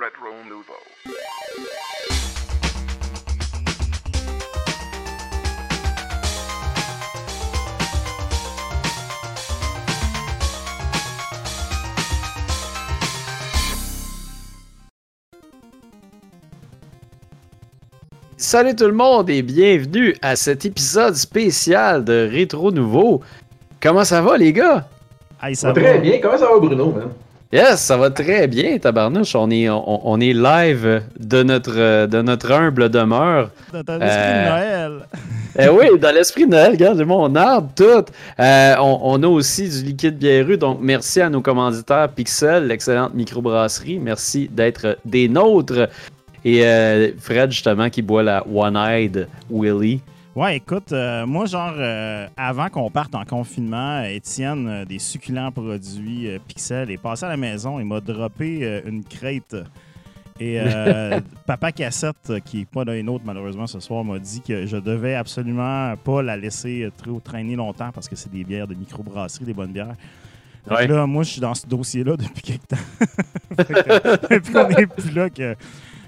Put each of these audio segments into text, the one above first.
Retro Nouveau. Salut tout le monde et bienvenue à cet épisode spécial de Rétro Nouveau. Comment ça va les gars? Hey, Ça va très bien. Comment ça va, Bruno, man? Yes, ça va très bien, tabarnouche. On est, on, on est live de notre, de notre humble demeure. Dans ton esprit Euh, de Noël. Eh oui, dans l'esprit de Noël, regarde, j'ai mon arbre, tout. Euh, on, on a aussi du liquide biéreux, donc merci à nos commanditaires Pixel, l'excellente microbrasserie. Merci d'être des nôtres. Et euh, Fred, justement, qui boit la One-Eyed Willy. Ouais, écoute, euh, moi, genre, euh, avant qu'on parte en confinement, Étienne, euh, des succulents produits Pixel, est passé à la maison et m'a droppé une crête. Et euh, Papa Cassette, qui n'est pas d'un autre malheureusement ce soir, m'a dit que je devais absolument pas la laisser trop traîner longtemps parce que c'est des bières de microbrasserie, des bonnes bières. Ouais. là, moi, je suis dans ce dossier-là depuis quelque temps. Depuis qu'on n'est plus là, que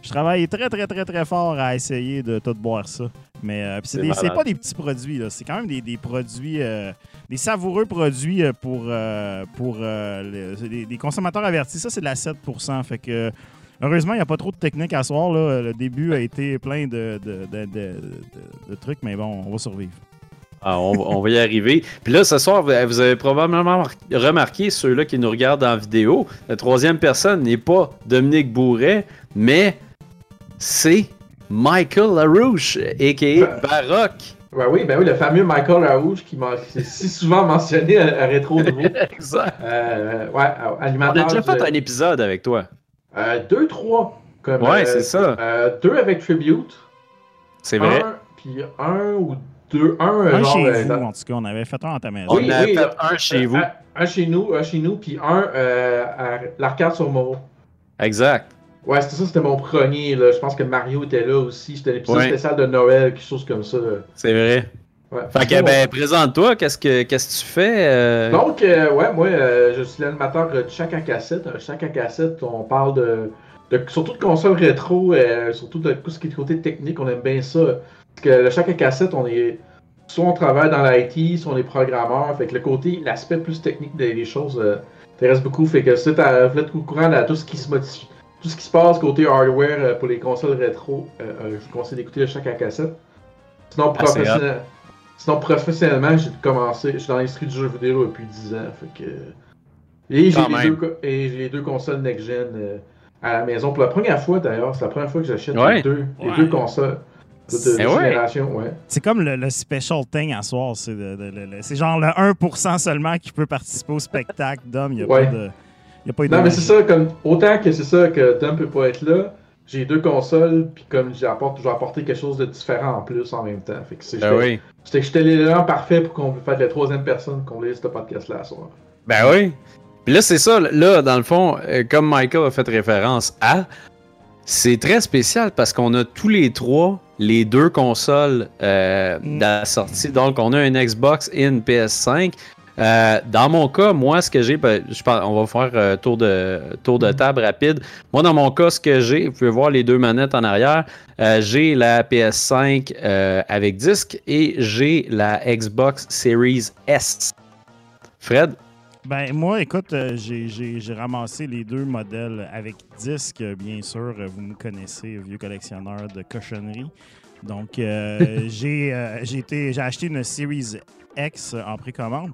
je travaille très, très, très, très fort à essayer de tout boire ça. Mais euh, c'est pas des petits produits, là. c'est quand même des, des produits, euh, des savoureux produits euh, pour, euh, pour euh, consommateurs avertis. Ça, c'est de la 7% Fait que. Heureusement, il n'y a pas trop de technique à soir. Là. Le début a été plein de, de, trucs, mais bon, on va survivre. Ah, on, va- on va y arriver. Puis là, ce soir, vous avez probablement mar- remarqué, ceux-là qui nous regardent en vidéo, la troisième personne n'est pas Dominique Bourret, mais c'est Michael LaRouche, a.k.a. Baroque. Ben oui, ben oui, le fameux Michael Larouche qui m'a qui est si souvent mentionné à, à Rétro Nouveau. Exact. Euh, ouais, On a déjà fait du- un épisode avec toi. euh, deux, trois. Comme, Ouais, euh, c'est ça. euh, deux avec Tribute. C'est vrai. Un, puis un ou deux. Un, euh, Un genre. chez euh, vous, dans- en tout cas, on avait fait un à ta maison. On Oui, en a oui, fait un chez vous. Un, un chez nous, un chez nous, puis un euh, à l'arcade sur Moreau. Exact. Ouais, c'était ça, c'était mon premier. Là. Je pense que Mario était là aussi. C'était l'épisode Ouais. spécial de Noël, quelque chose comme ça. C'est vrai. Ouais. Fait que, ben, présente-toi. Qu'est-ce que, qu'est-ce que tu fais? euh? Donc, euh, ouais, moi, euh, je suis l'animateur de Chaque à cassette. Chaque à cassette, on parle de, de- surtout de consoles rétro, surtout de tout ce qui est côté technique. On aime bien ça. Parce que le Chaque à cassette, on est. Soit on travaille dans l'IT, soit on est programmeur. Fait que le côté, l'aspect plus technique des, des choses euh, intéresse beaucoup. Fait que si vous êtes au courant de tout ce qui se modifie, tout ce qui se passe côté hardware euh, pour les consoles rétro, euh, euh, je vous conseille d'écouter le Chaque à cassette. Sinon, Ah, c'est professionnel- Sinon, professionnellement, j'ai commencé, je suis dans l'industrie du jeu vidéo depuis 10 ans. Fait que... Et j'ai les, deux co- et j'ai les deux consoles next-gen à la maison. Pour la première fois d'ailleurs, c'est la première fois que j'achète Ouais. les, deux, les Ouais. deux consoles Eh ouais. génération. Ouais. C'est comme le, le special thing à soir. C'est c'est genre le 1% seulement qui peut participer au spectacle d'hommes. Il n'y a, Ouais. pas de- il y a pas eu de Non, mais c'est ça, comme, autant que c'est ça que Tom peut pas être là, j'ai deux consoles, puis comme j'apporte, je vais apporter quelque chose de différent en plus en même temps. Fait que c'est Ben oui. C'était que j'étais l'élément parfait pour qu'on fasse la troisième personne qu'on lise ce podcast-là à soir. Ben oui. Puis là, c'est ça. Là, dans le fond, euh, comme Michael a fait référence à, c'est très spécial parce qu'on a tous les trois les deux consoles euh, Mm. de la sortie. Donc, on a une Xbox et une PS5. Euh, dans mon cas, moi, ce que j'ai, ben, je pense, on va faire euh, tour de tour de table rapide. Moi, dans mon cas, ce que j'ai, vous pouvez voir les deux manettes en arrière. Euh, j'ai la PS5 euh, avec disque et j'ai la Xbox Series S. Fred, Ben, moi, écoute, j'ai- ramassé les deux modèles avec disque, bien sûr. Vous me connaissez, vieux collectionneur de cochonneries. Donc, j'ai acheté une Series X en précommande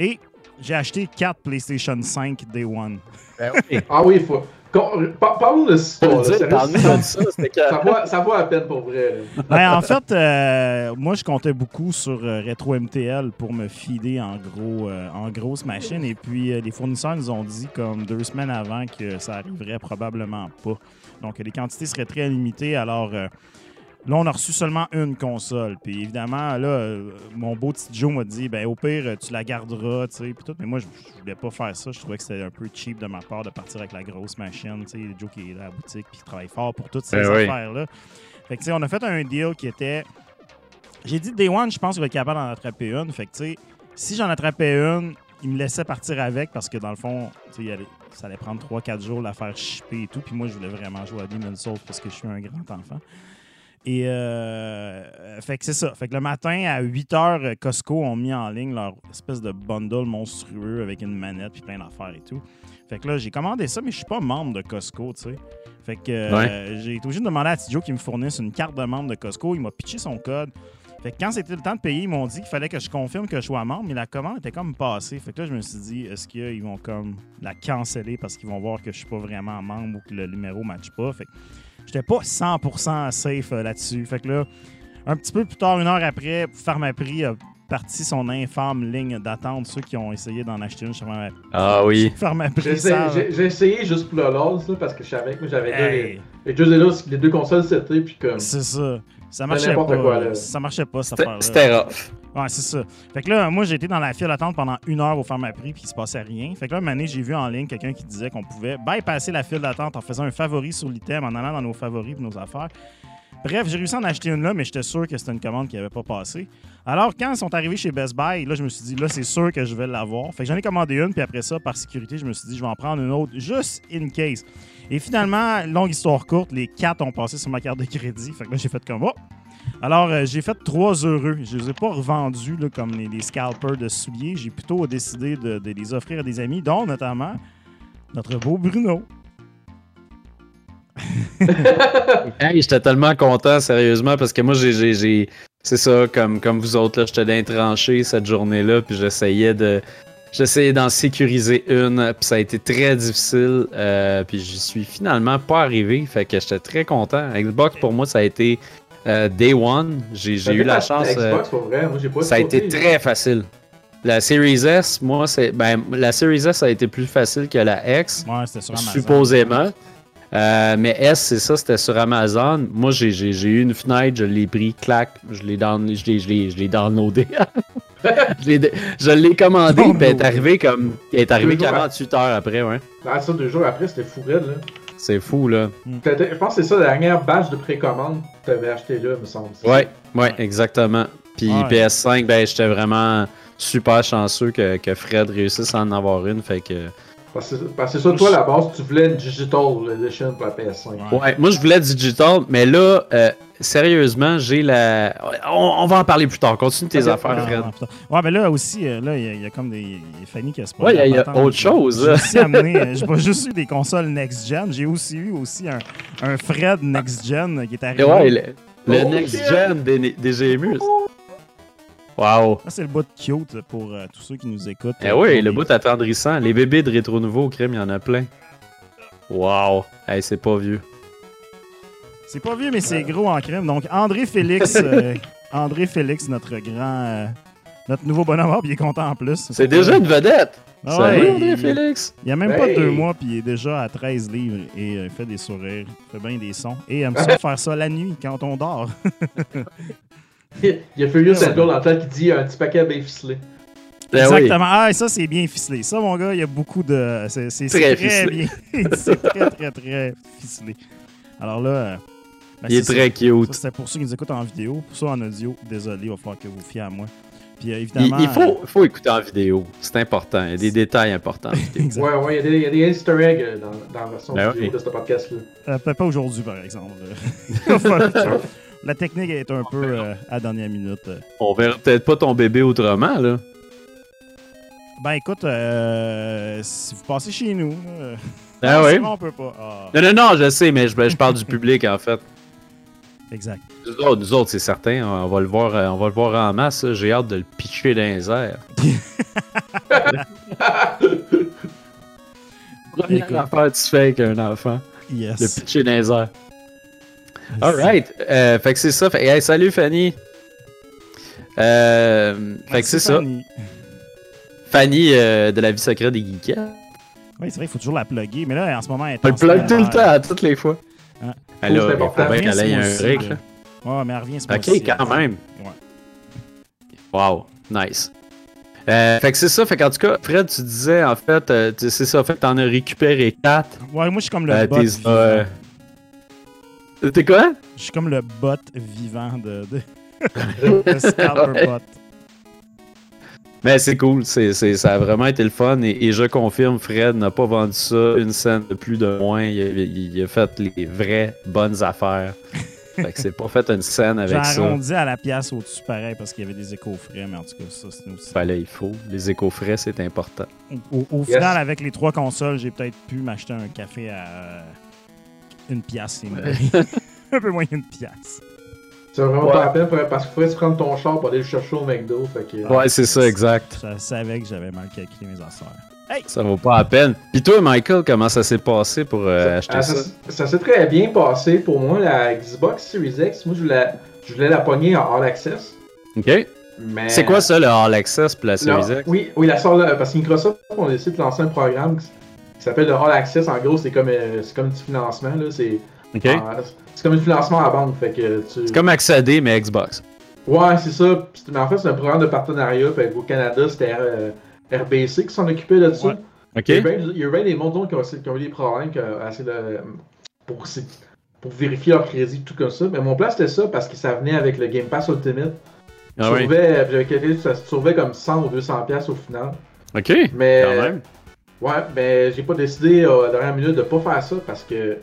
et j'ai acheté quatre PlayStation 5 Day One. Ah oui, il faut. qu'on- par- Parlons de ça. Parle-nous ça, de ça, c'était ça vaut, ça vaut la peine pour vrai. Ben, en fait, euh, moi, je comptais beaucoup sur euh, Retro MTL pour me filer en gros, euh, en grosse machine. Et puis, euh, les fournisseurs nous ont dit, comme deux semaines avant, que ça arriverait probablement pas. Donc, les quantités seraient très limitées. Alors, euh, là, on a reçu seulement une console. Puis, évidemment, là, euh, mon beau petit Joe m'a dit, ben, au pire, tu la garderas, tu sais, puis tout. Mais moi, je, je voulais pas faire ça. Je trouvais que c'était un peu cheap de ma part de partir avec la grosse machine. Tu sais, Joe qui est à la boutique, puis qui travaille fort pour toutes ces Ben oui. affaires-là. Fait que, tu sais, on a fait un deal qui était. J'ai dit Day One, je pense qu'il va être capable d'en attraper une. Fait que, tu sais, si j'en attrapais une, il me laissait partir avec parce que dans le fond, tu sais, il allait- ça allait prendre 3-4 jours de la faire shipper et tout. Puis moi, je voulais vraiment jouer à Demon's Souls parce que je suis un grand enfant. Et euh, fait que c'est ça. Fait que le matin, à 8 h, Costco ont mis en ligne leur espèce de bundle monstrueux avec une manette puis plein d'affaires et tout. Fait que là, j'ai commandé ça, mais je suis pas membre de Costco, tu sais. Fait que euh, j'ai été obligé de demander à Tidjo qu'il me fournisse une carte de membre de Costco. Il m'a pitché son code. Fait que quand c'était le temps de payer, ils m'ont dit qu'il fallait que je confirme que je sois membre, mais la commande était comme passée. Fait que là, je me suis dit, est-ce qu'ils vont comme la canceller parce qu'ils vont voir que je suis pas vraiment membre ou que le numéro ne matche pas? Fait que j'étais pas 100% safe euh, là-dessus. Fait que là, un petit peu plus tard, une heure après, Pharmaprix a parti son infâme ligne d'attente. Ceux qui ont essayé d'en acheter une, je sais Ah oui. Pharmaprix, J'ai ça... essayé, j'ai- j'ai essayé juste pour le LOL, ça, parce que je savais que moi j'avais deux- Hey, les deux là, les deux consoles c'était, puis comme. c'est ça. Ça marchait pas. quoi, là. Ça marchait pas, cette C'était affaire-là. c'était rough. Ouais, c'est ça. Fait que là, moi, été dans la file d'attente pendant une heure au Pharmaprix puis il se passait rien. Fait que là, un moment donné, j'ai vu en ligne quelqu'un qui disait qu'on pouvait bypasser la file d'attente en faisant un favori sur l'item, en allant dans nos favoris et nos affaires. Bref, j'ai réussi à en acheter une là, mais j'étais sûr que c'était une commande qui n'avait pas passé. Alors, quand ils sont arrivés chez Best Buy, là, je me suis dit, là, c'est sûr que je vais l'avoir. Fait que j'en ai commandé une, puis après ça, par sécurité, je me suis dit, je vais en prendre une autre, juste in case. Et finalement, longue histoire courte, les quatre ont passé sur ma carte de crédit. Fait que là, j'ai fait comme, oh! Alors, euh, j'ai fait trois heureux. Je les ai pas revendus comme les, scalpers de souliers. J'ai plutôt décidé de, les offrir à des amis, dont notamment notre beau Bruno. Hey, j'étais tellement content, sérieusement, parce que moi, j'ai. C'est ça, comme, comme vous autres, j'étais dans les tranchées cette journée-là, puis j'essayais de. J'essayais d'en sécuriser une, puis ça a été très difficile, euh, puis j'y suis finalement pas arrivé, fait que j'étais très content. Xbox, pour moi, ça a été euh, Day One. J'ai eu la chance. euh, Xbox, pour vrai, moi j'ai pas ça a été très facile. La Series S, moi, c'est. Ben, la Series S a été plus facile que la X Ouais, c'était sur Amazon. supposément. Euh, mais S, c'est ça, c'était sur Amazon. Moi, j'ai, eu une fenêtre, je l'ai pris, clac, je l'ai, down, je l'ai, je l'ai, je l'ai downloadé. je, l'ai, je l'ai commandé, puis elle est arrivée comme. Elle est arrivée Deux jours 48 heures après, ouais. Ah, ça, deux jours après, c'était fou raide, là. C'est fou, là. T'as- Je pense que c'est ça, la dernière batch de précommande que t'avais acheté là, me semble. Ouais, ouais, exactement. Puis Ouais. PS5, ben, j'étais vraiment super chanceux que, que Fred réussisse à en avoir une, fait que. Parce que parce que c'est ça, toi, à la base, tu voulais une Digital Edition pour la PS5. Ouais. Ouais, moi je voulais digital, mais là, euh, sérieusement, j'ai la. On, on va en parler plus tard. Continue tes affaires, Fred. ouais, mais là aussi, euh, là, il y, a- il y a comme des. Il y a Fanny qui a spoilé Ouais, il y a- y autre chose, J'ai aussi amené. euh, J'ai pas juste eu des consoles next-gen, j'ai aussi eu aussi un, un Fred next-gen qui est arrivé. Et ouais, le, le Oh, next shit. gen des, des GMU. Wow. Ça, c'est le bout de cute pour euh, tous ceux qui nous écoutent. Eh euh, oui, pour le bout attendrissant. Les bébés de rétro nouveau crime, il y en a plein. Wow. Hey, c'est pas vieux. C'est pas vieux, mais c'est gros en crème. Donc, André Félix, euh, André Félix, notre grand. euh, notre nouveau bonhomme, puis il est content en plus. C'est déjà une vedette. Ah Salut, ouais, André il- Félix. Il y a même pas deux mois, puis il est déjà à 13 livres et euh, il fait des sourires, il fait bien des sons. Et il aime ça faire ça la nuit quand on dort. Il y a Furious Angel dans le temps qui dit un petit paquet bien ficelé. Ben oui. Exactement. Ah, et ça, c'est bien ficelé. Ça, mon gars, il y a beaucoup de. C'est Très très, ficelé. bien. c'est très, très, très ficelé. Alors là. euh, ben, Il est c'est très ça. cute. C'était pour ceux qui nous écoutent en vidéo. Pour ceux en audio, désolé, il va falloir que vous fiez à moi. Puis euh, Il, évidemment. il faut, faut écouter en vidéo. C'est important. Il y a des détails importants. en. Ouais, ouais, il y, a des- il y a des easter eggs euh, dans, dans la version Ben vidéo oui. de ce podcast-là. Euh, Peut-être pas aujourd'hui, par exemple. La technique est un peu euh, à la dernière minute. On verra peut-être pas ton bébé autrement, là. Ben écoute, euh, si vous passez chez nous. euh, Ah sinon, on peut pas. Ah, Non, non, non, je sais, mais je, je parle du public, en fait. exact. Nous autres, nous autres, c'est certain, on va le voir, euh, on va le voir en masse. J'ai hâte de le pitcher dans les airs. Première affaire que tu fais avec un enfant, le Yes. pitcher dans les airs. Alright, euh, fait que c'est ça. Fait, hey, salut Fanny. Euh, fait que c'est ça. Fanny. Euh, de la vie secrète des geeks. Oui, c'est vrai, il faut toujours la plugger. Mais là, en ce moment, elle est le plug tout le temps, toutes les fois. Elle a, faut bien qu'elle ait un break. là. Ouais, mais elle revient ce. Ok, quand même. Ouais. Wow, nice. Euh, fait que c'est ça, fait qu'en tout cas, Fred, tu disais en fait, euh, tu- c'est ça, fait que t'en as récupéré 4. Ouais, moi, je suis comme le bot. Euh, T'es quoi? Je suis comme le bot vivant de, de, Scalper Bot. Mais c'est cool, c'est, c'est- ça a vraiment été le fun et, et je confirme, Fred n'a pas vendu ça une scène de plus de moins. Il a, il- il a fait les vraies bonnes affaires. fait que c'est pas fait une scène J'ai avec ça. arrondi à la pièce au-dessus pareil parce qu'il y avait des échos frais, mais en tout cas, ça, c'est aussi. Fallait, il faut. Les échos frais, c'est important. Au, au final, avec les trois consoles, j'ai peut-être pu m'acheter un café à euh, une pièce. un peu moins qu'une pièce. C'est vraiment Ouais. pas la peine pour- parce qu'il faudrait se prendre ton char pour aller le chercher au McDo. Fait que, Ouais, c'est ça, exact. Je savais que j'avais mal calculé mes affaires. Ça vaut pas la peine. Puis toi, Michael, comment ça s'est passé pour euh, acheter Ah, ça? ça, ça s'est très bien passé pour moi, la Xbox Series X. Moi, je voulais, je voulais la pogner en All Access. OK. Mais... C'est quoi ça, le All Access pour la Series X? Oui, oui, la sort, là, parce que Microsoft on a décidé de lancer un programme qui, s'appelle le All Access. En gros, c'est comme, euh, c'est comme petit financement. Là, c'est, comme un financement à banque. Fait que tu... C'est comme accéder, mais Xbox. Ouais, c'est ça. Mais en fait, c'est un programme de partenariat. Fait au Canada, c'était euh, RBC qui s'en occupait. Ouais. OK. Il y a des mondes qui ont, qui ont eu des problèmes qui ont essayé de- pour, pour vérifier leur crédit, tout comme ça. Mais mon plan, c'était ça parce que ça venait avec le Game Pass Ultimate. Ah oui. trouvais- J'avais calculé que ça se trouvait comme 100 ou 200$ piastres au final. OK. Mais, Quand même. Ouais, mais j'ai pas décidé euh, à la dernière minute de pas faire ça parce que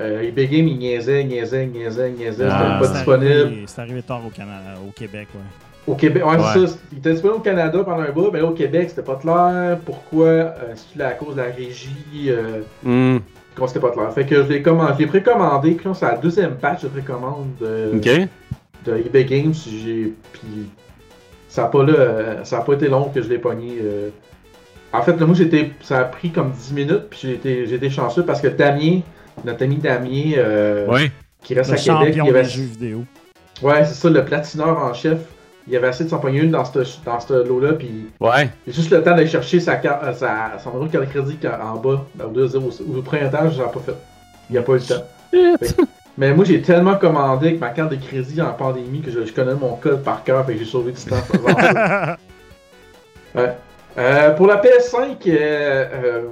euh, eBay Game, il niaisait, niaisait, niaisait, niaisait. Ah, c'était pas c'est disponible. arrivé- C'est arrivé tard au, Canada, au Québec, ouais. Au Québec, ouais, Ouais. c'est ça. Il était disponible au Canada pendant un bout, mais là au Québec, c'était pas clair. Pourquoi euh, C'est à cause de la régie euh, Hmm. qu'on c'était pas clair. Fait que je l'ai commandé, je l'ai précommandé, c'est la deuxième patch de précommande de, OK. de eBay Games. J'ai, puis ça a pas là, euh, ça a pas été long que je l'ai pogné. euh. En fait, moi j'étais, ça a pris comme 10 minutes, puis j'ai été, j'ai été chanceux parce que Damien, notre ami Damien, euh, qui reste Le à Québec, il avait, des jeux vidéo. ouais, c'est ça, le platineur en chef. Il avait essayé de s'en pogner une dans ce dans lot-là, puis Ouais. j'ai juste le temps d'aller chercher sa carte, euh, sa, son numéro de crédit en bas, au 2-0, ou au printemps, je l'ai pas fait. Il a pas eu le temps. Mais moi, j'ai tellement commandé avec ma carte de crédit en pandémie que je, je connais mon code par cœur, fait que j'ai sauvé du temps. ouais. Euh, pour la PS5, euh, euh,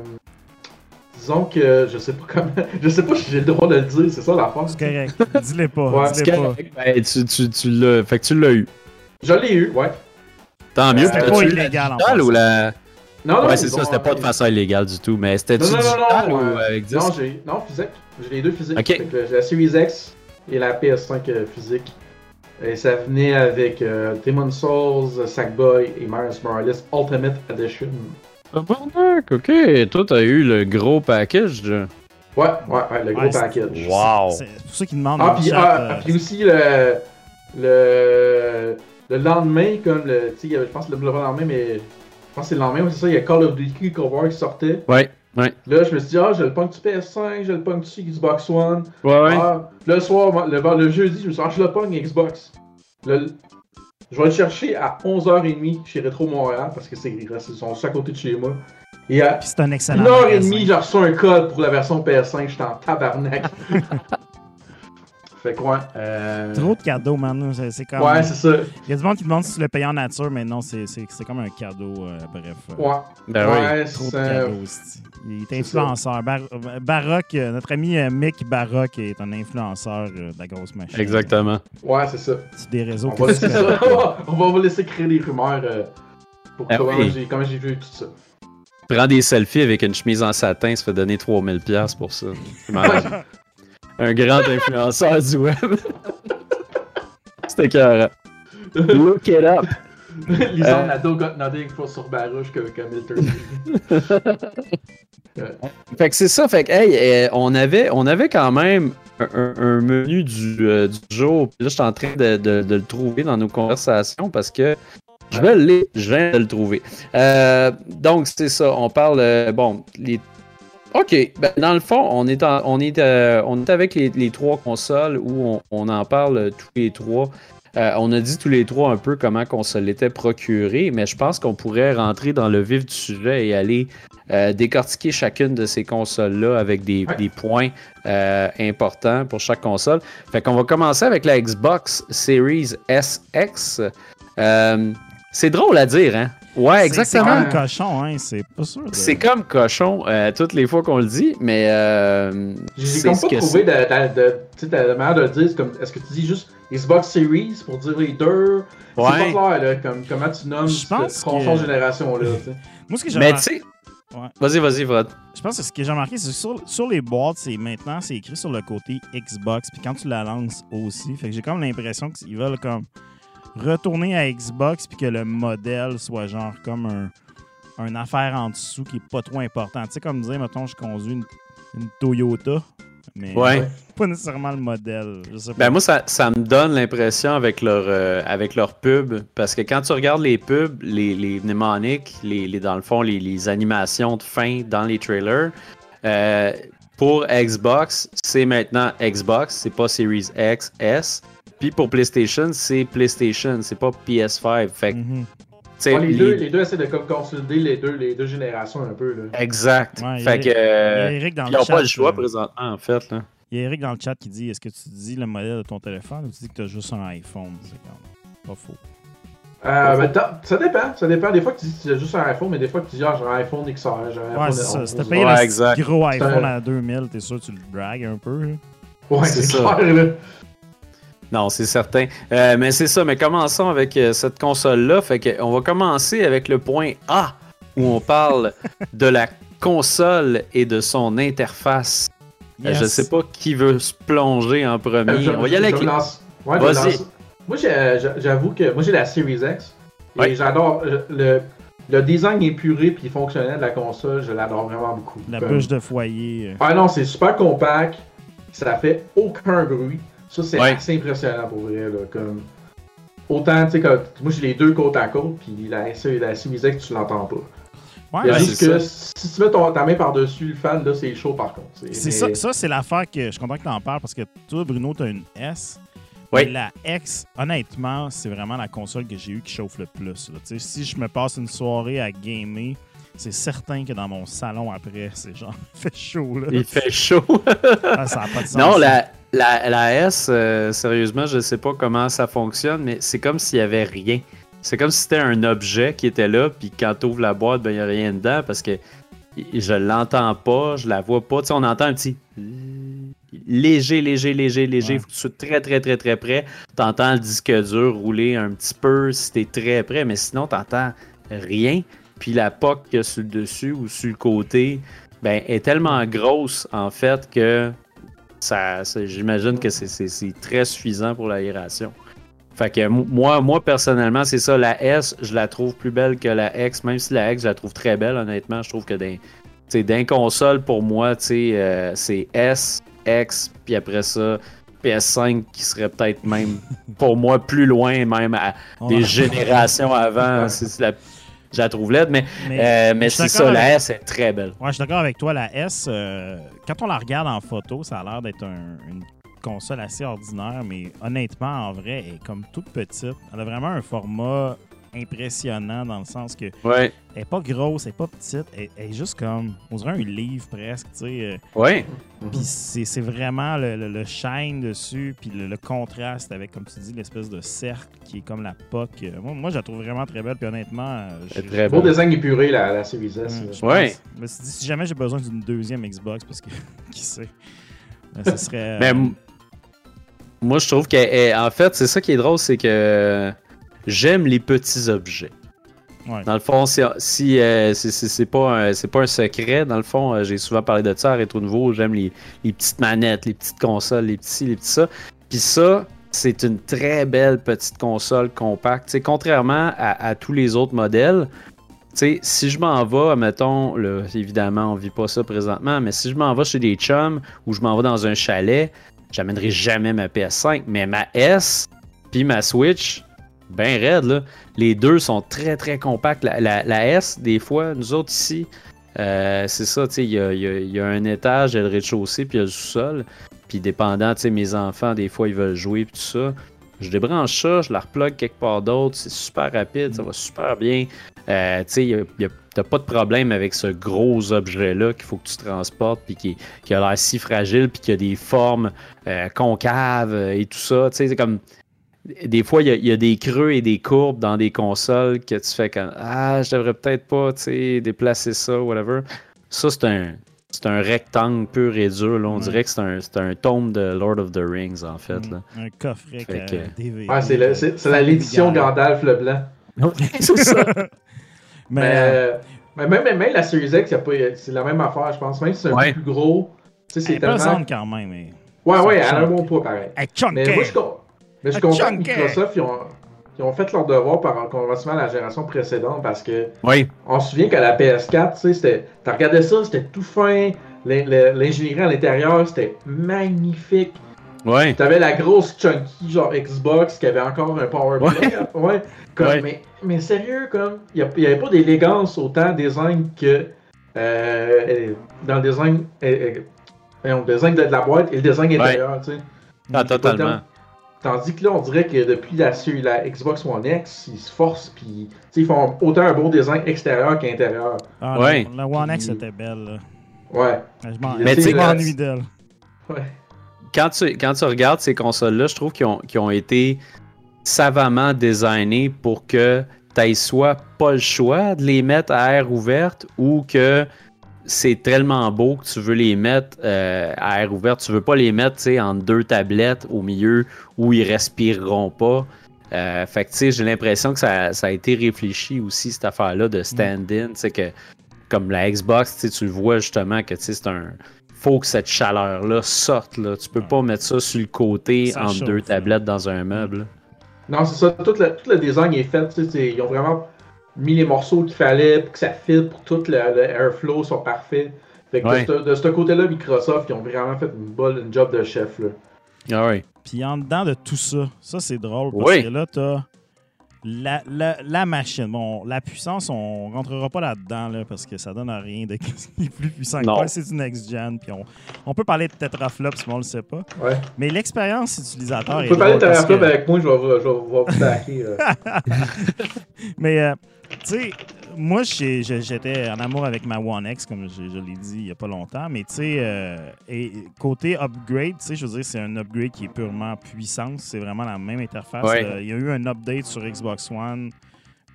disons que je sais pas comment, je sais pas si j'ai le droit de le dire, c'est ça la force. C'est correct. Dis-le pas. Ouais, C'est pas. Ben, tu, tu, tu l'as. Fait que tu l'as eu. Je l'ai eu, ouais. Tant mieux. C'était pas illégal, en digitale ou la. Non, non, Ouais, c'est ça, c'était pas de façon illégale du tout, mais c'était-tu Non, non, non, digital non, ou euh, avec 10? Non, j'ai non physique. J'ai les deux physiques. Ok. Fait que J'ai la Series X et la PS5 euh, physique. Et ça venait avec euh, Demon's Souls, Sackboy et Miles Morales Ultimate Edition. Tabarnak, ok. Toi, t'as eu le gros package. Ouais, ouais, ouais, le gros Ouais, package. Wow. C'est pour ça qu'ils demandent Ah, puis, ah, euh, puis aussi le, le, le lendemain, comme le. Tu sais, il y avait- je pense le, le lendemain, mais. Je pense que c'est le lendemain, c'est ça, il y a Call of Duty Cold War qui sortait. Ouais, ouais. Là, je me suis dit, ah, je le punk du PS5, je le punk du Xbox One? Ouais, ouais. Ah, le soir, le, le jeudi, je me suis dit, ah, je le pogne Xbox. Le- je vais le chercher à 11h30 chez Retro Montréal parce que c'est ils sont juste à côté de chez moi. Et à Puis c'est un excellent. 1h30, magasin. j'ai reçu un code pour la version PS5, j'étais en tabarnak. fait quoi? Euh... Trop de cadeaux, man. C'est- C'est comme. Ouais, c'est ça. Il y a du monde qui demande si tu le payes en nature, mais non, c'est c'est- c'est comme un cadeau. euh, bref. euh, Ouais. Ben oui. ouais, Trop de c'est- cadeaux. Il est influenceur. Bar- Baroque, euh, notre ami euh, Mick Baroque est un influenceur euh, de la grosse machine. Exactement. Ouais, c'est ça. C'est des réseaux On que va tu laisser connais ça. pas. On va vous laisser créer des rumeurs euh, pour Ah comment oui. j'ai vu tout ça. Prends des selfies avec une chemise en satin, ça fait donner 3000$ pour ça. Un grand influenceur du web. C'était carré. Look it up. Lisons Euh. Nado got nothing for sur Baruch que comme Milton. Fait que c'est ça, fait que hey, euh, on, avait, on avait quand même un, menu du, euh, du jour. Puis là, je suis en train de, de- de le trouver dans nos conversations parce que je vais l'ai- je viens de le trouver. Euh, donc, c'est ça, on parle, euh, bon, les... OK, ben, dans le fond, on est, en- on est, euh, on est avec les, les trois consoles où on, on en parle euh, tous les trois. Euh, on a dit tous les trois un peu comment qu'on se l'était procuré, mais je pense qu'on pourrait rentrer dans le vif du sujet et aller euh, décortiquer chacune de ces consoles-là avec des, Ouais. des points euh, importants pour chaque console. Fait qu'on va commencer avec la Xbox Series SX. Euh, C'est drôle à dire, hein? Ouais, exactement. C'est comme cochon, hein, c'est pas sûr. de- C'est comme cochon euh, toutes les fois qu'on le dit, mais euh, J'ai comme pas que trouvé de, de, manière de le dire. est-ce que tu dis juste Xbox Series pour dire les deux C'est Ouais. pas clair, là, comme, comment tu nommes Je pense cette console que- génération-là. Moi, ce que j'ai Mais tu. Ouais. Vas-y, vas-y, Vrod. Je pense que ce que j'ai remarqué, c'est que sur, sur les boîtes, c'est maintenant, c'est écrit sur le côté Xbox. Puis quand tu la lances aussi, fait que j'ai comme l'impression qu'ils veulent comme retourner à Xbox puis que le modèle soit genre comme un, un affaire en dessous qui est pas trop important. Tu sais, comme dire, mettons, je conduis une, une Toyota, mais Ouais. pas nécessairement le modèle. Je sais pas. Ben moi, ça, ça me donne l'impression avec leur, euh, avec leur pub, parce que quand tu regardes les pubs, les, les mnémoniques, les, les- dans le fond, les, les animations de fin dans les trailers, euh, pour Xbox, c'est maintenant Xbox, c'est pas Series X, S. Puis pour PlayStation, c'est PlayStation, c'est pas PS5. Fait que, Mhm. Ouais, les, les- deux, les deux essaient de comme consolider les deux, les deux générations un peu. Là. Exact. Ouais, fait que, a- euh, il y a Eric dans ils n'ont pas le choix euh, présentement, en fait. Là. Il y a Eric dans le chat qui dit Est-ce que tu dis le modèle de ton téléphone ou tu dis que tu as juste un iPhone? C'est pas faux. Euh, ben, ça dépend. Ça dépend. Des fois que tu dis que tu as juste un iPhone, mais des fois que tu dis ah, j'ai un iPhone XR, j'ai un Ouais, iPhone c'est ça. 11. Si t'as payé Ouais, le exact. gros iPhone un- à 2000, t'es sûr que tu le dragues un peu. là. Ouais, C'est c'est ça. clair. Là. Non, c'est certain. Euh, mais c'est ça, mais commençons avec euh, cette console-là. Fait que on va commencer avec le point A, où on parle de la console et de son interface. Euh, Yes. Je sais pas qui veut se plonger en premier. Euh, je- on va y aller avec... lance- ouais, Vas-y. Moi, j'avoue que moi j'ai la Series X. Et Ouais. j'adore le, le design épuré puis fonctionnel de la console, je l'adore vraiment beaucoup. La Comme- bûche de foyer. euh. Ah non, c'est super compact. Ça fait aucun bruit. Ça, c'est Ouais. assez impressionnant pour vrai. Là, comme... Autant, tu sais, comme- moi j'ai les deux côte à côte, puis la, la Series X, tu l'entends pas. Ouais, a que si tu mets ton- ta main par-dessus le fan, là, c'est chaud par contre. C'est ça, ça c'est l'affaire que je suis content que tu en parles parce que toi, Bruno, tu as une S. Oui. La X, honnêtement, c'est vraiment la console que j'ai eue qui chauffe le plus. là. Tu sais, Si je me passe une soirée à gamer, c'est certain que dans mon salon après, c'est genre, il fait chaud. Là. Il fait chaud. Ah, ça n'a pas de sens. non, la, la, la S, euh, sérieusement, je sais pas comment ça fonctionne, mais c'est comme s'il y avait rien. C'est comme si c'était un objet qui était là, puis quand tu ouvres la boîte, ben il n'y a rien dedans parce que je l'entends pas, je la vois pas. Tu sais, on entend un petit léger, léger, léger, léger. Ouais. Faut que tu sois très, très, très, très près. Tu entends le disque dur rouler un petit peu si tu es très près, mais sinon, tu n'entends rien. Puis la POC qu'il y a sur le dessus ou sur le côté, ben, est tellement grosse, en fait, que ça, ça- j'imagine que c'est- très suffisant pour l'aération. Fait que moi, moi personnellement, c'est ça. La S, je la trouve plus belle que la X, même si la X, je la trouve très belle, honnêtement. Je trouve que d'un, d'un console, pour moi, euh, c'est S, X, puis après ça, PS5 qui serait peut-être même, pour moi, plus loin, même à des générations avant. C'est- c'est la- je la trouve laide, mais, Mais, euh, mais c'est ça, la S est très belle. Ouais, je suis d'accord avec toi. La S, euh, quand on la regarde en photo, ça a l'air d'être un- une console assez ordinaire, mais honnêtement, en vrai, elle est comme toute petite. Elle a vraiment un format impressionnant dans le sens que Ouais, elle est pas grosse, elle est pas petite, elle, elle est juste comme, on dirait un livre presque, tu sais. euh, ouais. Puis c'est c'est vraiment le, le- le shine dessus, puis le, le contraste avec, comme tu dis, l'espèce de cercle qui est comme la POC. Moi, moi, je la trouve vraiment très belle, puis honnêtement, Elle est j'ai- très Beau design épuré, la, la Series S. Hum, Ouais. pense. Je me suis dit, si jamais j'ai besoin d'une deuxième Xbox, parce que qui sait, Ben, ce serait. Mais euh, m- moi, je trouve qu'en fait, c'est ça qui est drôle, c'est que j'aime les petits objets. Ouais. Dans le fond, si, si, euh, c'est- pas, pas un secret, dans le fond, euh, j'ai souvent parlé de ça à Rétro Nouveau, j'aime les, les petites manettes, les petites consoles, les petits, les petits ça. Puis ça, c'est une très belle petite console compacte. Contrairement à, à tous les autres modèles, si je m'en vais, mettons, là, évidemment, on vit pas ça présentement, mais si je m'en vais chez des chums ou je m'en vais dans un chalet, j'amènerai jamais ma PS5, mais ma S puis ma Switch, ben raide, là. Les deux sont très, très compacts. La, la- la S, des fois, nous autres ici, euh, c'est ça, tu sais, il y a, y y un étage, il y a le rez-de-chaussée, puis il y a le sous-sol. Puis dépendant, tu sais, mes enfants, des fois, ils veulent jouer, puis tout ça. Je débranche ça, je la replogue quelque part d'autre, c'est super rapide, ça va super bien. Euh, tu sais, t'as pas de problème avec ce gros objet-là qu'il faut que tu transportes, puis qui, qui a l'air si fragile, puis qui a des formes euh, concaves et tout ça. Tu sais, c'est comme des fois, il y, a, il y a des creux et des courbes dans des consoles que tu fais comme Ah, je devrais peut-être pas tu sais, déplacer ça, whatever. Ça, c'est un, c'est un rectangle pur et dur. Là. On Ouais. dirait que c'est un, c'est un tome de Lord of the Rings, en fait. Là. Un coffret que- DVD. Ouais, c'est le- c'est c'est la- l'édition Gandalf le blanc. c'est ça. Mais, Mais, euh, euh, mais même, même la Series X, y a pas- c'est la même affaire, je pense. Même si c'est un Ouais. peu plus gros. Elle c'est est tellement. quand même. Mais... Ouais, ouais, elle a un bon poids pareil. Chunky! Mais moi, je suis con- mais je suis Ah, content que. Microsoft, ils ont, ils ont fait leur devoir par comparativement à la génération précédente parce que Oui. on se souvient qu'à la PS4, tu sais, c'était- t'as regardé ça, c'était tout fin. l'in- L'ingénierie à l'intérieur, c'était magnifique. Ouais. T'avais la grosse chunky genre Xbox qui avait encore un power Ouais. play. Ouais. Comme, Ouais. Mais, mais sérieux, comme, il n'y avait pas d'élégance autant design que euh, dans le design, euh, euh, le design de, de la boîte et le design intérieur, tu sais. Ah, totalement. Tandis que là, on dirait que depuis la, Xbox One X, ils se forcent, puis tu sais, ils font autant un bon design extérieur qu'intérieur. Ah, Ouais. La, One X était belle. là. Ouais. Mais je tu m'ennuie d'elle. Ouais. Quand tu, quand tu regardes ces consoles-là, je trouve qu'ils ont, qu'ils ont été savamment designés pour que tu soit pas le choix de les mettre à air ouverte ou que c'est tellement beau que tu veux les mettre euh, à air ouverte. Tu veux pas les mettre entre deux tablettes au milieu où ils respireront pas. Euh, fait que j'ai l'impression que ça, ça a été réfléchi aussi, cette affaire-là de stand-in. Que comme la Xbox, tu le vois justement que c'est un. Faut que cette chaleur-là sorte. Là. Tu peux Ouais. pas mettre ça sur le côté Ça chauffe, deux tablettes dans un meuble. Non, c'est ça. Tout le, tout le design est fait. Ils ont vraiment mis les morceaux qu'il fallait pour que ça fit, pour que tout le, le airflow soit parfait. Fait que Ouais. de, ce- de ce côté-là, Microsoft, ils ont vraiment fait une bonne une job de chef. Là. Ah ouais. Puis en dedans de tout ça, ça c'est drôle parce Oui. que là, t'as la, la, la machine. Bon, la puissance, on rentrera pas là-dedans là, parce que ça donne à rien de ce qui est plus puissant que quoi. C'est du next-gen. Puis on, on peut parler de tetraflops, mais on le sait pas. Ouais. Mais l'expérience utilisateur On est peut parler de que- avec moi, je vais, vous- je vais vous backer. Mais, euh, tu sais, moi, j'étais en amour avec ma One X, comme je, je l'ai dit il n'y a pas longtemps. Mais, tu sais, euh, et côté upgrade, tu sais, je veux dire, c'est un upgrade qui est purement puissance. C'est vraiment la même interface. Ouais. Euh, Il y a eu un update sur Xbox One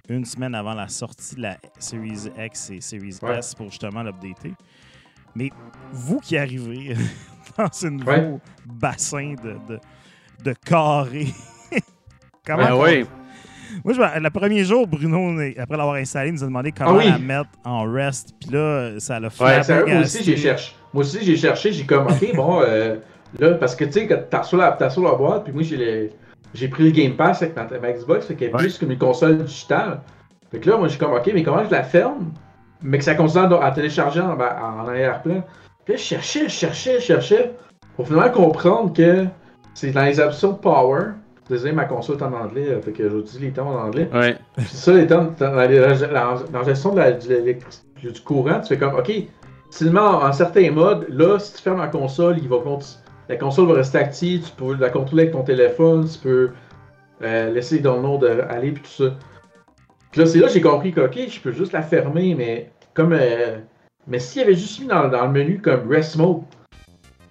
une semaine avant la sortie de la Series X et Series Ouais. S pour justement l'updater. Mais vous qui arrivez dans ce nouveau Ouais. bassin de, de, de carré, comment Ben on- oui. Moi, je, le premier jour, Bruno, après l'avoir installé, nous a demandé comment Ah oui. la mettre en rest. Puis là, ça l'a Ouais, fait. sérieux, moi aussi j'ai cherché. Moi aussi j'ai cherché, j'ai comme ok bon euh, là parce que tu sais quand t'as sur la la boîte puis moi j'ai pris le Game Pass avec ma, ma Xbox fait qu'elle est Ouais. plus comme une console digitale. Fait que là moi j'ai comme ok mais comment je la ferme? Mais que ça continue à, à télécharger en, ben, en arrière-plan. Puis là je cherchais, je cherchais, je cherchais pour finalement comprendre que c'est dans les options power. Désolé, ma console est en anglais, euh, fait que j'utilise les termes en anglais. Ouais. Puis ça, les termes, dans la, dans gestion de la- de du courant, tu fais comme, OK, si le en, certains modes, là, si tu fermes la console, il va la console va rester active, tu peux la contrôler avec ton téléphone, tu peux euh, laisser les downloads euh, aller, puis tout ça. Puis là, c'est là que j'ai compris que, OK, je peux juste la fermer, mais comme. euh, mais s'il y avait juste mis dans, dans le menu comme Rest Mode,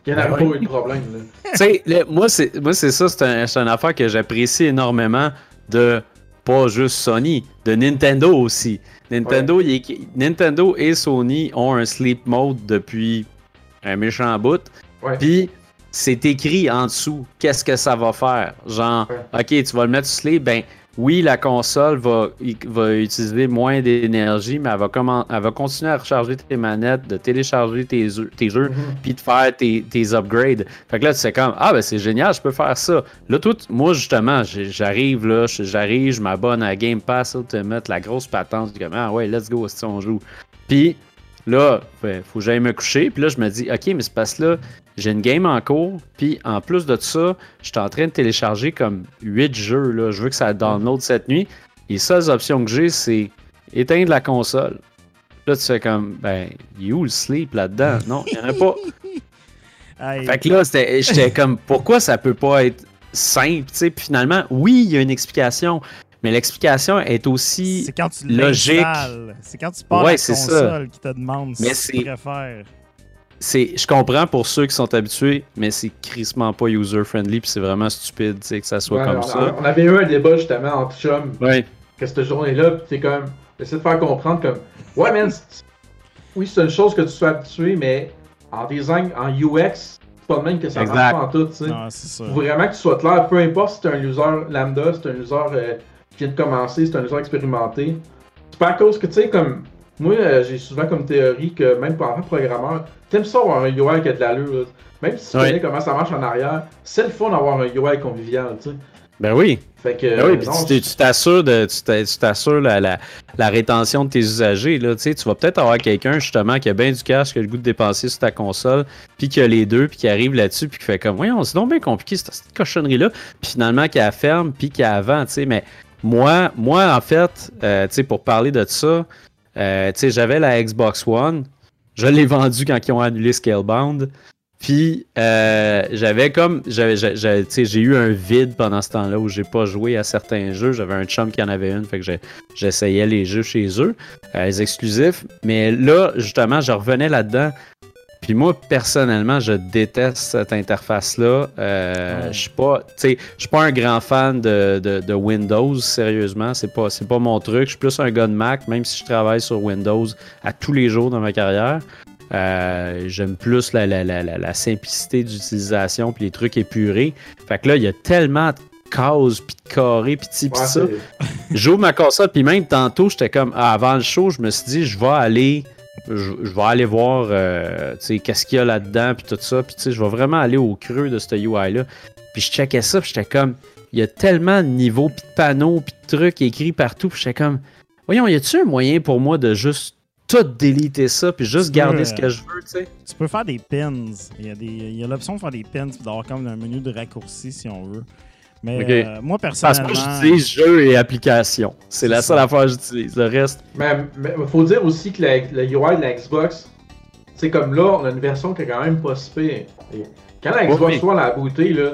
il n'y en Ouais. pas eu de problème. Là. moi, c'est moi, c'est ça, c'est un- c'est une affaire que j'apprécie énormément de pas juste Sony, de Nintendo aussi. Nintendo, il est- Nintendo et Sony ont un sleep mode depuis un méchant bout. Puis c'est écrit en dessous qu'est-ce que ça va faire? Genre, ok, tu vas le mettre sur sleep, ben oui, la console va, utiliser moins d'énergie, mais elle va, commen- elle va continuer à recharger tes manettes, de télécharger tes, jeux- tes jeux, Mhm. puis de faire tes, tes upgrades. Fait que là, tu sais comme, ah ben c'est génial, je peux faire ça. Là, tout, moi justement, j'arrive là, j'arrive, je m'abonne à Game Pass Ultimate, la grosse patente, je dis comme, ah ouais, let's go, si on joue. Puis là, ben, faut que j'aille me coucher, puis là, je me dis, ok, mais c'est parce que là, j'ai une game en cours, puis en plus de ça, je suis en train de télécharger comme 8 jeux, là. Je veux que ça download cette nuit. Les seules options que j'ai, c'est éteindre la console. Là, tu fais comme, ben, il est où le sleep là-dedans? Non, il n'y en a pas. Fait que là, j'étais comme, pourquoi ça peut pas être simple, tu sais? Puis finalement, oui, il y a une explication, mais l'explication est aussi quand tu logique. C'est quand tu pars Ouais, la c'est ça. console qui te demande Mais si tu c'est- préfères. c'est, je comprends pour ceux qui sont habitués, mais c'est crissement pas user-friendly, puis c'est vraiment stupide que ça soit Ouais, comme on, ça. on avait eu un débat justement entre chums Ouais. que cette journée-là, pis t'es comme. J'essaie de faire comprendre comme. Ouais, man, c'est- oui, c'est une chose que tu sois habitué, mais en design, en UX, c'est pas le même que ça Exact. marche pas en tout, tu sais. Non, c'est ça. Faut vraiment que tu sois clair, peu importe si t'es un user lambda, si t'es un user euh, vient de commencer, t'es un user expérimenté. C'est pas à cause que, tu sais, comme. Moi, euh, j'ai souvent comme théorie que même pour un programmeur, t'aimes ça avoir un UI qui a de l'allure. Même si tu connais comment ça marche en arrière, c'est le fun d'avoir un UI convivial, tu sais. Ben oui. Fait que. Ben oui, puis tu t'assures de, tu t'a- tu t'assures la, la, la rétention de tes usagers. Là, tu sais, tu vas peut-être avoir quelqu'un justement qui a bien du cash, qui a le goût de dépenser sur ta console, puis qui a les deux, puis qui arrive là-dessus, puis qui fait comme, voyons, c'est donc bien compliqué cette, cette cochonnerie-là, puis finalement qui la ferme, puis qui la vend, tu sais. Mais moi, moi en fait, euh, tu sais, pour parler de ça, euh, tu sais, j'avais la Xbox One, je l'ai vendue quand ils ont annulé Scalebound. Puis euh, j'avais comme j'ai- eu un vide pendant ce temps-là où j'ai pas joué à certains jeux. J'avais un chum qui en avait une, fait que j'essayais les jeux chez eux, euh, les exclusifs. Mais là, justement, je revenais là-dedans. Puis moi, personnellement, je déteste cette interface-là. Euh, Ouais. Je suis pas, suis pas un grand fan de, de- de Windows, sérieusement. C'est pas, c'est pas mon truc. Je suis plus un gars de Mac, même si je travaille sur Windows à tous les jours dans ma carrière. Euh, J'aime plus la, la- la- la- simplicité d'utilisation puis les trucs épurés. Fait que là, il y a tellement de cases puis de carrés puis ci puis ouais, ça. J'ouvre ma console puis même tantôt, j'étais comme ah, avant le show, je me suis dit je vais aller je, je vais aller voir euh, qu'est-ce qu'il y a là-dedans puis tout ça puis je vais vraiment aller au creux de ce UI là. Puis je checkais ça puis j'étais comme il y a tellement de niveaux puis de panneaux puis de trucs écrits partout puis j'étais comme voyons, y a-tu un moyen pour moi de juste tout déliter ça puis juste Tu garder euh, ce que je veux, tu sais? Tu peux faire des pins. Il y a, des- il y a l'option de faire des pins et d'avoir comme un menu de raccourci si on veut. Mais euh, moi, Parce que personnellement. moi, j'utilise jeux et applications. C'est la seule affaire que j'utilise. Le reste, Mais il faut dire aussi que la, la UI de la Xbox, c'est comme là, on a une version qui est quand même pas si pire. Et Quand la Xbox Oui. One a booté, là,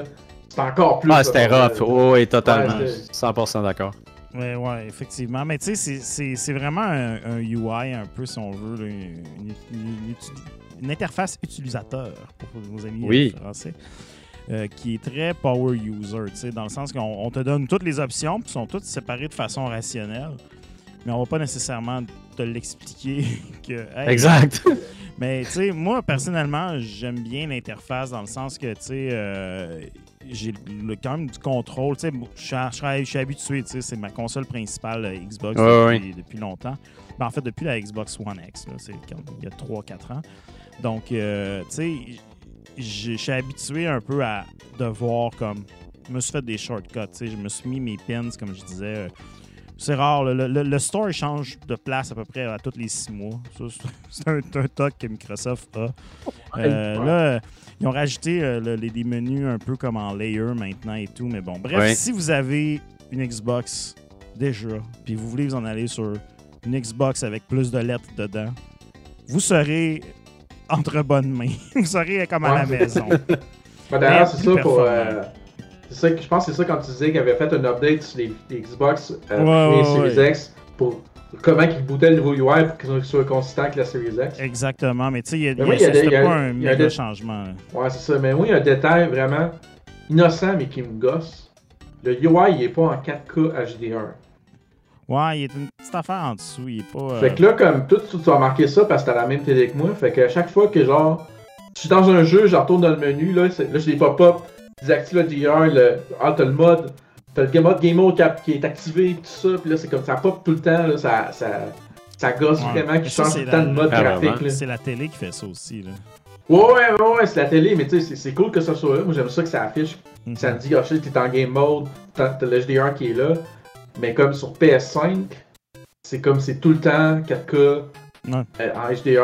c'est encore plus. ah, c'était rough. Oh, oui, totalement. Ouais, c'était- 100% d'accord. Ouais, ouais, effectivement. Mais tu sais, c'est- c'est c'est vraiment un, un UI un peu, si on veut, là, une, une- une uti- une interface utilisateur pour nos amis euh, Oui. français. Euh, qui est très power user, tu sais, dans le sens qu'on on te donne toutes les options, puis sont toutes séparées de façon rationnelle, mais on va pas nécessairement te l'expliquer que hey, Exact. mais tu sais, moi personnellement, j'aime bien l'interface dans le sens que tu sais, euh, j'ai le- quand même du contrôle. Tu sais, bon, je suis je suis- habitué, tu sais, c'est ma console principale euh, Xbox depuis, depuis longtemps. Ben, en fait, depuis la Xbox One X, c'est il y a 3-4 ans. Donc, euh, tu sais, je je suis habitué un peu à devoir comme. Je me suis fait des shortcuts, tu sais, je me suis mis mes pins, comme je disais. euh, c'est rare. Le, le- le store change de place à peu près à tous les six mois. C'est- un, un toc que Microsoft a. Euh. Là, ils ont rajouté euh, le- les, des menus un peu comme en layer maintenant et tout. Mais bon, bref, Ouais. si vous avez une Xbox déjà, puis vous voulez vous en aller sur une Xbox avec plus de lettres dedans, vous serez entre bonnes mains. vous serez comme à la maison. Ben, D'ailleurs, Mais c'est ça pour. euh, ça je pense que c'est ça quand tu disais qu'il avait fait un update sur les, les Xbox euh, Ouais, et ouais, Series ouais. X pour comment ils bootaient le nouveau UI pour qu'il soit consistant avec la Series X. Exactement. Mais tu sais, il y a, oui, il y a des- il y a- pas un méga des- changement. Ouais, c'est ça. Mais moi, il y a un détail vraiment innocent mais qui me gosse. Le UI, il est pas en 4K HDR. Ouais, il est une petite affaire en dessous. Il est pas. euh, Fait que là, comme tout, tu tu vas remarquer ça parce que t'as la même télé que moi. Fait que à chaque fois que genre, je suis dans un jeu, je retourne dans le menu, là, là j'ai des pop-up, désactive le DR, le, ah, t'as le mode, t'as le game mode, game mode qui, a- qui est activé, tout ça, puis là c'est comme ça pop tout le temps, là, ça, ça, ça gosse Ouais. vraiment, qui change c'est tout le temps de mode Ah, graphique. c'est la télé qui fait ça aussi. Là. Ouais, ouais, ouais, ouais, c'est la télé, mais tu sais, c'est- cool que ça soit là. Moi j'aime ça que ça affiche, Mhm. ça te dit, ah shit, t'es en game mode, t'as t'as le HDR qui est là. Mais comme sur PS5, c'est comme c'est tout le temps 4K. Ouais. euh, en HDR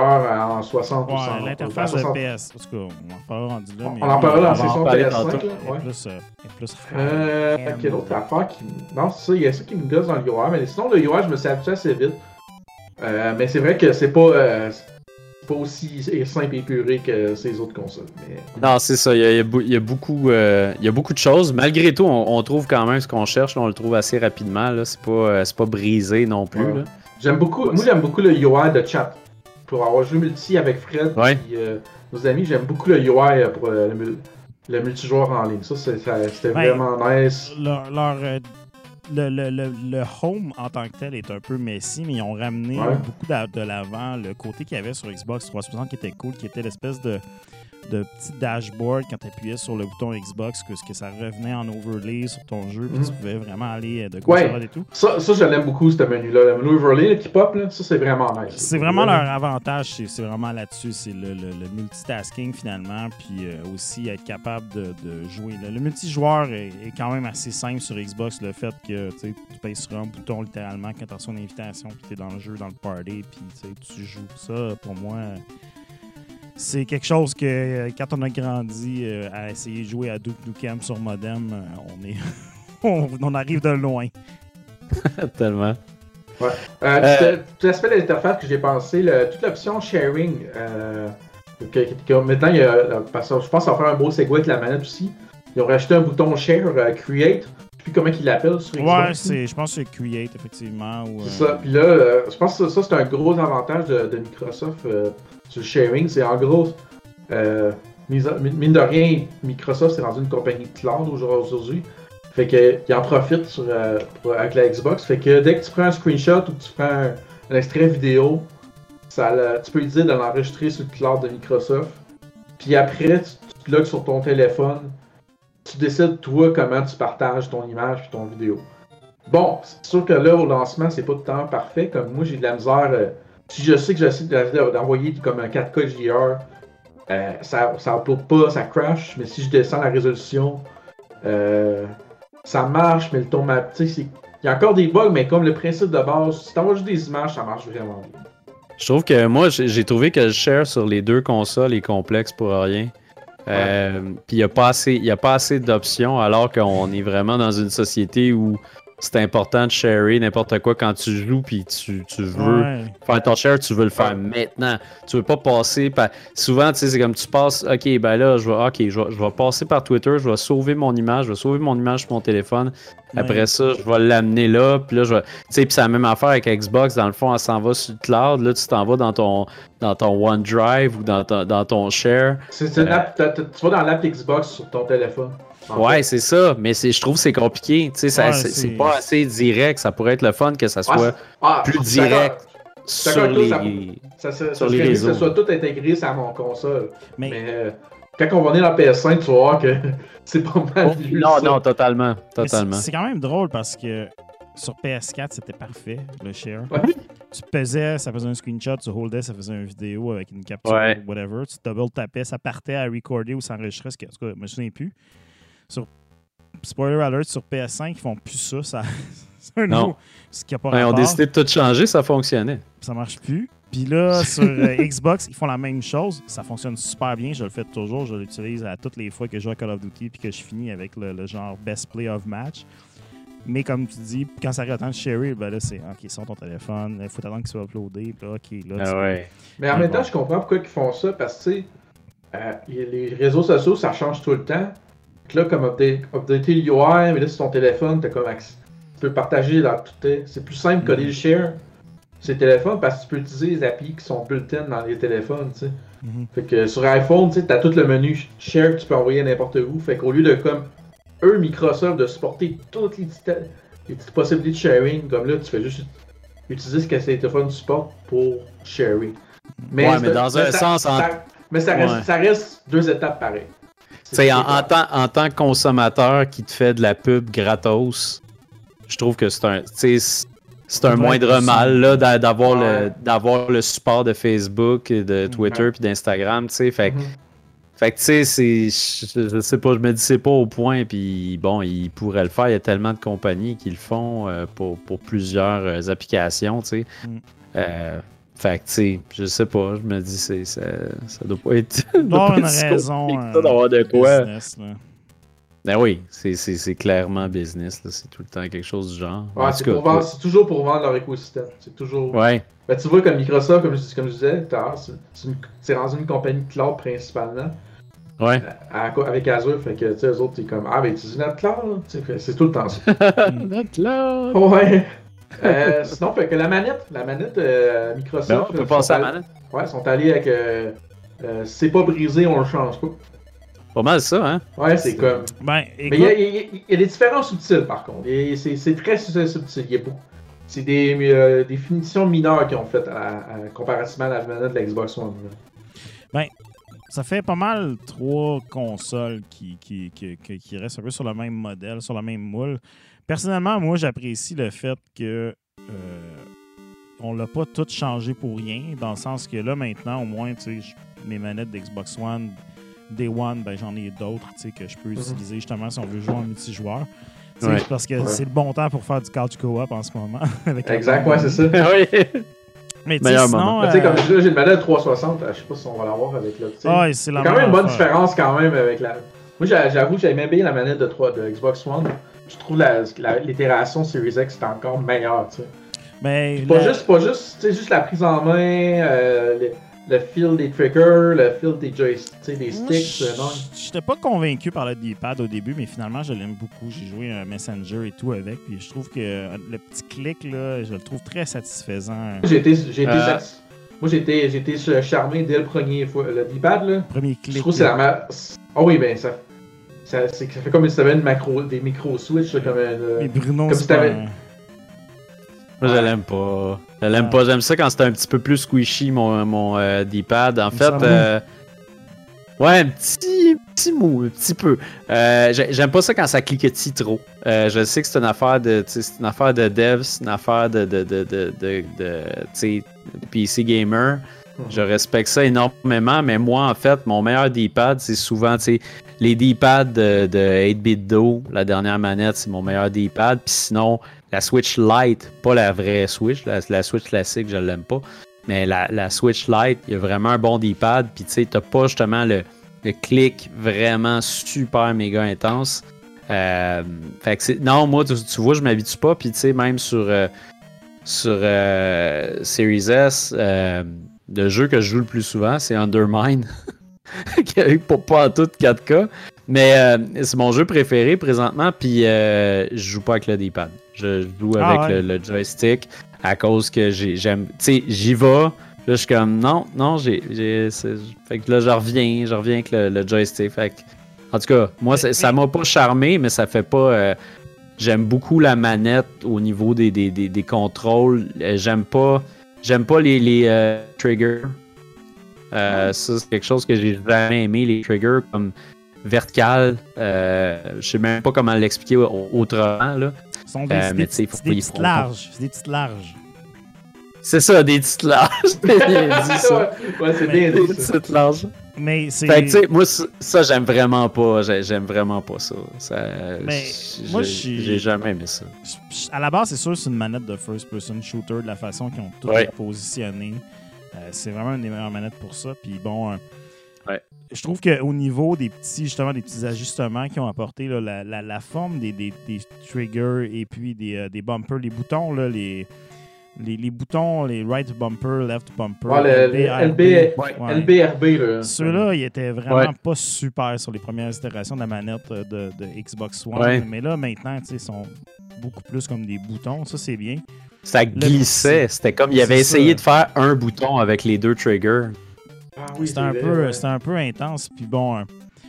en 60 ou Ouais, 100, l'interface de 60. PS. En tout cas, on en parlera rendu là. mais On en parlera dans va la en session parler PS5. tantôt. Là, Elle est ouais. plus, euh, plus Euh, quelle autre affaire qui. Non, c'est ça, il y a ça qui me gosse dans le UI, mais sinon, le UI, je me suis habitué assez vite. Euh, mais c'est vrai que c'est pas, euh, pas aussi simple et épuré que ces autres consoles. Mais... Non, c'est ça. Il y a, il y beaucoup, euh, il y a beaucoup de choses. Malgré tout, on, on trouve quand même ce qu'on cherche. là, on le trouve assez rapidement. là. C'est pas, euh, c'est pas brisé non plus. Ouais. là. J'aime beaucoup, moi j'aime beaucoup le UI de chat. pour avoir joué multi avec Fred Ouais. et euh, nos amis, j'aime beaucoup le UI pour euh, le, mul- le multijoueur en ligne. Ça, c'est- ça- c'était Ouais. vraiment nice. Leur, leur, euh, le, le, le, le home en tant que tel est un peu messy, mais ils ont ramené Ouais. beaucoup d'a- de l'avant le côté qu'il y avait sur Xbox 360 qui était cool, qui était l'espèce de, de petit dashboard quand tu appuyais sur le bouton Xbox, que, que ça revenait en overlay sur ton jeu, puis Mhm. tu pouvais vraiment aller euh, de gauche Ouais. et tout. Ça, ça je l'aime beaucoup, ce menu-là. Le menu overlay là, qui pop, là, ça, c'est vraiment nice. C'est vraiment leur avantage, c'est vraiment là-dessus, c'est le, le- le multitasking finalement, puis euh, aussi être capable de, de jouer. Le, le multijoueur est, est quand même assez simple sur Xbox, le fait que tu payes sur un bouton littéralement quand tu reçois une invitation, puis tu es dans le jeu, dans le party, puis tu joues. Ça, pour moi, euh, c'est quelque chose que euh, quand on a grandi euh, à essayer de jouer à Duke Nukem sur modem, euh, on, est on, on arrive de loin. Tellement. Euh, Euh, tout- l'aspect de l'interface que j'ai pensé, le- toute l'option sharing, euh, que, que- que maintenant, il y a, parce que je pense qu'on va faire un beau segue avec la manette aussi. Ils ont rajouté un bouton share, euh, create, je sais plus comment ils l'appellent sur Xbox. Ouais, c'est, je pense que c'est Create, effectivement. Ou, C'est euh, ça. Puis là, euh, je pense que ça, c'est un gros avantage de, de Microsoft euh, sur le sharing. C'est en gros, euh, mine de rien, Microsoft s'est rendu une compagnie de cloud aujourd'hui. Fait que il en profite sur, euh, avec la Xbox. Fait que dès que tu prends un screenshot ou que tu prends un, extrait vidéo, ça, tu peux lui dire de l'enregistrer sur le cloud de Microsoft. Puis après, tu, tu logs sur ton téléphone. Tu décides toi comment tu partages ton image et ton vidéo. Bon, c'est sûr que là, au lancement, c'est pas le temps parfait. Comme moi, j'ai de la misère. euh, si je sais que j'essaie de- d'envoyer comme un 4K HDR, euh, ça, ça upload pas, ça crash. Mais si je descends la résolution, euh, ça marche, mais le ton map, tu sais, il y a encore des bugs, mais comme le principe de base, si t'envoies juste des images, ça marche vraiment bien. Je trouve que moi, j'ai trouvé que le share sur les deux consoles est complexe pour rien. Euh, Puis il n'y a pas assez, y a pas assez d'options alors qu'on est vraiment dans une société où c'est important de sharer n'importe quoi quand tu joues puis tu, tu veux ouais. faire ton share, tu veux le faire Ouais. maintenant. Tu veux pas passer par. Souvent, tu sais, c'est comme tu passes, ok, ben là, je vais, ok, je vais, je vais passer par Twitter, je vais sauver mon image, je vais sauver mon image sur mon téléphone. Après Ouais. ça, je vais l'amener là, puis là, je vais. Tu sais, puis c'est la même affaire avec Xbox. Dans le fond, elle s'en va sur le cloud. Là, tu t'en vas dans ton, dans ton OneDrive ou dans ton, dans ton share. C'est une Euh. app- tu vas dans l'app Xbox sur ton téléphone. Ouais, fait. c'est ça. Mais c'est, je trouve que c'est compliqué. Tu sais, ça- Ouais, c'est, c'est- c'est pas assez direct. Ça pourrait être le fun que ça Ah, soit c'est- ah, plus direct sur les. Ça, ça, ça Sur les que ce soit tout intégré sur mon console. Mais, Mais, euh, quand on va venir dans PS5, tu vas voir que c'est pas mal Oh, non, ça. non, totalement. Totalement. c'est quand même drôle parce que sur PS4, c'était parfait, le share. Ouais. Tu pesais, ça faisait un screenshot, tu holdais, ça faisait une vidéo avec une capture, Ouais. whatever. Tu double tapais, ça partait à recorder ou s'enregistrer. ce que- En tout cas, je me souviens plus. Sur Spoiler alert, sur PS5, ils font plus ça. ça c'est un Non. nouveau. Ce qui a pas Ouais, ils ont rapport. décidé de tout changer, ça fonctionnait. ça marche plus. Puis là, sur euh, Xbox, ils font la même chose. Ça fonctionne super bien. Je le fais toujours. Je l'utilise à toutes les fois que je joue à Call of Duty puis que je finis avec le, le genre best play of match. Mais comme tu dis, quand ça arrive à temps de share, ben là, c'est OK, sur ton téléphone. Il faut attendre qu'il soit uploadé. Puis là, OK, là, Ah ouais. Mais en Ouais, même temps, bon. je comprends pourquoi ils font ça, parce que, tu sais, euh, les réseaux sociaux, ça change tout le temps. Puis là, comme update, updater mais là, sur ton téléphone, t'as comme accès- tu peux partager dans tout C'est plus simple que Mhm. les share les téléphones, parce que tu peux utiliser les applis qui sont built-in dans les téléphones, tu sais. Mhm. Fait que sur iPhone, tu t'as tout le menu share que tu peux envoyer n'importe où. Fait qu'au lieu de, comme, eux, Microsoft, de supporter toutes les petites, les petites possibilités de sharing, comme là, tu fais juste utiliser ce que ces téléphones supportent pour sharing. Ouais, mais dans un ça- sens, en- ça- mais ça reste, Ouais. ça reste deux étapes pareilles. En, en tant, en tant que consommateur qui te fait de la pub gratos, je trouve que c'est un, c'est- un moindre mal là, d'a- d'avoir Ouais. le, d'avoir le support de Facebook, et de Twitter Ouais. puis d'Instagram. tu sais. Fait, Mhm. fait que tu sais, c'est- je, je sais pas, je me dis c'est pas au point. Puis bon, ils pourraient le faire. Il y a tellement de compagnies qui le font euh, pour, pour plusieurs euh, applications. tu sais. Mm. Euh, fait que tu sais, je sais pas, je me dis c'est ça, ça doit pas être. Il doit y avoir pas une être raison. euh, d'avoir de quoi. business, là. Ben oui, c'est- c'est c'est clairement business, là. c'est tout le temps quelque chose du genre. Ouais, c'est, tout cas, pour vendre- c'est toujours pour vendre leur écosystème. C'est toujours. Ouais, Ben, tu vois, comme Microsoft, comme je, comme je disais tout à l'heure, c'est, c'est, une- c'est rendu une compagnie de cloud principalement. ouais. à- à- avec Azure, fait que, tu sais, eux autres, c'est comme, ah, ben, tu dis notre cloud, c'est tout le temps ça. Notre cloud. Ouais. Euh, sinon, fait que la manette, la manette euh, Microsoft. Non, on peut passer sont à la allés- manette. Ouais, sont allés avec. Euh, euh, c'est pas brisé, on le change pas. Pas mal ça, hein? Ouais, c'est comme. Ben, Mais il y, a- écoute, il y a- il y a des différences subtiles par contre. C'est très su- subtil. Il y a beaucoup- C'est des, euh, des finitions mineures qu'ils ont faites à, à- comparativement à la manette de la Xbox One. là. ça fait pas mal trois consoles qui, qui, qui, qui- qui restent un peu sur le même modèle, sur la même moule. Personnellement, moi, j'apprécie le fait que euh, on l'a pas tout changé pour rien, dans le sens que là, maintenant, au moins, tu sais, je- mes manettes d'Xbox One, Day One, ben, j'en ai d'autres, tu sais, que je peux Mhm. utiliser justement si on veut jouer en multijoueur. Tu sais, Ouais. Parce que Ouais. c'est le bon temps pour faire du couch co-op en ce moment. avec Exact, ouais, c'est ça. oui. Mais tu sais, Meilleur sinon, moment. Mais Tu sais, comme euh, je dis, j'ai une manette 360, euh, je sais pas si on va l'avoir avec sais. ah, c'est Il y la a quand même une bonne affaire. différence quand même avec la. Moi j'a- j'avoue que j'aimais bien la manette de, 3, de Xbox One. Je trouve l'itération Series X est encore meilleure. tu sais. Mais Pas la- juste, pas juste, tu sais, juste la prise en main, euh, le, le feel des triggers, le feel des joysticks, des sticks. euh, non. je- J'étais pas convaincu par le D-pad au début, mais finalement, je l'aime beaucoup. J'ai joué un Messenger et tout avec, puis je trouve que euh, le petit clic, là, je le trouve très satisfaisant. J'ai été, j'ai été, Euh. satis- Moi été ch- charmé dès le premier fois. Le D-pad, là, Premier clic. je trouve que c'est la ma... Ah oui, ben ça. Ça, fait comme si t'avais une macro, des micro-switch, comme un. Bruno, Comme si t'avais- un- Moi, je l'aime pas. Je l'aime pas. J'aime ça quand c'est un petit peu plus squishy, mon, mon euh, D-pad. En fait, euh, ouais, un petit, petit mou, un petit peu. Euh, j'ai- J'aime pas ça quand ça cliquetit trop. Euh, je sais que c'est une affaire de, c'est une affaire de dev, c'est une affaire de, de, de, de, de, PC gamer. Je respecte ça énormément, mais moi, en fait, mon meilleur D-pad, c'est souvent, tu sais, les D-pads de, de 8-bit Do, la dernière manette, c'est mon meilleur D-pad. Puis sinon, la Switch Lite, pas la vraie Switch, la, Switch classique, je l'aime pas. Mais la, Switch Lite, il y a vraiment un bon D-pad. Puis tu sais, t'as pas justement le, le clic vraiment super méga intense. Euh, fait que. Non, moi, tu, tu vois, je m'habitue pas. Puis tu sais, même sur, euh, sur euh, Series S, euh, le jeu que je joue le plus souvent, c'est Undermine. qui a eu pas, pas en tout 4K. Mais euh, c'est mon jeu préféré présentement, puis euh, je joue pas avec le D-pad. Je joue Ah avec ouais. le, le joystick à cause que j'ai- j'aime. Tu sais, j'y vais. Là, je suis comme non, non, j'ai. Fait que là, je reviens, je reviens avec le, le joystick. Fait que, en tout cas, moi, ça m'a pas charmé, mais ça fait pas. euh, J'aime beaucoup la manette au niveau des, des, des, des contrôles. Euh, J'aime pas. J'aime pas les, les euh, triggers. Euh, Ça, c'est quelque chose que j'ai jamais aimé, les triggers comme vertical. Euh, je sais même pas comment l'expliquer au- autrement. Là. Ce sont des, Euh, mais des, tu sais, faut c'est pas des y petites larges. C'est des petites larges. C'est ça, des petites larges. Bien dit ça. ouais, ouais, c'est bien Des dit ça. petites larges. Mais c'est. Fait que, tu sais, moi, ça, j'aime vraiment pas. J'ai- J'aime vraiment pas ça. ça Mais j'ai- moi, j'ai jamais aimé ça. À la base, c'est sûr, c'est une manette de first-person shooter de la façon qu'ils ont tout Ouais. positionné. Euh, c'est vraiment une des meilleures manettes pour ça. Puis bon, euh, Ouais. je trouve qu'au niveau des petits, justement, des petits ajustements qu'ils ont apportés, là, la, la- la forme des, des- des triggers et puis des, euh, des bumpers, les boutons, là, les, les, les boutons, les right bumper, left bumper, Ouais, le, le LB, LB, Ouais. LBRB, là. Ceux-là, ils étaient vraiment Ouais. pas super sur les premières itérations de la manette de, de Xbox One. Ouais. Mais là, maintenant, tu sais, ils sont beaucoup plus comme des boutons. Ça, c'est bien. Ça glissait. C'était comme, il avait ça. essayé de faire un bouton avec les deux triggers. Ah oui, C'était un, peu, vrai, ouais. c'était un peu intense. Puis bon, euh,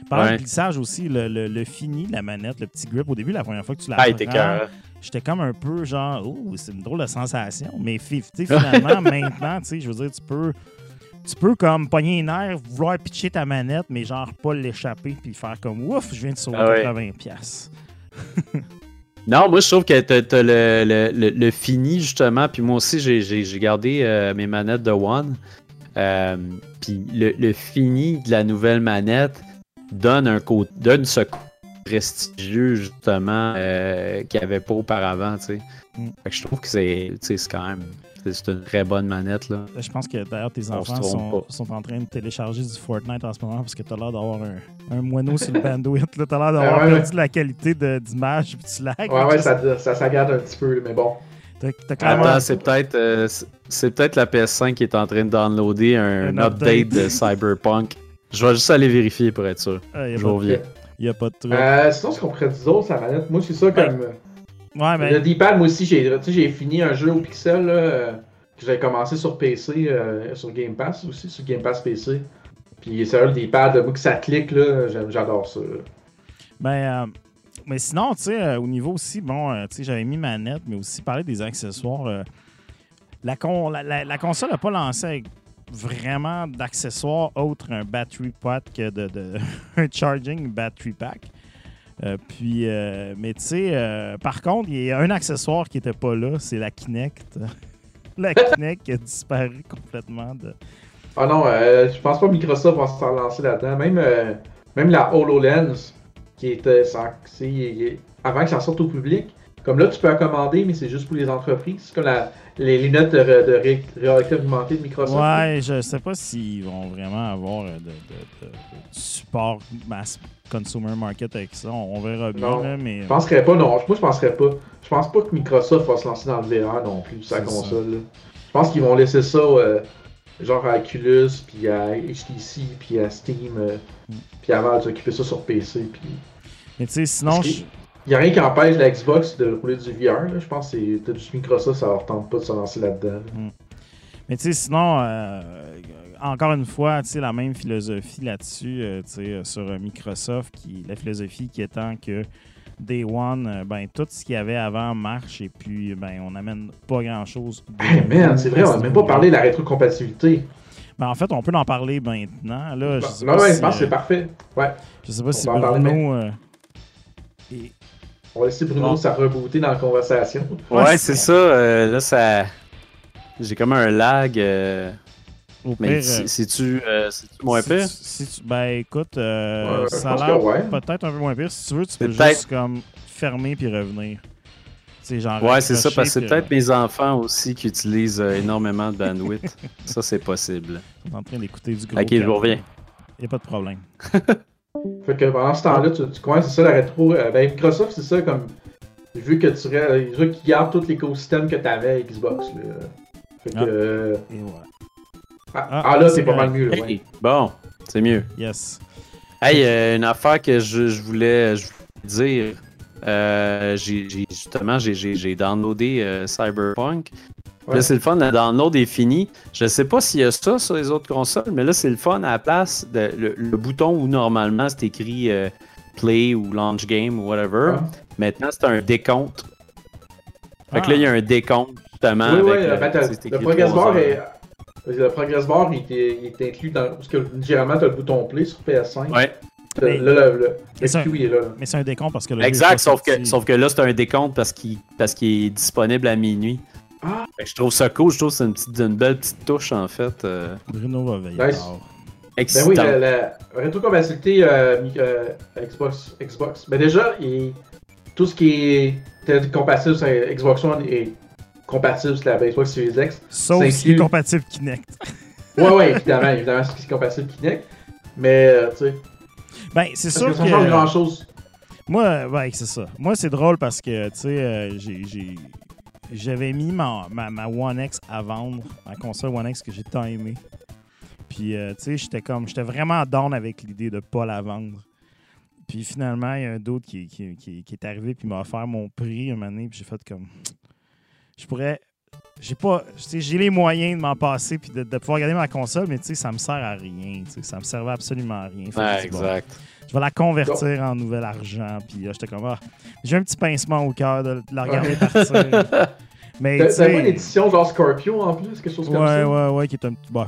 parlant Ouais. de glissage aussi, le, le- le fini de la manette, le petit grip au début, la première fois que tu la Ah, j'étais comme un peu genre, oh, c'est une drôle de sensation. Mais finalement, maintenant, tu sais, je veux dire, tu peux. Tu peux comme pogner un air, vouloir pitcher ta manette, mais genre pas l'échapper puis faire comme ouf, je viens de sauver Ah ouais. 80$. Non, moi je trouve que t'as le, le, le, le fini justement, puis moi aussi j'ai- gardé euh, mes manettes de One. Euh, puis le, le fini de la nouvelle manette donne un côté, donne ce côté prestigieux justement euh, qu'il n'y avait pas auparavant, tu sais. Mm. Fait que je trouve que c'est quand même c'est une très bonne manette là. Je pense que d'ailleurs tes enfants sont, sont en train de télécharger du Fortnite en ce moment parce que t'as l'air d'avoir un, un moineau sur le bandwidth. là. T'as l'air d'avoir Ah ouais, perdu la qualité de- d'image puis tu lag. Ouais, ouais, ça, ça s'agarde un petit peu, mais bon. Clairement- Attends, c'est peut-être euh, c'est- peut-être la PS5 qui est en train de downloader un, Un update. update. de Cyberpunk. Je vais juste aller vérifier pour être sûr. Ah, Je reviens. y a pas de truc. Euh, sinon, ce qu'on pourrait dire sa manette, moi, c'est ça comme. Ouais, Le. D-pad, moi aussi, j'ai fini un jeu au pixel là, euh, que j'avais commencé sur PC, euh, sur Game Pass aussi, sur Game Pass PC. Puis c'est vrai, le D-pad, moi que ça clique, là, j'aime- j'adore ça. là. Ben, euh, mais sinon, tu sais, euh, au niveau aussi, bon, tu sais, j'avais mis manette, mais aussi parler des accessoires. la, con- la, la- la console n'a pas lancé avec vraiment d'accessoires autres un battery pack que de, de- un charging battery pack. Euh, puis, euh, mais tu sais, euh, par contre, il y a un accessoire qui n'était pas là, c'est la Kinect. la Kinect qui a disparu complètement de. Ah non, euh, je pense pas que Microsoft va se lancer là-dedans. Même, même la HoloLens, qui était sans- est- avant que ça sorte au public, comme là, tu peux la commander, mais c'est juste pour les entreprises. C'est comme la- les lunettes de, ré- de ré- réalité augmentée de Microsoft. Ouais, je sais pas s'ils vont vraiment avoir de, de- de- de support mass consumer market avec ça. On, on verra bien, Non, là, mais. Je penserais pas, non. Moi, je penserais pas. Je pense pas que Microsoft va se lancer dans le VR non plus, sa console. là. Je pense qu'ils vont laisser ça, euh, genre à Oculus, puis à HTC, puis à Steam, euh, Mm. puis à Valve s'occuper ça sur PC. Puis... Mais tu sais, sinon, je- Il n'y a rien qui empêche la Xbox de rouler du VR. Là. Je pense que c'est peut-être juste Microsoft, ça leur tente pas de se lancer là-dedans. là. mais tu sais, sinon, euh, encore une fois, tu sais, la même philosophie là-dessus, euh, tu sais, euh, sur euh, Microsoft, qui, la philosophie qui étant que Day One, euh, ben, tout ce qu'il y avait avant marche et puis, ben, on n'amène pas grand-chose. Hey c'est vrai, on n'a même pas parlé de la rétrocompatibilité. Ben, en fait, on peut en parler maintenant. Là, je sais non, pas ouais, si, je pense que c'est euh, parfait. Ouais. je sais pas si Bruno. euh, On va laisser Bruno Bon. ça rebooter dans la conversation. Ouais, Ouais, c'est c'est- ça. euh, là, ça. J'ai comme un lag. euh, au Mais euh, c'est-tu euh, c'est-tu moins si pire? tu- si tu- ben écoute, euh, Ouais, ça a l'air ouais. peut-être un peu moins pire. Si tu veux, tu peux juste comme fermer puis revenir. C'est genre Ouais, c'est ça, parce que c'est peut-être mes enfants aussi qui utilisent euh, énormément de bandwidth. ça, c'est possible. ils sont en train d'écouter du gros. Ok, je vous reviens. Il n'y a pas de problème. Fait que pendant ce temps-là, tu, tu commences, c'est ça la rétro. euh, ben, Microsoft, c'est ça comme. Vu que tu vu qu'ils gardent tout l'écosystème que tu avais à Xbox. Là. Fait que. Ah. euh, Et voilà. Ah, Ah, ah, là, c'est pas mal mieux. Là, Hey, ouais. bon, c'est mieux. Yes. Hey, euh, une affaire que je, je voulais, je voulais dire. Euh, j'ai j'ai- justement, j'ai- j'ai j'ai downloadé euh, Cyberpunk. Ouais. Là, c'est le fun, le download est fini. Je sais pas s'il y a ça sur les autres consoles, mais là, c'est le fun à la place, de, le, le bouton où normalement c'est écrit euh, Play ou Launch Game ou whatever. Ah. Maintenant, c'est un décompte. Fait que Ah. là, il y a un décompte, justement. Oui, avec oui, le, ben, progress bar est. Le progress bar il est, il est inclus dans. Parce que généralement, tu as le bouton play sur PS5. Ouais, Le- Mais- Là, Mais est là. Mais c'est un décompte parce que le exact, sauf que, sauf que là, c'est un décompte parce qu'il parce qu'il est disponible à minuit. Ah. Je trouve ça cool, je trouve que c'est une, petite- une belle petite touche, en fait. euh, Bruno va veiller. Nice. Ben excitant. oui, la, la rétrocompatibilité euh, euh, Xbox, Xbox. Ben déjà, il- tout ce qui est compatible sur Xbox One est compatible sur la Xbox Series X. Sauf ce qui est inclut- compatible Kinect. Ouais, ouais, évidemment, évidemment, ce qui est compatible Kinect. Mais, euh, tu sais, Ben, c'est sûr que ça change grand-chose. Moi, euh, ouais, c'est ça. Moi, c'est drôle parce que, tu sais, euh, j'ai- j'avais mis ma, ma, ma One X à vendre, ma console One X que j'ai tant aimé. Puis, euh, tu sais, j'étais comme, j'étais vraiment down avec l'idée de pas la vendre. Puis finalement, il y a un d'autre qui, qui, qui- qui est arrivé puis m'a offert mon prix un moment donné, puis j'ai fait comme, je pourrais, j'ai pas, tu sais, j'ai les moyens de m'en passer puis de, de pouvoir garder ma console, mais tu sais, ça me sert à rien, tu sais, ça me servait absolument à rien. Ouais, bon, exact. je vais la convertir en nouvel argent. Puis là, j'étais comme, ah, j'ai un petit pincement au cœur de, de la regarder partir. Mais tu T'as une édition genre Scorpio en plus, quelque chose Ouais, comme ça? ouais, ouais, qui est un petit. Bah,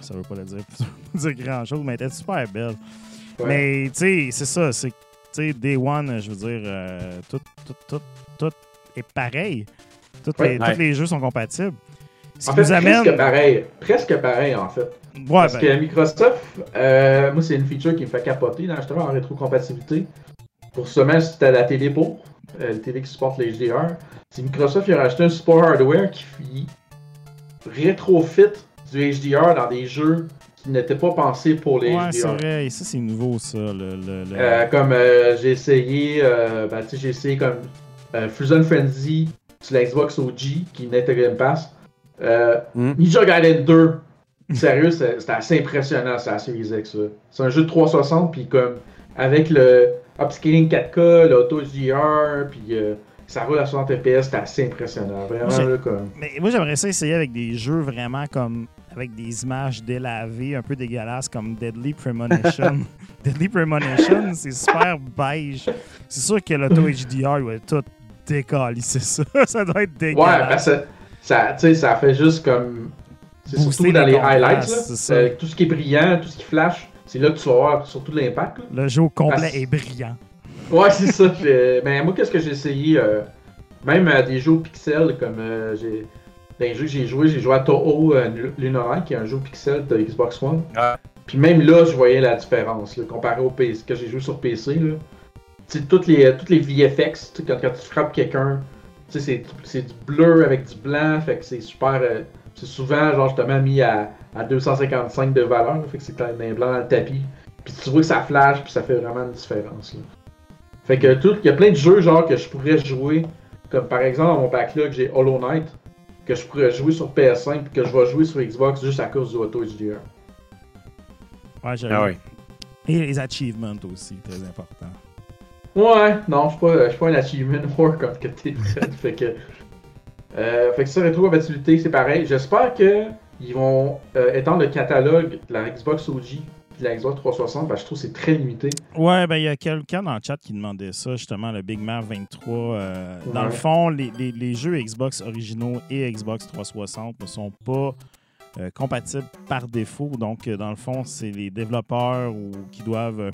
ça veut pas le dire, ça veut pas dire grand chose, mais elle était super belle. Ouais. Mais tu sais, c'est ça, c'est. Tu sais, Day One, je veux dire, euh, tout, tout, tout, tout est pareil. Tous Ouais. les, Ouais. tous les jeux sont compatibles. Ce En qui fait, nous amène. presque pareil. Presque pareil, en fait. Ouais, Parce ben, que Microsoft, euh, moi, c'est une feature qui me fait capoter, là, justement, en rétrocompatibilité. Pour seulement si t'as la télé pour, euh, la télé qui supporte les HDR, c'est Microsoft qui a rajouté un support hardware qui fit rétrofit du HDR dans des jeux qui n'étaient pas pensés pour les ouais, c'est HDR. vrai. Et ça, c'est nouveau, ça. Le, le- le- Euh, comme euh, j'ai essayé, euh, ben, tu sais, j'ai essayé comme euh, Fusion Frenzy sur la Xbox OG qui n'était Game Pass. Euh, Mm. Ninja Gaiden 2, sérieux, c'était c'était assez impressionnant sur la Series X. ça. C'est un jeu de 360, puis comme avec le upscaling 4K, l'auto HDR, puis euh, ça roule à 60 FPS, c'est assez impressionnant. Vraiment, là, comme. Mais moi, j'aimerais ça essayer avec des jeux vraiment comme. avec des images délavées, un peu dégueulasses, comme Deadly Premonition. Deadly Premonition, c'est super beige. C'est sûr que l'auto HDR, il va tout décaler, c'est ça. ça doit être Ouais, dégueulasse. parce que ça, tu sais, ça fait juste comme. C'est surtout dans les highlights, là. c'est ça. Euh, tout ce qui est brillant, tout ce qui flash, c'est là que tu vas voir surtout l'impact. Le jeu au complet Parce- est brillant. Ouais, c'est ça. Ben, moi, qu'est-ce que j'ai essayé euh, Même euh, des jeux au pixel, comme euh, j'ai. Dans les jeux que j'ai joué, j'ai joué à Toho euh, Lunar qui est un jeu pixel de Xbox One. Ah. Puis même là, je voyais la différence, là, comparé au PC, que j'ai joué sur PC. Là. Toutes les, toutes les VFX, tu sais, quand, quand tu frappes quelqu'un, c'est, c'est du bleu avec du blanc, fait que c'est super. euh, c'est souvent, genre, justement, mis à, à 255 de valeur, là, fait que c'est quand même blanc dans le tapis. Puis tu vois que ça flash, puis ça fait vraiment une différence. Là. Fait que tout, il y a plein de jeux, genre, que je pourrais jouer, comme par exemple, dans mon backlog, j'ai Hollow Knight, que je pourrais jouer sur PS5, puis que je vais jouer sur Xbox juste à cause du Auto HDR. Ouais, j'ai Ah oui. Et les achievements aussi, très important. Ouais, non, je suis pas, pas un achievement whore comme que t'es fait. que. Euh, fait que ça, rétrocompatibilité, c'est pareil. J'espère que ils vont euh, étendre le catalogue de la Xbox OG et de la Xbox 360, parce que je trouve que c'est très limité. Ouais, ben il y a quelqu'un dans le chat qui demandait ça, justement, le Big Mac 23. euh, Dans le fond, les, les- les jeux Xbox originaux et Xbox 360 ne sont pas compatibles par défaut. Donc, dans le fond, c'est les développeurs ou, qui doivent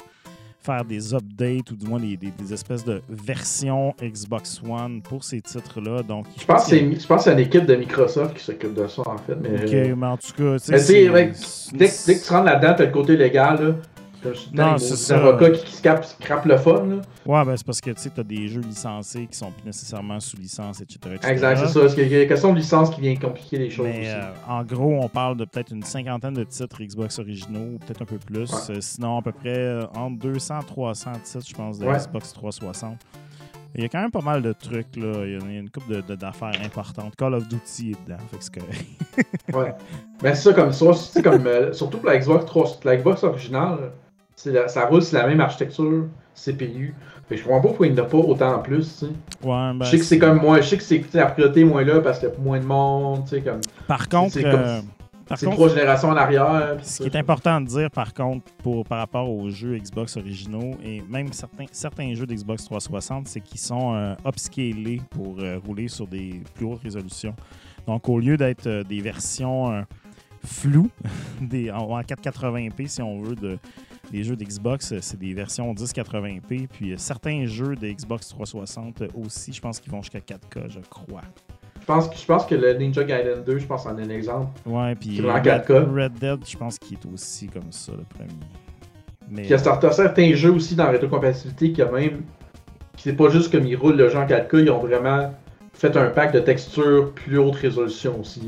faire des updates ou du moins des, des- des espèces de versions Xbox One pour ces titres-là. Donc, Je pense que c'est je pense que c'est une équipe de Microsoft qui s'occupe de ça, en fait. Mais, Ok, euh, mais en tout cas, tu sais, tu dès, que, dès que tu rentres là-dedans, t'as le côté légal, là. C'est maudits ça. avocats qui, qui scrapent, scrapent le fun, là. Ouais, ben c'est parce que tu sais, as des jeux licenciés qui sont plus nécessairement sous licence, etc. etc. Exact, c'est ça. Parce qu'il y a une question de licence qui vient compliquer les choses Mais aussi. euh, en gros, on parle de peut-être une cinquantaine de titres Xbox originaux, peut-être un peu plus. Ouais. Euh, sinon, à peu près euh, entre 200 et 300 titres, je pense, de Ouais. Xbox 360. Il y a quand même pas mal de trucs, là. Il y a une couple de- de- d'affaires importantes. Call of Duty est dedans, fait que c'est correct. Ouais. Mais c'est ça, comme ça, c'est comme. euh, surtout pour la Xbox 3, la Xbox originale, c'est la- ça roule sur la même architecture CPU. Fait que je comprends pas pourquoi il n'y en a pas autant en plus. Ouais, ben, je sais que c'est comme moins. Je sais que c'est la priorité moins là parce qu'il y a moins de monde, comme. Par contre, c'est euh, trois générations en arrière. Ce ça. qui est important de dire, par contre, pour, par rapport aux jeux Xbox originaux et même certains, certains jeux d'Xbox 360, c'est qu'ils sont euh, upscalés pour euh, rouler sur des plus hautes résolutions. Donc, au lieu d'être euh, des versions floues, des, en 480p, si on veut, de, des jeux d'Xbox, euh, c'est des versions 1080p. Puis euh, certains jeux de Xbox 360 aussi, je pense qu'ils vont jusqu'à 4K, je crois. Je pense, que, je pense que le Ninja Gaiden 2, je pense en est un exemple. Ouais, puis Red, 4K. Red Dead, je pense qu'il est aussi comme ça, le premier. Mais, Puis il y a certains, jeux aussi dans la rétrocompatibilité qui a même. qui c'est pas juste comme ils roulent le jeu en 4K, ils ont vraiment fait un pack de textures plus haute résolution aussi.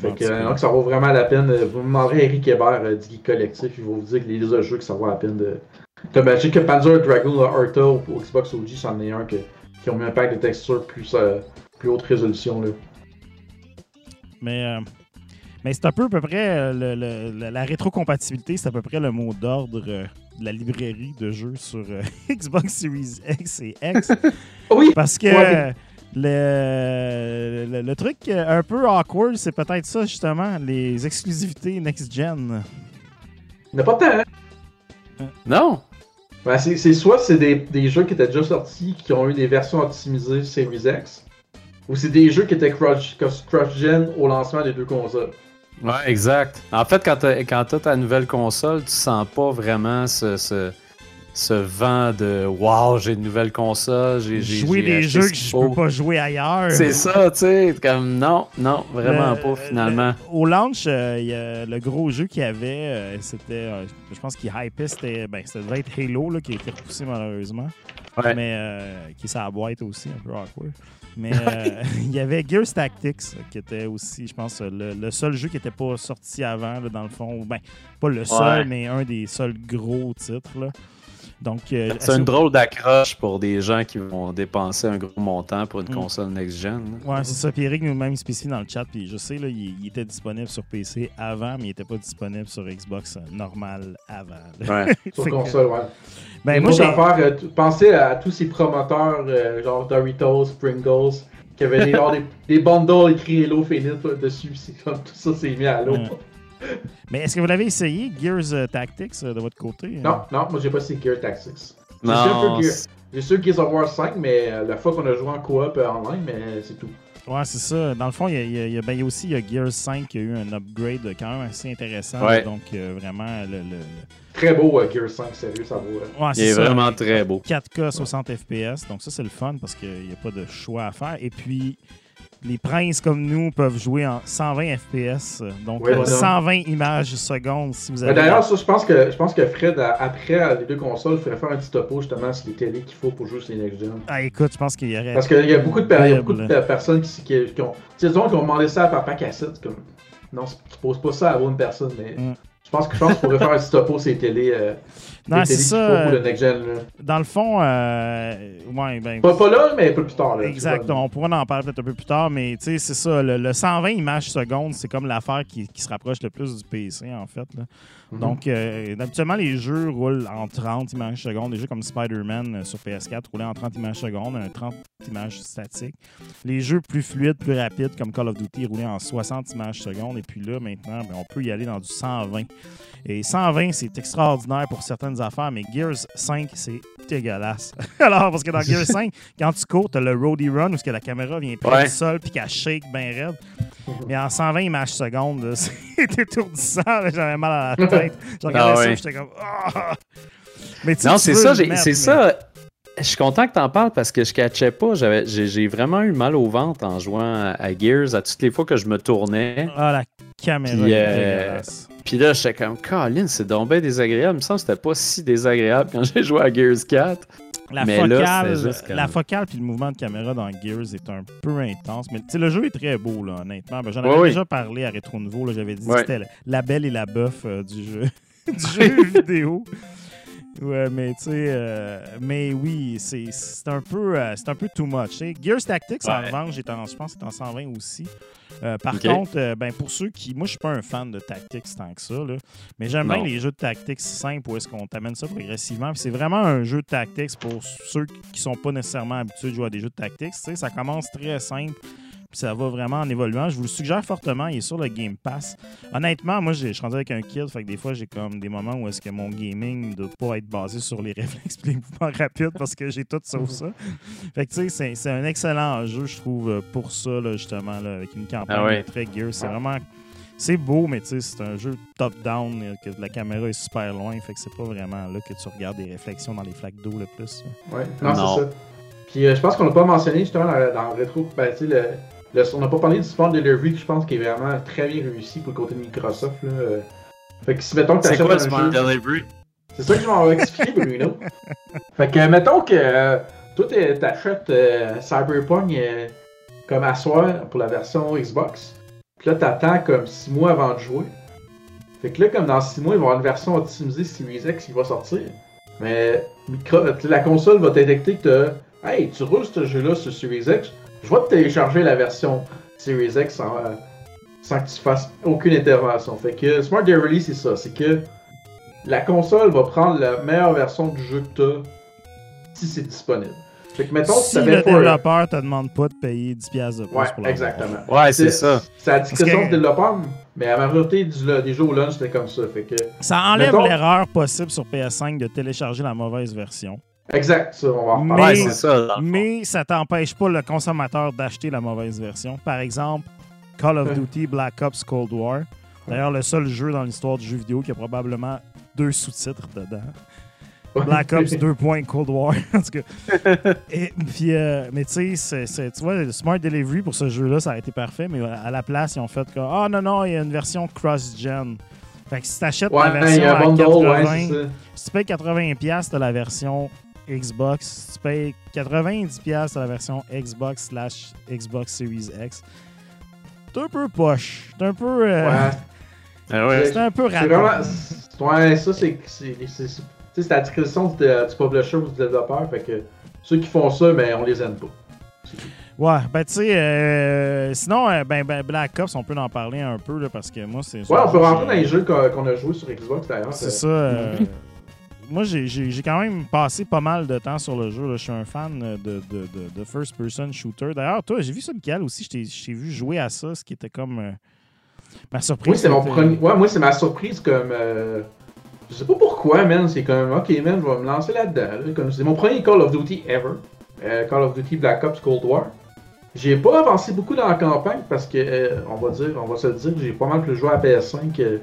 Fait que, euh, ça vaut vraiment la peine. euh, Vous demanderez à Eric Hébert euh, du Geek Collectif, il va vous dire que les autres jeux que ça vaut la peine de. Comme euh, sais que Panzer Dragoon Arta au au Xbox OG, c'en est un que- qui ont mis un pack de textures plus, euh, plus haute résolution. Là. Mais, euh, mais c'est un peu à peu près euh, le- le- la, rétrocompatibilité, c'est à peu près le mot d'ordre euh, de la librairie de jeux sur euh, Xbox Series X et X. Oui! Parce que Ouais. Le, le, le truc un peu awkward, c'est peut-être ça justement, les exclusivités next-gen. Il n'y en a pas tant. hein? Non? Ben, c'est c'est soit c'est des, des jeux qui étaient déjà sortis, qui ont eu des versions optimisées Series X, ou c'est des jeux qui étaient cross- cross-gen au lancement des deux consoles. Ouais, exact. En fait, quand t'as ta nouvelle console, tu sens pas vraiment ce, ce, ce vent de Wow, j'ai une nouvelle console, j'ai j'ai des jeux que je peux pas jouer ailleurs. C'est ça, tu sais. Comme non, non, vraiment Le- pas finalement. le- au launch, euh, y a le gros jeu qu'il y avait, euh, c'était, euh, je pense qu'il hypait, c'était, ben, ça devait être Halo là, qui a été repoussé malheureusement, Ouais. mais euh, qui est boîte aussi, un peu awkward. Mais euh, il y avait Gears Tactics qui était aussi, je pense, le, le seul jeu qui n'était pas sorti avant, là, dans le fond. Ben, pas le seul, Ouais. mais un des seuls gros titres. Là. Donc, euh, C'est une drôle d'accroche pour des gens qui vont dépenser un gros montant pour une Mm. console next-gen. là. Ouais, c'est ça. Puis Eric nous-même spécifie dans le chat. Puis je sais, là, il, il était disponible sur PC avant, mais il n'était pas disponible sur Xbox euh, normal avant. là. Ouais. Sur que- console, ouais. Ben, moi, affaire, euh, pensez à tous ces promoteurs, euh, genre Doritos, Pringles, qui avaient des, genre des, des bundles écrits Hello Phoenix dessus. C'est comme tout ça, c'est mis à l'eau. Ouais. Mais est-ce que vous l'avez essayé, Gears euh, Tactics, euh, de votre côté? Non, non, moi j'ai pas essayé Gear Tactics. Non, J'ai sûr Gears of War 5, mais euh, la fois qu'on a joué en coop euh, online, mais c'est tout. Ouais, c'est ça. Dans le fond, il y a, il y a- il y a- ben, il y a aussi il y a Gears 5 qui a eu un upgrade quand même assez intéressant. Ouais. Donc, euh, vraiment, le. le- le- Très beau euh, Gears 5, sérieux, ça vaut. euh. Ouais, il c'est est ça. vraiment très beau. 4K 60 FPS. Donc, ça, c'est le fun parce qu'il n'y a pas de choix à faire. Et puis, les princes comme nous peuvent jouer en 120 FPS. euh, Donc, Ouais, euh, voilà. 120 images secondes si vous avez. D'ailleurs, ça, je pense que je pense que Fred, après les deux consoles, il faudrait faire un petit topo justement sur les télés qu'il faut pour jouer sur les next-gen. Ah, écoute, je pense qu'il y aurait. Parce qu'il y a beaucoup de, per- il y a beaucoup de personnes qui, qui, qui ont. Tu sais, qui ont demandé ça à papa cassette. Comme... Non, tu poses pas ça à une personne, mais Mm. je pense que je pense qu'on pourrait faire un petit topo sur les télés. Euh, Non, c'est ça. pour le euh, next gen. Dans le fond, euh, ouais, ben. Pas, pas là, mais un peu plus tard. Là, Exactement. On pourra en parler peut-être un peu plus tard, mais tu sais, c'est ça. Le, le 120 images secondes, c'est comme l'affaire qui, qui se rapproche le plus du PC, en fait. là. Mhm. Donc, euh, habituellement, les jeux roulent en 30 images secondes. Des jeux comme Spider-Man euh, sur PS4 roulaient en 30 images secondes, un 30 images statiques. Les jeux plus fluides, plus rapides, comme Call of Duty, roulaient en 60 images secondes. Et puis là, maintenant, ben, on peut y aller dans du 120. Et 120, c'est extraordinaire pour certaines affaires, mais Gears 5, c'est dégueulasse. Alors, parce que dans Gears 5, quand tu cours, t'as le roadie run où que la caméra vient près Ouais. du sol puis qu'elle shake bien raide. Mais en 120 images secondes, c'est étourdissant. J'avais mal à la tête. Je regardais Ah ça ouais. j'étais comme... Ah! Mais tu Non, c'est ça, c'est mais- ça. Je suis content que t'en parles parce que je catchais pas. J'avais- J'ai vraiment eu mal au ventre en jouant à, Gears à toutes les fois que je me tournais. Ah, la caméra Puis, euh. Puis là, j'étais comme, Colin, c'est donc bien désagréable. Il me semble que c'était pas si désagréable quand j'ai joué à Gears 4. La mais focale, c'était juste comme- la focale puis le mouvement de caméra dans Gears est un peu intense. Mais tu sais, le jeu est très beau, là, honnêtement. Ben, J'en avais oui. déjà parlé à Rétro Nouveau. là, J'avais dit que c'était la- la belle et la bœuf euh, du jeu, du jeu vidéo. Ouais, mais tu sais, euh, mais oui, c'est c'est un peu, euh, c'est un peu too much. Gears Tactics, en revanche, je pense que c'est en 120 aussi. Euh, par contre, euh, ben, pour ceux qui. Moi, je suis pas un fan de Tactics tant que ça, là, mais j'aime bien les jeux de Tactics simples où est-ce qu'on t'amène ça progressivement. C'est vraiment un jeu de Tactics pour ceux qui sont pas nécessairement habitués de jouer à des jeux de Tactics. Ça commence très simple. Puis ça va vraiment en évoluant. Je vous le suggère fortement. Il est sur le Game Pass. Honnêtement, moi, j'ai- je suis rendu avec un kid. Fait que des fois, j'ai comme des moments où est-ce que mon gaming ne doit pas être basé sur les réflexes et les mouvements rapides parce que j'ai tout sauf ça. Fait que tu sais, c'est- c'est un excellent jeu, je trouve, pour ça, là, justement, là, avec une campagne Ah ouais. très gear. C'est vraiment. C'est beau, mais tu sais, c'est un jeu top-down, euh, que la caméra est super loin. Fait que c'est pas vraiment là que tu regardes des réflexions dans les flaques d'eau le plus. là. Ouais, non, Non. c'est ça. Puis euh, je pense qu'on n'a pas mentionné justement dans, dans le rétro, ben, tu sais, le, on n'a pas parlé du support delivery qui je pense qui est vraiment très bien réussi pour le côté de Microsoft. Là. euh. Fait que si mettons que tu C'est achètes quoi un Smart Delivery? c'est ça que je m'en vais expliquer Bruno. fait que mettons que euh, toi t'es- t'achètes euh, Cyberpunk euh, comme à soir pour la version Xbox. Puis là t'attends comme 6 mois avant de jouer. Fait que là comme dans 6 mois il va y avoir une version optimisée Series X qui va sortir. Mais micro- la console va détecter que t'as Hey, tu roules ce jeu-là sur Series X, je vais te télécharger la version Series X sans, euh, sans que tu fasses aucune intervention. Fait que Smart Day Release, c'est ça. C'est que la console va prendre la meilleure version du jeu que t'as si c'est disponible. Fait que mettons si le développeur te demande pas de payer 10$ piastres de plus Ouais, pour exactement. Ouais, c'est ça. C'est à discrétion que- du développeur, mais la majorité du, des jeux au lunch, c'était comme ça. Fait que. Ça enlève Mettons- l'erreur possible sur PS5 de télécharger la mauvaise version. Exact, ça, on va en Mais- reparler. Ouais, c'est ça. Mais ça t'empêche pas le consommateur d'acheter la mauvaise version. Par exemple, Call of. Duty Black Ops Cold War. D'ailleurs, le seul jeu dans l'histoire du jeu vidéo qui a probablement deux sous-titres dedans. Black Ops 2. Cold War. en tout cas. Et, puis, euh, mais tu sais, tu vois, le Smart Delivery pour ce jeu-là, ça a été parfait, mais à la place, ils ont fait comme Ah non, non, il y a une version cross-gen. Fait que si t'achètes Ouais, la il y version a un à bundle, 80, ouais, si tu payes 80$, t'as la version Xbox. Tu payes 90$, t'as la version Xbox slash Xbox Series X. T'es un peu poche. T'es un peu. euh, Ouais. Ah ouais. C'est un peu C'est c'est- Ouais, ça, c'est. c'est- c'est- c'est- c'est la discrétion du, du publisher ou du développeur. Fait que ceux qui font ça, mais on les aime pas. Ouais, ben tu sais, euh, sinon, euh, ben, ben, Black Ops, on peut en parler un peu, là, parce que moi, c'est... Ouais, on peut rentrer dans les jeux qu'on a joués sur Xbox, d'ailleurs. C'est ça. euh, moi, j'ai- quand même passé pas mal de temps sur le jeu. Je suis un fan de, de, de, de first-person shooter. D'ailleurs, toi, j'ai vu ça, Michael, aussi. Je t'ai- vu jouer à ça, ce qui était comme euh, ma surprise. Oui, c'est mon premier. Ouais, moi, c'est ma surprise comme. euh, Je sais pas pourquoi, man. C'est comme, ok, man, je vais me lancer là-dedans. c'est mon premier Call of Duty ever. Euh, Call of Duty Black Ops Cold War. J'ai pas avancé beaucoup dans la campagne parce que, euh, on va dire, on va se dire, j'ai pas mal plus joué à PS5 euh,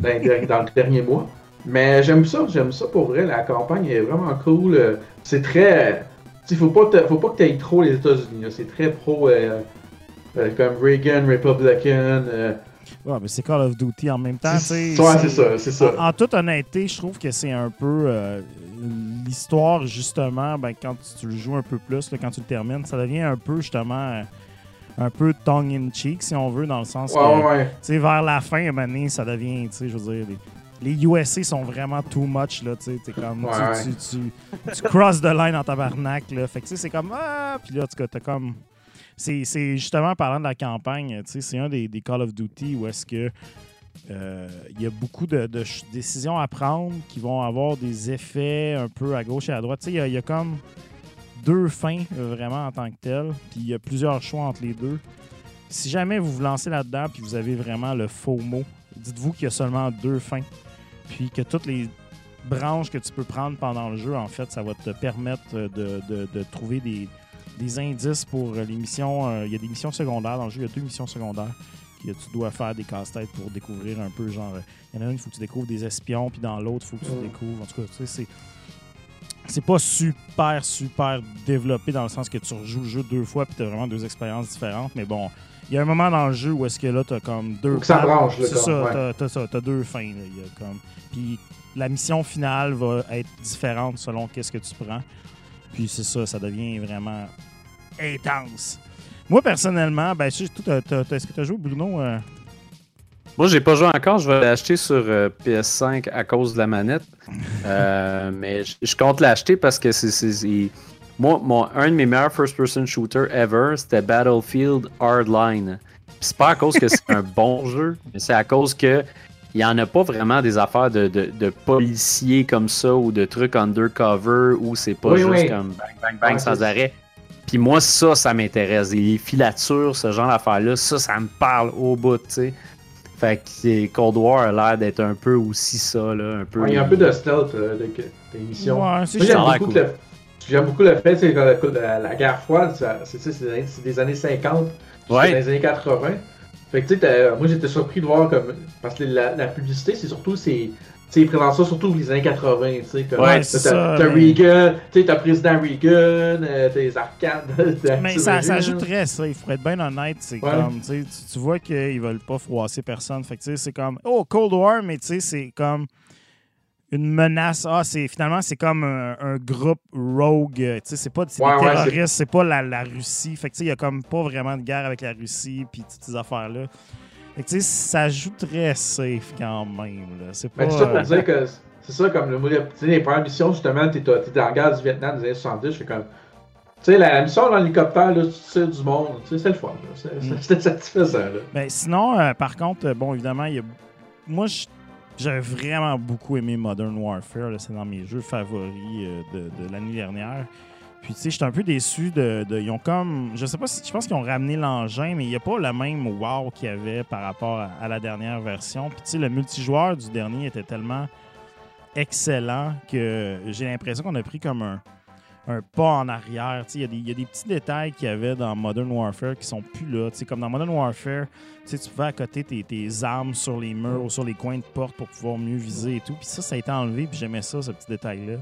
dans, dans le dernier mois. Mais j'aime ça, j'aime ça pour vrai. La campagne est vraiment cool. C'est très. Il faut pas, faut pas que tu ailles trop les États-Unis. C'est très pro. euh, euh, comme Reagan, Republican. euh, Ouais, mais c'est Call of Duty en même temps. sais, Ouais, c'est ça, c'est ça. En, en toute honnêteté, je trouve que c'est un peu l'histoire, justement, ben, quand tu, le joues un peu plus, là, quand tu le termines, ça devient un peu, justement, un peu tongue-in-cheek, si on veut, dans le sens Ouais, que, ouais, ouais. tu sais, vers la fin, à un moment donné, ça devient, tu sais, je veux dire, les, USA sont vraiment too much, là, tu sais, t'es comme, Ouais, tu, ouais. tu, tu, tu crosses the line en tabarnak, là, fait que, tu sais, c'est comme, ah, puis là, en tout cas, t'as comme... C'est c'est justement, parlant de la campagne, tu sais, c'est un des, des Call of Duty où est-ce que euh, il y a beaucoup de, de ch- décisions à prendre qui vont avoir des effets un peu à gauche et à droite. Tu sais, il y a- il y, a comme deux fins euh, vraiment en tant que telles, puis il y a plusieurs choix entre les deux. Si jamais vous vous lancez là-dedans puis vous avez vraiment le faux mot, dites-vous qu'il y a seulement deux fins, puis que toutes les branches que tu peux prendre pendant le jeu, en fait, ça va te permettre de, de- de trouver des, des indices pour les missions. euh, Il y a des missions secondaires dans le jeu, il y a deux missions secondaires que tu dois faire des casse-têtes pour découvrir un peu, genre, euh, il y en a une, il faut que tu découvres des espions, puis dans l'autre, il faut que tu découvres. En tout cas, tu sais, c'est. C'est pas super, super développé dans le sens que tu rejoues le jeu deux fois puis tu as vraiment deux expériences différentes. Mais bon, il y a un moment dans le jeu où est-ce que là, tu as comme deux. Que ça branche, là, C'est comme, ça, ouais. t'as- t'as ça, t'as deux fins. là. Il y a comme... Puis la mission finale va être différente selon qu'est-ce que tu prends. Puis c'est ça, ça devient vraiment intense. Moi, personnellement, ben, t'as- t'as- est-ce que tu as joué, Bruno? euh? Moi, j'ai pas joué encore. Je vais l'acheter sur euh, PS5 à cause de la manette. Euh, mais je, je compte l'acheter parce que c'est. Moi, mon, un de mes meilleurs first-person shooters ever, c'était Battlefield Hardline. C'est pas à cause que c'est un bon jeu, mais c'est à cause que il y en a pas vraiment des affaires de, de, de policiers comme ça ou de trucs undercover où c'est pas Oui, juste oui. comme bang, bang, bang Ouais, sans arrêt. Puis moi, ça, ça m'intéresse. Les filatures, ce genre d'affaires-là, ça, ça me parle au bout, tu sais. Fait que Cold War a l'air d'être un peu aussi ça, là. Un peu. Ouais, il y a un peu de stealth euh, de, d'émission. Ouais, c'est Moi, Ça j'aime a l'air beaucoup, cool. J'aime beaucoup le fait, c'est que la, la- la guerre froide, c'est ça, c'est des années- c'est des années 50 jusqu'à Ouais. les années 80. Fait que tu sais, moi j'étais surpris de voir comme. Parce que la, la publicité, c'est surtout. c'est tu sais, ils présentent ça surtout les années 80, tu sais. comme- Ouais, t'as- c'est t'as, ça, T'as mais- Reagan, tu t'as président Reagan, euh, t'as les arcades. Mais ça, ajouterait ça. Il faudrait être bien honnête. C'est Ouais. comme, tu- tu vois qu'ils veulent pas froisser personne. Fait que, tu sais, c'est comme, oh, Cold War, mais tu sais, c'est comme une menace. Ah, c'est finalement, c'est comme un, un groupe rogue. euh, Tu sais, c'est pas c'est Ouais, des ouais, terroristes, c'est pas la, la Russie. Fait que, tu sais, il y a comme pas vraiment de guerre avec la Russie, puis toutes ces affaires-là. Fait que, tu sais, ça ajouterait safe quand même. là. C'est pas. Mais ça pour euh, dire que c'est ça, comme le tu sais, les premières missions, justement, t'es t'es dans la guerre du Vietnam des années 70, je fais comme. Tu sais, la, la mission dans l'hélicoptère, là, tu sais, du monde, tu sais, c'est le fun, là. C'est- Mm. C'était satisfaisant, là. Ben, sinon, euh, par contre, euh, bon, évidemment, il y a... moi, je- j'avais vraiment beaucoup aimé Modern Warfare. C'est dans mes jeux favoris euh, de, l'année dernière. Puis, tu sais, j'étais un peu déçu de, Ils ont comme. Je sais pas si. Je pense qu'ils ont ramené l'engin, mais il n'y a pas le même wow qu'il y avait par rapport à la dernière version. Puis, tu sais, le multijoueur du dernier était tellement excellent que j'ai l'impression qu'on a pris comme un, un pas en arrière. Il y, y a des petits détails qu'il y avait dans Modern Warfare qui sont plus là. Tu sais, Comme dans Modern Warfare, tu pouvais accoter tes, tes armes sur les murs ou sur les coins de porte pour pouvoir mieux viser et tout. Puis ça, ça a été enlevé, puis j'aimais ça, ce petit détail-là.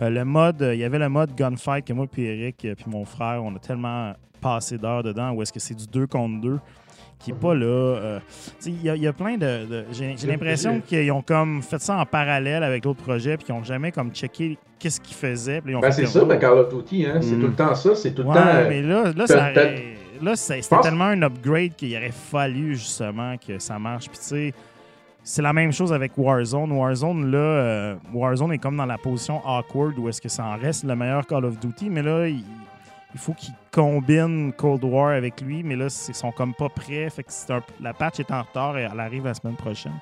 Euh, le mode, euh, il y avait le mode gunfight que moi, puis Eric, euh, puis mon frère, on a tellement passé d'heures dedans où est-ce que c'est du 2 contre 2 qui est pas là. euh, tu sais, Il y, a- il y a plein de. de- j'ai l'impression qu'ils ont comme fait ça en parallèle avec l'autre projet, puis qu'ils ont jamais comme checké qu'est-ce qu'ils faisaient. puis ils ont Ben, c'est ça, ben, Call of Duty, hein. C'est Mm. tout le temps ça, c'est tout le Ouais, temps. mais là, là, ça là, c'est- c'était pense- tellement un upgrade qu'il aurait fallu justement que ça marche. Puis tu sais, c'est la même chose avec Warzone. Warzone, là, euh, Warzone est comme dans la position awkward où est-ce que ça en reste le meilleur Call of Duty, mais là, il, il faut qu'ils combinent Cold War avec lui, mais là, ils sont comme pas prêts. Fait que un, la patch est en retard et elle arrive la semaine prochaine.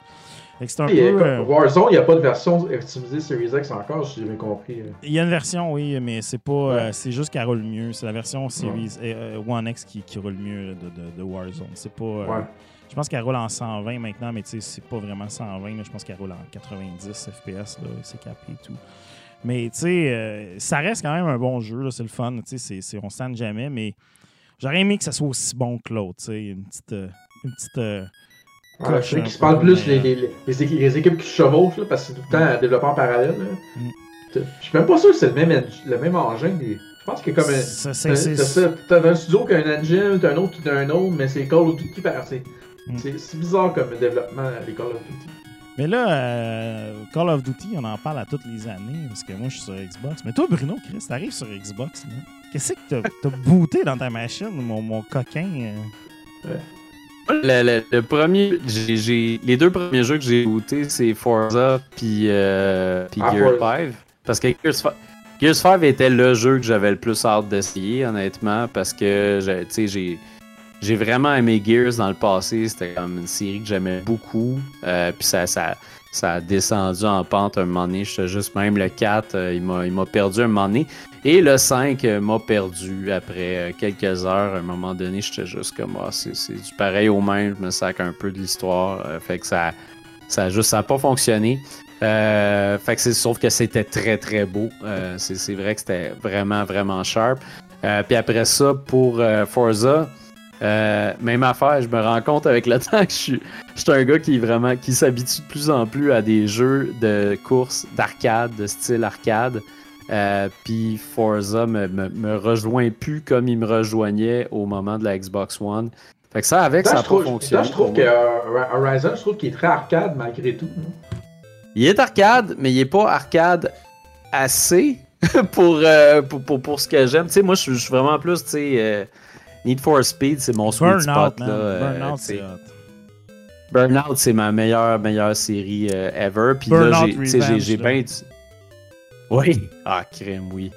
C'est un peu, euh, Warzone, il n'y a pas de version optimisée Series X encore, si j'ai bien compris. Euh. Il y a une version, oui, mais c'est pas. Euh, c'est juste qu'elle roule mieux. C'est la version Series One X qui, qui, roule mieux de, de, Warzone. C'est pas. Je pense qu'elle roule en 120 maintenant, mais tu sais, c'est pas vraiment 120. je pense qu'elle roule en 90 FPS. C'est capé et tout. Mais tu sais, ça reste quand même un bon jeu. C'est le fun. Tu sais, on ne jamais, mais j'aurais aimé que ça soit aussi bon que l'autre. Une petite. une petite je sais qu'ils se parlent plus les, les, les, équipes qui se chevauchent, là, parce que c'est tout le temps un développeur en parallèle. Mm. Je suis même pas sûr que c'est le même, le même engin. Je pense que comme un. T'as un studio qui a un engine, t'as un autre qui a un autre, mais c'est Call of Duty par. Mm. C'est bizarre comme développement, les Call of Duty. Mais là, euh, Call of Duty, on en parle à toutes les années, parce que moi, je suis sur Xbox. Mais toi, Bruno, Chris, t'arrives sur Xbox, Qu'est-ce que t'as as booté dans ta machine, mon, mon coquin? Euh? Ouais. Le, premier, j'ai, les deux premiers jeux que j'ai goûté, c'est Forza puis, euh, ah, Gears 5. Parce que Gears 5, était le jeu que j'avais le plus hâte d'essayer, honnêtement, parce que j'ai, j'ai vraiment aimé Gears dans le passé. C'était comme une série que j'aimais beaucoup. Euh, puis ça, ça, ça a descendu en pente un moment donné. J'étais juste même le 4, euh, il m'a perdu un moment donné. Et le 5 euh, m'a perdu après euh, quelques heures. À un moment donné, j'étais juste comme ah, c'est du pareil au même, je me sac un peu de l'histoire. fait que ça, ça juste ça pas fonctionné. fait que c'est sauf que c'était très très beau. c'est vrai que c'était vraiment vraiment sharp. puis après ça, pour Forza, euh, même affaire, je me rends compte avec le temps que je suis, je suis un gars qui vraiment qui s'habitue de plus en plus à des jeux de course d'arcade, de style arcade. Euh, puis Forza me, me, rejoint plus comme il me rejoignait au moment de la Xbox One. Fait que ça, avec, ça a pas fonctionné. je trouve que euh, Horizon, je trouve qu'il est très arcade malgré tout. Il est arcade, mais il est pas arcade assez pour, pour, pour, pour, ce que j'aime. Tu sais, moi, je suis vraiment plus, tu sais Need for Speed, c'est mon sweet spot. Là, Burnout, c'est Burnout, c'est ma meilleure, meilleure série euh, ever. Puis là, j'ai bien Oui. Ah, crème, oui.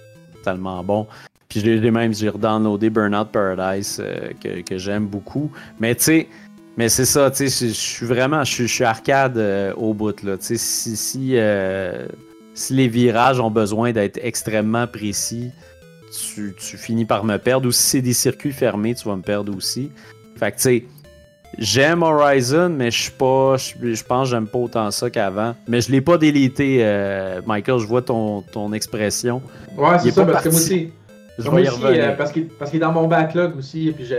Tellement bon. Puis j'ai même j'ai redownloadé Burnout Paradise euh, que, que j'aime beaucoup. Mais tu sais, mais c'est ça, tu sais, je suis vraiment, je suis arcade euh, au bout là. Tu sais, si si, si les virages ont besoin d'être extrêmement précis, tu, finis par me perdre. Ou si c'est des circuits fermés, tu vas me perdre aussi. Fait que, tu sais, j'aime Horizon, mais je suis pas. Je pense que j'aime pas autant ça qu'avant. Mais je l'ai pas délité, euh, Michael. Je vois ton, ton expression. Ouais, c'est ça, parce que moi aussi. Je vais y revenir. Euh, parce qu'il est dans mon backlog aussi. Puis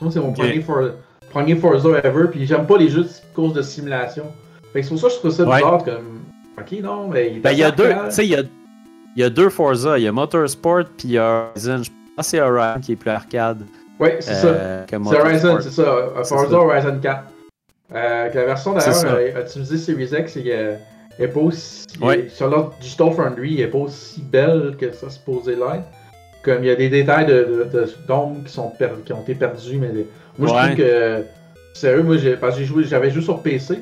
moi, c'est mon premier, for, premier Forza ever. Puis j'aime pas les jeux de course de simulation. Fait que c'est pour ça que je trouve ça bizarre comme. Ok, non, mais. Il ben, y a deux. Tu sais, il y a il y a deux Forza. Il y a Motorsport puis il y a Horizon. Je pense que c'est Horizon qui est plus arcade. Oui, c'est euh, ça. C'est Horizon, c'est ça. Forza Horizon 4. Euh, la version d'ailleurs euh, utilisée Series X est, pas aussi. Sur l'autre Digital Foundry, elle est pas aussi belle que ça supposé l'être. Comme il y a des détails de, d'ombre qui, sont qui ont été perdus, mais moi je trouve que. Sérieux, moi j'ai, parce que joué, j'avais joué sur PC.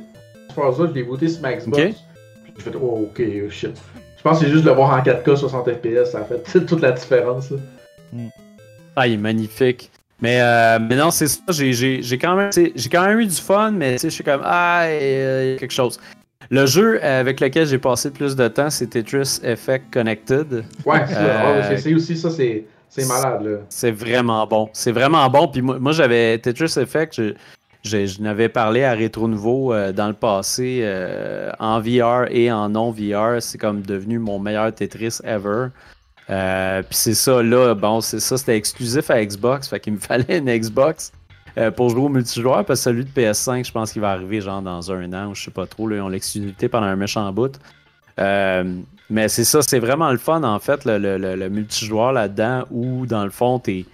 Forza, je l'ai voté sur ma Xbox. Puis j'ai fait, oh ok, shit. Je pense que c'est juste de le voir en 4K 60 FPS, ça fait toute la différence. Ah, il est magnifique. Mais, euh, mais non, c'est ça, j'ai quand, même, quand même eu du fun, mais je suis comme, ah, il y a quelque chose. Le jeu avec lequel j'ai passé le plus de temps, c'est Tetris Effect Connected. Ouais, c'est euh, aussi ça, c'est malade. C'est vraiment bon. C'est vraiment bon. Puis moi, moi j'avais Tetris Effect, je, n'avais parlé à Rétro Nouveau euh, dans le passé euh, en VR et en non VR. C'est comme devenu mon meilleur Tetris ever. Euh, puis c'est ça, là, bon, c'est ça, c'était exclusif à Xbox. Fait qu'il me fallait une Xbox pour jouer au multijoueur. Parce que celui de PS5, je pense qu'il va arriver genre dans un an ou je sais pas trop. Là, ils ont l'exclusivité pendant un méchant bout. mais c'est ça, c'est vraiment le fun en fait, le, le multijoueur là-dedans où dans le fond, t'es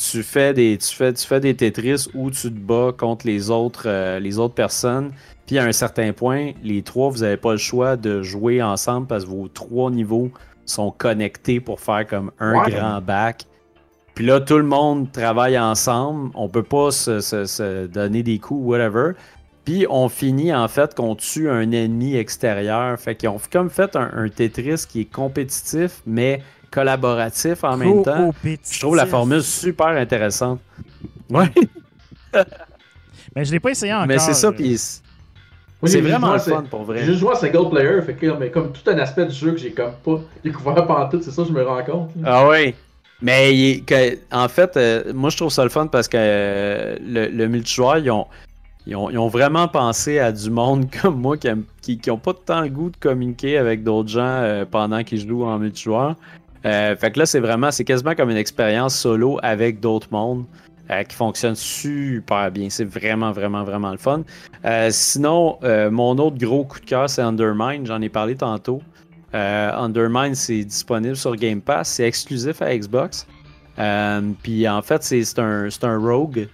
tu fais des tu fais, tu fais des Tetris où tu te bats contre les autres euh, les autres personnes. Puis à un certain point, les trois, vous n'avez pas le choix de jouer ensemble parce que vos trois niveaux sont connectés pour faire comme un grand bac. Puis là, tout le monde travaille ensemble. On peut pas se, donner des coups, whatever. Puis on finit en fait qu'on tue un ennemi extérieur. Fait qu'ils ont comme fait un, un Tetris qui est compétitif, mais collaboratif en même temps. Je trouve la formule super intéressante. Ouais. mais je l'ai pas essayé encore. Mais c'est ça, puis c'est vraiment le fun pour vrai. J'ai juste joué à single player, fait que mais comme tout un aspect du jeu que j'ai comme pas découvert pendant tout, c'est ça que je me rends compte. Ah oui. Mais en fait, euh, moi je trouve ça le fun parce que euh, le, multijoueur, ils ont, ils ont, vraiment pensé à du monde comme moi qui, qui, ont pas tant le goût de communiquer avec d'autres gens euh, pendant qu'ils jouent en multijoueur. Fait que là, c'est vraiment, c'est quasiment comme une expérience solo avec d'autres mondes. Euh, qui fonctionne super bien. C'est vraiment, vraiment, vraiment le fun. Euh, sinon, euh, mon autre gros coup de cœur, c'est Undermine. J'en ai parlé tantôt. Undermine, c'est disponible sur Game Pass. C'est exclusif à Xbox. Puis en fait, c'est un, un rogue.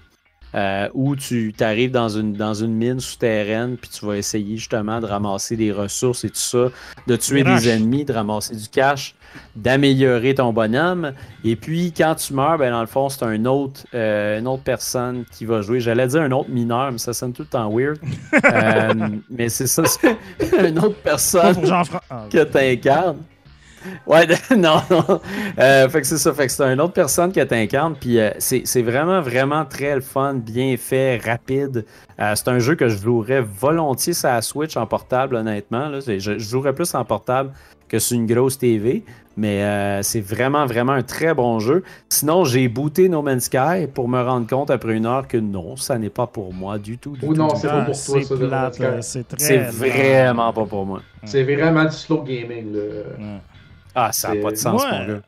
Où tu arrives dans une, dans une mine souterraine, puis tu vas essayer justement de ramasser des ressources et tout ça, de tuer des ennemis, de ramasser du cash d'améliorer ton bonhomme. Et puis, quand tu meurs, ben, dans le fond, c'est un autre, euh, une autre personne qui va jouer. J'allais dire un autre mineur, mais ça sonne tout le temps weird. Euh, mais c'est ça, c'est une autre personne ah, que tu incarnes. Ouais, non, non. Euh, fait que c'est ça. Fait que c'est une autre personne que t'incarnes. Puis c'est vraiment, vraiment très le fun, bien fait, rapide. c'est un jeu que je jouerais volontiers sur la Switch en portable, honnêtement. Là. Je, je, jouerais plus en portable que sur une grosse TV. Mais euh, c'est vraiment, vraiment un très bon jeu. Sinon, j'ai booté No Man's Sky pour me rendre compte après une heure que non, ça n'est pas pour moi du tout. Ou non, c'est pas pour toi, ça. C'est vraiment pas pour moi. C'est vraiment du slow gaming. Là. Ah, ça n'a pas de sens, moi.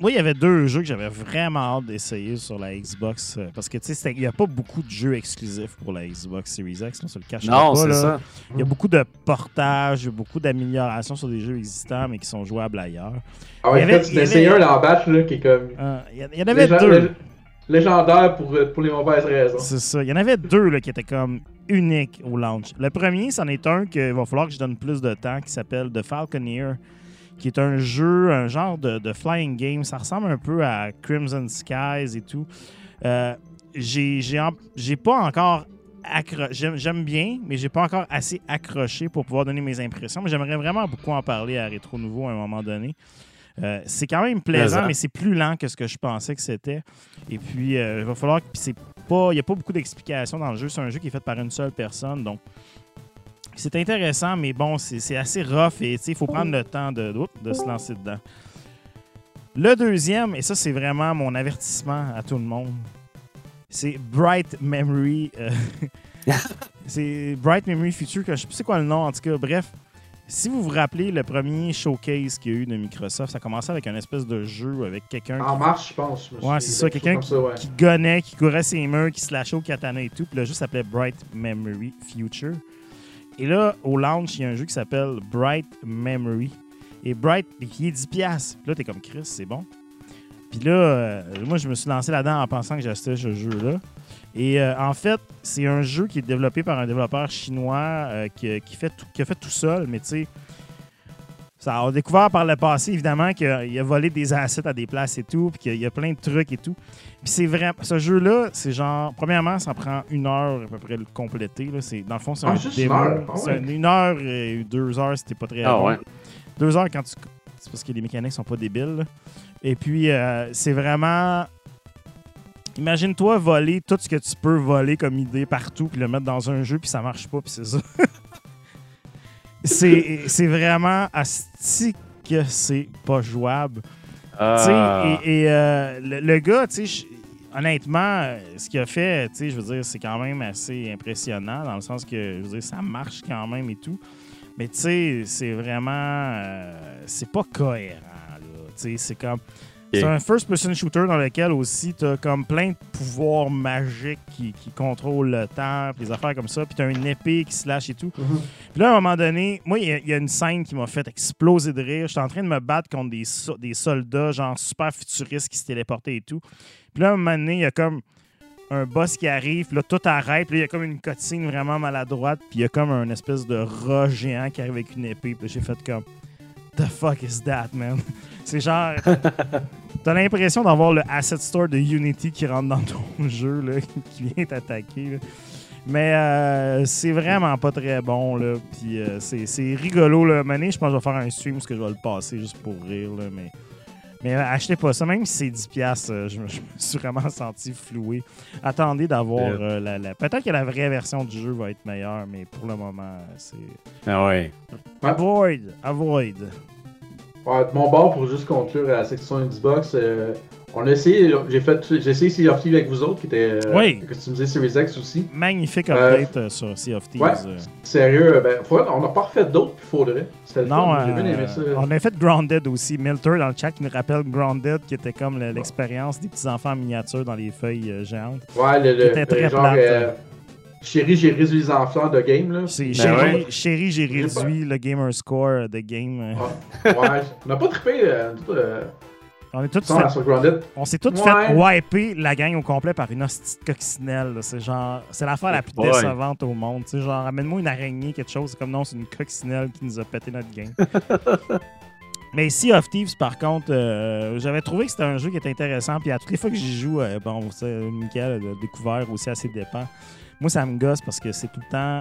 Moi, il y avait deux jeux que j'avais vraiment hâte d'essayer sur la Xbox. Euh, parce que, tu sais, il n'y a pas beaucoup de jeux exclusifs pour la Xbox Series X. On se le cache non, c'est ça. Il y a beaucoup de portages, beaucoup d'améliorations sur des jeux existants, mais qui sont jouables ailleurs. Ah ouais, en fait, c'est un là, qui est comme. Ah, il y, en avait deux. Légendaire pour, euh, pour les mauvaises raisons. C'est ça. Il y en avait deux là, qui étaient comme uniques au launch. Le premier, c'en est un qu'il va falloir que je donne plus de temps, qui s'appelle The Falconeer qui est un jeu, un genre de, flying game. Ça ressemble un peu à Crimson Skies et tout. Euh, j'ai pas encore. J'aime bien, mais j'ai pas encore assez accroché pour pouvoir donner mes impressions. Mais j'aimerais vraiment beaucoup en parler à Rétro Nouveau à un moment donné. Euh, c'est quand même plaisant, mais c'est plus lent que ce que je pensais que c'était. Et puis, euh, il va falloir. c'est pas. Il n'y a pas beaucoup d'explications dans le jeu. C'est un jeu qui est fait par une seule personne. Donc, c'est intéressant, mais bon, c'est assez rough et il faut prendre le temps de, de se lancer dedans. Le deuxième, et ça, c'est vraiment mon avertissement à tout le monde, c'est Bright Memory. Euh, c'est Bright Memory Future, que je sais pas c'est quoi le nom, en tout cas. Bref, si vous vous rappelez le premier showcase qu'il y a eu de Microsoft, ça commençait avec un espèce de jeu avec quelqu'un. En marche, je pense. ouais, c'est ça. Quelqu'un qui, qui, gonnait, qui courait ses murs, qui se lâchait au katana et tout. Puis le jeu s'appelait Bright Memory Future. Et là, au launch, il y a un jeu qui s'appelle Bright Memory. Et Bright, qui est 10$. Puis là, t'es comme Chris, c'est bon. Puis là, euh, moi, je me suis lancé là-dedans en pensant que j'achetais ce jeu-là. Et euh, en fait, c'est un jeu qui est développé par un développeur chinois euh, qui, qui a fait tout seul, mais tu sais, ça a découvert par le passé, évidemment, qu'il a volé des assets à des places et tout, puis qu'il y a plein de trucs et tout. Puis c'est vrai, ce jeu-là, c'est genre, premièrement, ça prend une heure à peu près le compléter. Là. Dans le fond, c'est ah, un démo. Ah c'est une heure et deux heures, c'était pas très ah, Ouais. Deux heures quand tu. C'est parce que les mécaniques sont pas débiles. Et puis, euh, c'est vraiment. Imagine-toi voler tout ce que tu peux voler comme idée partout, puis le mettre dans un jeu, puis ça marche pas, puis c'est ça. c'est vraiment asti que c'est pas jouable. Ah. Et, euh, le, gars, honnêtement, ce qu'il a fait, je veux dire, c'est quand même assez impressionnant dans le sens que, je veux dire, ça marche quand même et tout. Mais tu sais, c'est vraiment. Euh, c'est pas cohérent. C'est comme. C'est un first-person shooter dans lequel aussi tu as comme plein de pouvoirs magiques qui, qui contrôlent le temps, des affaires comme ça, puis tu as une épée qui slash et tout. Mm-hmm. Puis là, à un moment donné, moi, il y, a une scène qui m'a fait exploser de rire. J'étais en train de me battre contre des, des soldats, genre super futuristes qui se téléportaient et tout. Puis là, à un moment donné, il y a comme un boss qui arrive, puis là, tout arrête, puis il y a comme une cutscene vraiment maladroite, puis il y a comme un espèce de rat géant qui arrive avec une épée, puis j'ai fait comme The fuck is that, man? C'est genre. T'as l'impression d'avoir le asset store de Unity qui rentre dans ton jeu, là, qui vient t'attaquer. Mais euh, c'est vraiment pas très bon, là. Puis euh, c'est c'est rigolo, là. Mané, je pense que je vais faire un stream parce que je vais le passer juste pour rire, là. Mais, mais euh, achetez pas ça. Même si c'est 10$, piastres, euh, je, me- je me suis vraiment senti floué. Attendez d'avoir la- Peut-être que la vraie version du jeu va être meilleure, mais pour le moment, c'est. Ah ouais. Avoid! Avoid! Ouais, de mon bord, pour juste conclure la section Xbox, euh, on a essayé, j'ai fait, j'ai essayé Sea of Thieves avec vous autres, qui était euh, Oui. customisé Series X aussi. Magnifique Euh, update euh, sur Sea of Thieves. ouais. euh. Sérieux, ben, faudrait- on n'a pas refait d'autres, puis faudrait. Non, fun, bien aimé ça. on a fait Grounded aussi. Milter dans le chat qui nous rappelle Grounded, qui était comme le- l'expérience des petits-enfants en miniature dans les feuilles géantes. Ouais, le, le, était très le genre, plate. Euh, chérie, j'ai réduit les enfants de game, là. C'est Ben chérie, ouais. chérie, j'ai réduit le gamer score de game. euh. Ouais, on n'a pas trippé euh, tout, euh, On est tous fait- on s'est tous Ouais. fait wiper la gang au complet par une hostie de coccinelle. C'est genre, c'est l'affaire la plus Ouais. décevante au monde. Tu sais, genre, amène-moi une araignée, quelque chose. C'est comme non, c'est une coccinelle qui nous a pété notre game. Mais Sea of Thieves, par contre, euh, j'avais trouvé que c'était un jeu qui était intéressant. Puis à toutes les fois que j'y joue, euh, bon, c'est Michael l'a découvert aussi à ses dépens. Moi, ça me gosse parce que c'est tout le temps.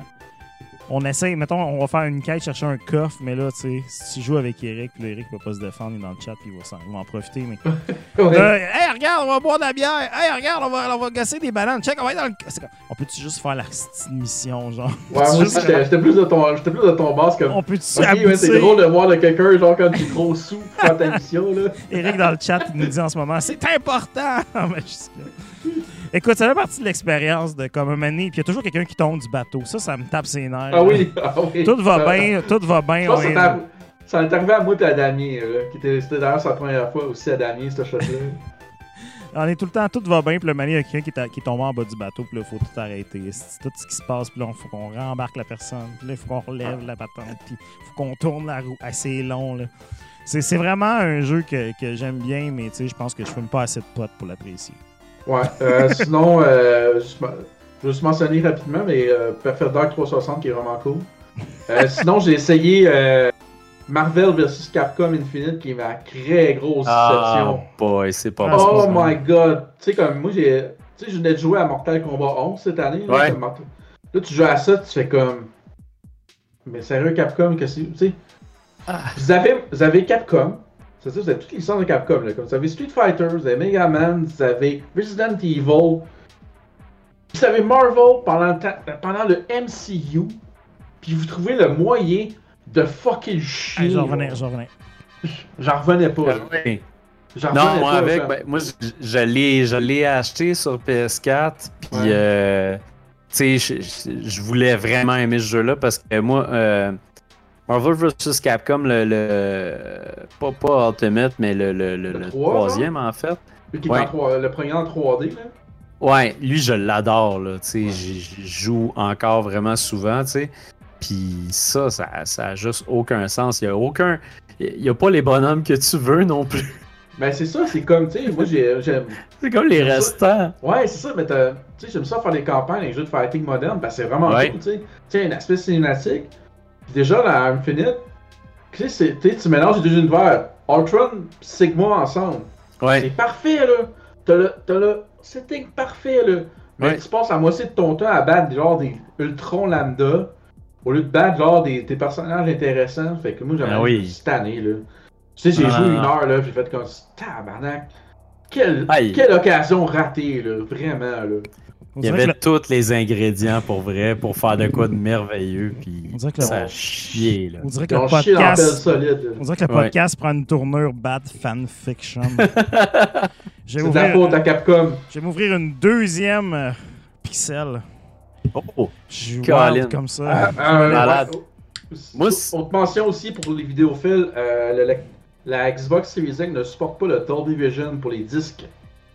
On essaye, mettons, on va faire une quête, chercher un coffre, mais là, tu sais, si tu joues avec Eric, puis là, Eric va pas se défendre, il est dans le chat, puis il va, s'en- il va en profiter. Mais Ouais. euh, hey, regarde, on va boire de la bière. Hey, regarde, on va, on va gosser des bananes. Check, on va être dans le. On peut-tu juste faire la mission, genre? Ouais, moi aussi, j'étais plus de ton, j'étais plus de ton boss comme. On peut-tu Ok, ouais, c'est drôle de voir de quelqu'un, genre, quand tu es trop sous pour faire ta mission, là. Eric dans le chat il nous dit en ce moment c'est important. Mais je. Écoute, ça fait partie de l'expérience de comme un donné, puis il y a toujours quelqu'un qui tombe du bateau. Ça, ça me tape ses nerfs. Ah oui, ah oui. Tout va Ça- bien, tout va bien. ça ça m'est arrivé à moi et à Damien, là, qui était, c'était d'ailleurs sa première fois aussi à Damien, ce shot-là. On est tout le temps, tout va bien, puis le donné, il y a quelqu'un qui, est à- qui est tombé en bas du bateau, puis là, il faut tout arrêter. C'est tout ce qui se passe, puis là, il faut qu'on rembarque la personne, puis là, il faut qu'on relève la patente, puis il faut qu'on tourne la roue. assez long, là. C'est c'est vraiment un jeu que, que j'aime bien, mais tu sais, je pense que je fume pas assez de potes pour l'apprécier. Ouais, euh, sinon, euh, juste ma- je vais juste mentionner rapidement, mais euh, Perfect Dark 360 qui est vraiment cool. Euh, sinon, j'ai essayé euh, Marvel vs Capcom Infinite qui est ma très grosse Ah, déception. boy, c'est pas c'est. Oh my god! Tu sais, comme moi, j'ai. Tu sais, je venais de jouer à Mortal Kombat 11 cette année. Là, Ouais. Mortal- là, tu joues à ça, tu fais comme. Mais sérieux, Capcom, qu'est-ce que. Tu sais? Ah. Vous, avez, vous avez Capcom. C'est ça, vous avez toutes les licences de Capcom. Là, comme vous avez Street Fighter, vous avez Mega Man, vous avez Resident Evil. Vous avez Marvel pendant le, temps- pendant le MCU. Puis vous trouvez le moyen de fucker le chien. Hey, j'en revenais, j'en revenais. J'en revenais pas. Ah oui. J'en Non, revenais moi pas, avec, ben, moi je, je l'ai, je l'ai acheté sur PS4, puis Ouais. euh, tu sais, je, je- je voulais vraiment aimer ce jeu-là parce que moi, euh, Marvel vs Capcom, le, le pas, pas Ultimate, mais le, le, le- Le le trois, troisième en fait. Lui qui est Ouais. en trois- le premier en 3D, là. Ouais, lui je l'adore là, tu sais, j'y joue encore vraiment souvent, tu sais. Puis ça, ça, ça a juste aucun sens. Il y a aucun, il y a pas les bonhommes que tu veux non plus. Ben c'est ça, c'est comme, tu sais, moi j'ai- j'aime. C'est comme les ça. restants. Ouais, c'est ça, mais tu sais, j'aime ça faire des campagnes, les jeux de fighting modernes, parce que c'est vraiment Ouais. cool, tu sais. Tu sais, un aspect cinématique. Déjà, dans Infinite, tu sais, tu mélanges les deux univers, Ultron Sigma ensemble. Ouais. C'est parfait, là. T'as le, t'as le setting parfait, là. Mais Ouais. tu passes la moitié de ton temps à battre genre des Ultron lambda, au lieu de battre genre des, des personnages intéressants. Fait que moi, j'avais Ah oui. cette année, là. Tu sais, j'ai Ah, joué une heure, là, j'ai fait comme tabarnak. Quelle, Aïe. quelle occasion ratée, là. Vraiment, là. On Il y avait le, tous les ingrédients pour vrai, pour faire de quoi de merveilleux, puis On dirait que le- ça a chié, là. on dirait que le podcast, on dirait que le Ouais. podcast prend une tournure bad fanfiction. je vais C'est de la faute à Capcom. je vais m'ouvrir une deuxième euh, pixel. Oh. Je wild comme ça. Ah, ah. Moi, On te mentionne aussi pour les vidéophiles, euh, le- la, la Xbox Series X ne supporte pas le Dolby Vision pour les disques.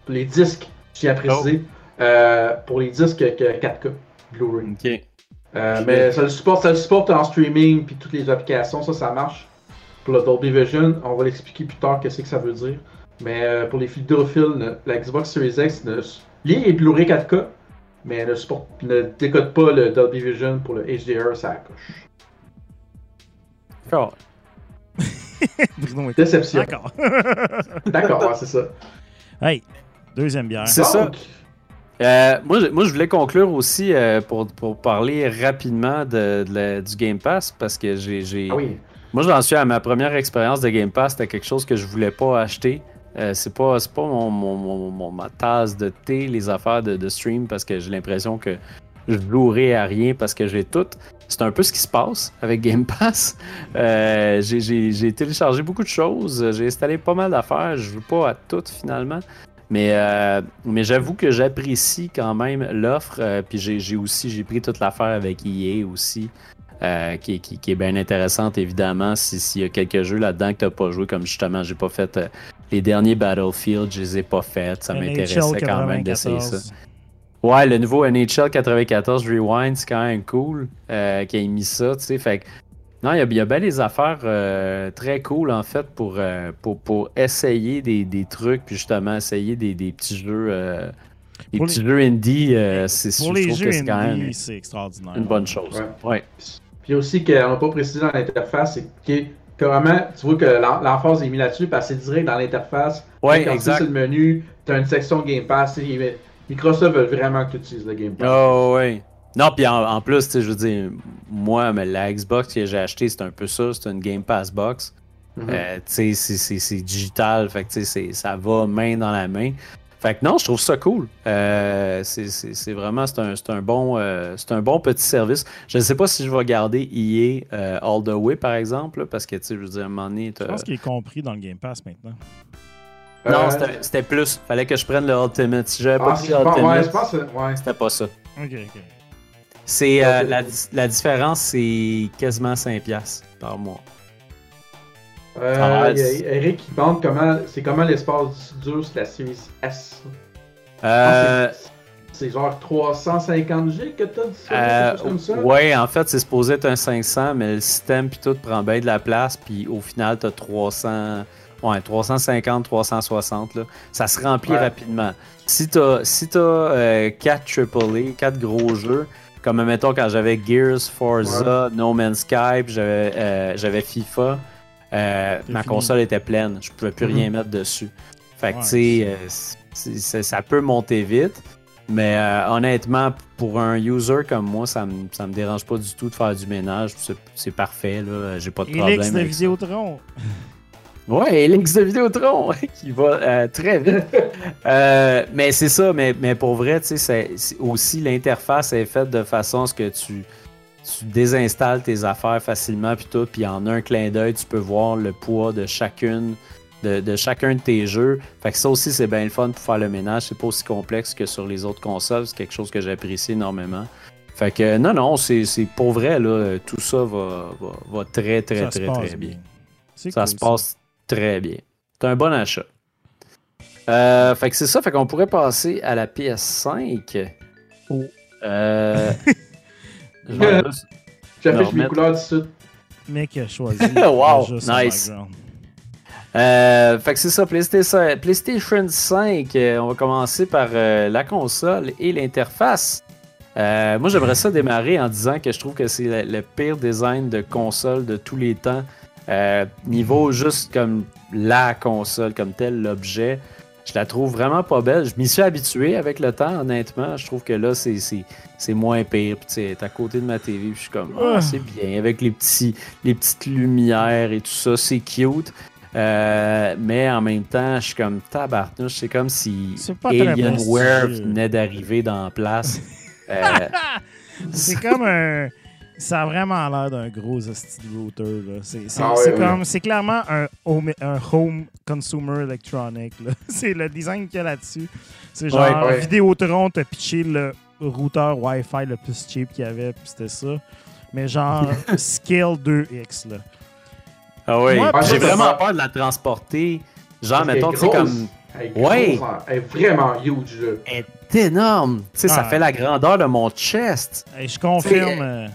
Pour les disques, je tiens à préciser. Euh, pour les disques que 4K, Blu-ray. Ok. Euh, mais ça le supporte, ça le supporte en streaming puis toutes les applications, ça, ça marche. Pour le Dolby Vision, on va l'expliquer plus tard qu'est-ce que ça veut dire. Mais euh, pour les vidéophiles, ne- la Xbox Series X ne, lit les Blu-ray 4K, mais ne, supporte, ne décode pas le Dolby Vision pour le HDR, ça coche. D'accord. Déception. D'accord. D'accord, ouais, c'est ça. hey, deuxième bière. C'est ça. Euh, moi, je, moi, je voulais conclure aussi euh, pour, pour parler rapidement de, de la- du Game Pass parce que j'ai. Ah oui. Moi, j'en suis à ma première expérience de Game Pass. C'était quelque chose que je voulais pas acheter. Euh, c'est pas, pas mon, mon- mon- mon- ma tasse de thé, les affaires de, de stream, parce que j'ai l'impression que je jouerai à rien parce que j'ai tout. C'est un peu ce qui se passe avec Game Pass. Euh, j'ai téléchargé beaucoup de choses. J'ai installé pas mal d'affaires. Je joue pas à toutes finalement. Mais, euh, mais j'avoue que j'apprécie quand même l'offre. euh, puis j'ai j'ai aussi j'ai pris toute l'affaire avec EA aussi. euh, qui, qui- qui est bien intéressante évidemment si- s'il y a quelques jeux là-dedans que tu n'as pas joué comme justement j'ai pas fait euh, les derniers Battlefield je les ai pas fait ça m'intéressait quand même d'essayer ça 94. Ouais, le nouveau NHL 94 Rewind, c'est quand même cool euh, qu'il ait mis ça, tu sais. Fait que, non, il y a, il y a bien des affaires euh, très cool, en fait, pour, euh, pour, pour essayer des, des trucs, puis justement, essayer des, des petits jeux, euh, des Pour petits jeux indie. euh, c'est, Pour je les trouve jeux que c'est quand même indie, c'est extraordinaire. une bonne chose. Ouais. Ouais. Puis aussi qu'on n'a pas précisé dans l'interface, c'est que carrément, tu vois que l'emphase est mise là-dessus, parce que c'est direct dans l'interface. Ouais, Quand tu exact. sur le menu, tu as une section Game Pass. Microsoft veut vraiment que tu utilises le Game Pass. Oh, ouais. Non, puis en, en plus, tu sais, je veux dire, moi, mais la Xbox que j'ai acheté, c'est un peu ça, c'est une Game Pass box. Mhm. Euh, tu sais, c'est- c'est c'est digital, fait que tu sais, c'est- ça va main dans la main. Fait que non, je trouve ça cool. Euh, c'est- c'est c'est vraiment, c'est un, c'est un, bon, euh, c'est un bon petit service. Je ne sais pas si je vais garder EA euh, All the Way, par exemple, là, parce que, tu sais, je veux dire, à un moment donné, Je pense qu'il est compris dans le Game Pass maintenant. Non, c'était- c'était plus. Fallait que je prenne le Ultimate. Si j'avais ah, pas pris ouais, Ultimate, je pense que- ouais. c'était pas ça. Ok, ok. C'est euh, la, la différence, c'est quasiment 5$ par mois. Euh, Ah, il Eric qui demande comment c'est comment l'espace dur sur la série S? Euh, c'est- genre 350 G que t'as dit ça, Euh, quelque chose comme ça? ouais, en fait, c'est supposé être un 500, mais le système puis tout prend bien de la place, puis au final, t'as 300, ouais, 350, 360 là. Ça se remplit Ouais. rapidement. Si t'as, si t'as euh, 4 AAA, 4 gros jeux, comme mettons quand j'avais Gears, Forza, No Man's Sky, j'avais, euh, j'avais FIFA, euh, ma fini. console était pleine, je pouvais plus Mhm. rien mettre dessus. Fait que Ouais. tu sais, euh, ça peut monter vite. Mais euh, honnêtement, pour un user comme moi, ça me, ça me dérange pas du tout de faire du ménage. C'est, parfait, là. J'ai pas de problème. Elix de avec ça. Vidéotron. Ouais, Elix de Vidéotron, qui va euh, très vite. Euh, mais c'est ça, mais, mais pour vrai, tu sais, aussi l'interface est faite de façon à ce que tu, tu désinstalles tes affaires facilement, puis tout, puis en un clin d'œil, tu peux voir le poids de chacune. De, de chacun de tes jeux. Fait que ça aussi, c'est bien le fun pour faire le ménage. C'est pas aussi complexe que sur les autres consoles. C'est quelque chose que j'apprécie énormément. Fait que non, non, c'est, c'est pour vrai, là, tout ça va, va, va très, très, Ça très, très bien. Ça cool, se passe très bien. C'est un bon achat. Euh, fait que c'est ça, fait qu'on pourrait passer à la PS5. Oh. Euh, je affiché mes couleurs. Le mec a choisi. Wow, nice. Euh, fait que c'est ça, PlayStation, PlayStation 5. euh, on va commencer par euh, la console et l'interface. Euh, moi, j'aimerais ça démarrer en disant que je trouve que c'est le, le pire design de console de tous les temps. Euh, niveau juste comme la console, comme tel, l'objet. Je la trouve vraiment pas belle. Je m'y suis habitué avec le temps, honnêtement. Je trouve que là, c'est, c'est, c'est moins pire. Puis, elle est à côté de ma TV. puis je suis comme, ah, Ah. c'est bien. Avec les, petits, les petites lumières et tout ça, c'est cute. Euh, mais en même temps, je suis comme tabarnouche. C'est comme si Alienware venait d'arriver dans la place. Euh, C'est comme un. Ça a vraiment l'air d'un gros de router. là. C'est c'est- Ah c'est ouais. comme. C'est clairement un home, un home consumer electronic. C'est le design qu'il y a là-dessus. C'est genre Ouais, ouais. Vidéotron t'a pitché le routeur Wi-Fi le plus cheap qu'il y avait, puis c'était ça. Mais genre scale 2X là. ah oui, Moi, j'ai vraiment peur de la transporter. Genre, mettons, tu sais, comme. Elle est Ouais. grosse, hein. Elle est vraiment huge. là. Elle est énorme. Tu sais, ça fait la grandeur de mon chest. Je confirme.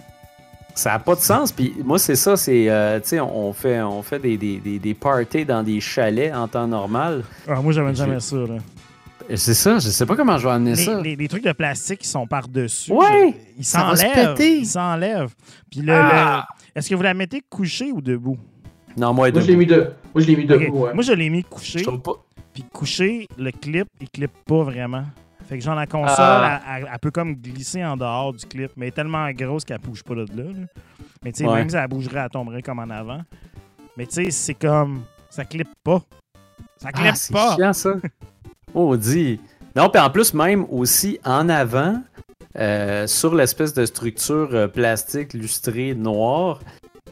Euh, Ça n'a pas de sens. Puis moi, c'est ça. C'est, euh, tu sais, on fait, on fait des, des, des, des parties dans des chalets en temps normal. ah, moi, j'amène jamais ça. Là. Et C'est ça. Je sais pas comment je vais amener Les, ça. les- les trucs de plastique qui sont par-dessus, Ouais, là, ils s'enlèvent. Ils s'enlèvent. Puis le, Ah! le- est-ce que vous la mettez couchée ou debout? Non, moi, Moi, je l'ai mis, de... Moi, je l'ai mis Ok. debout. ouais. Moi, je l'ai mis couché. Je trouve pas. Puis couché, le clip, il clip pas vraiment. Fait que genre la console, Ah. elle, elle- elle peut comme glisser en dehors du clip, mais elle est tellement grosse qu'elle bouge pas là. de là, là. Mais tu sais, Ouais. même si elle bougerait, elle tomberait comme en avant. Mais tu sais, c'est comme. Ça clippe pas. Ça clippe Ah, c'est pas. chiant, ça. Oh, dit. Non, puis en plus, même aussi en avant, euh, sur l'espèce de structure euh, plastique lustrée noire,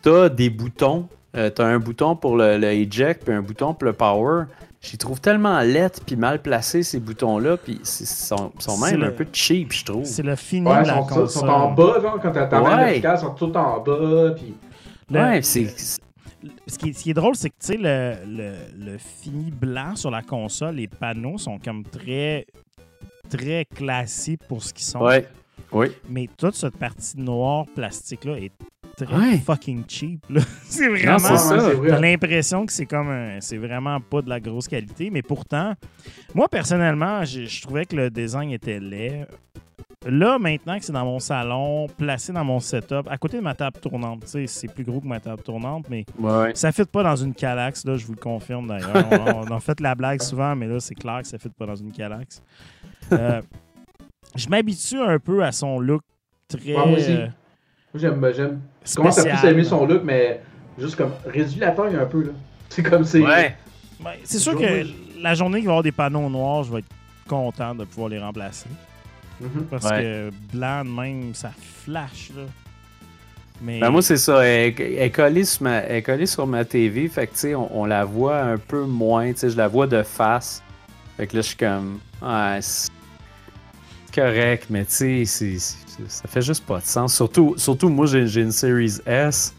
t'as des boutons. Euh, t'as un bouton pour le, le eject, puis un bouton pour le power. J'y trouve tellement lettres puis mal placés ces boutons-là, puis ils sont, sont même le- un peu cheap, je trouve. C'est le fini Ouais, de ils la sont, console. sont en bas, genre, quand t'attends Ouais. ils sont tout en bas, puis... Le- Ouais, c'est. c'est- ce, qui est, ce qui est drôle, c'est que tu sais, le, le, le fini blanc sur la console, les panneaux sont comme très, très classiques pour ce qu'ils sont. Ouais. Oui. Mais toute cette partie noire plastique-là est très Ouais. fucking cheap. là. c'est vraiment. T'as vrai. l'impression que c'est comme un- c'est vraiment pas de la grosse qualité, mais pourtant, moi personnellement, je, je trouvais que le design était laid. Là, maintenant que c'est dans mon salon, placé dans mon setup, à côté de ma table tournante, tu sais, c'est plus gros que ma table tournante, mais Ouais. ça fit pas dans une Calax, là, je vous le confirme d'ailleurs. on, on a fait la blague souvent, mais là, c'est clair que ça fit pas dans une Calax. Euh, je m'habitue un peu à son look très Ouais, j'aime, j'aime. Je commence à plus aimer son look, mais juste comme réduit la taille un peu, là. C'est comme c'est. Ouais. Ben, c'est sûr que la journée qu'il va y avoir des panneaux noirs, je vais être content de pouvoir les remplacer. Mhm. Parce Ouais. que blanc même, ça flash. Là. Mais Ben moi, c'est ça. Elle, elle est collée sur ma, elle collée sur ma TV. Fait que, tu sais, on, on la voit un peu moins. Tu sais, je la vois de face. Fait que là, je suis comme. Ouais, c'est correct, mais tu sais, c'est- c'est- ça fait juste pas de sens. Surtout, surtout moi, j'ai j'ai une Series S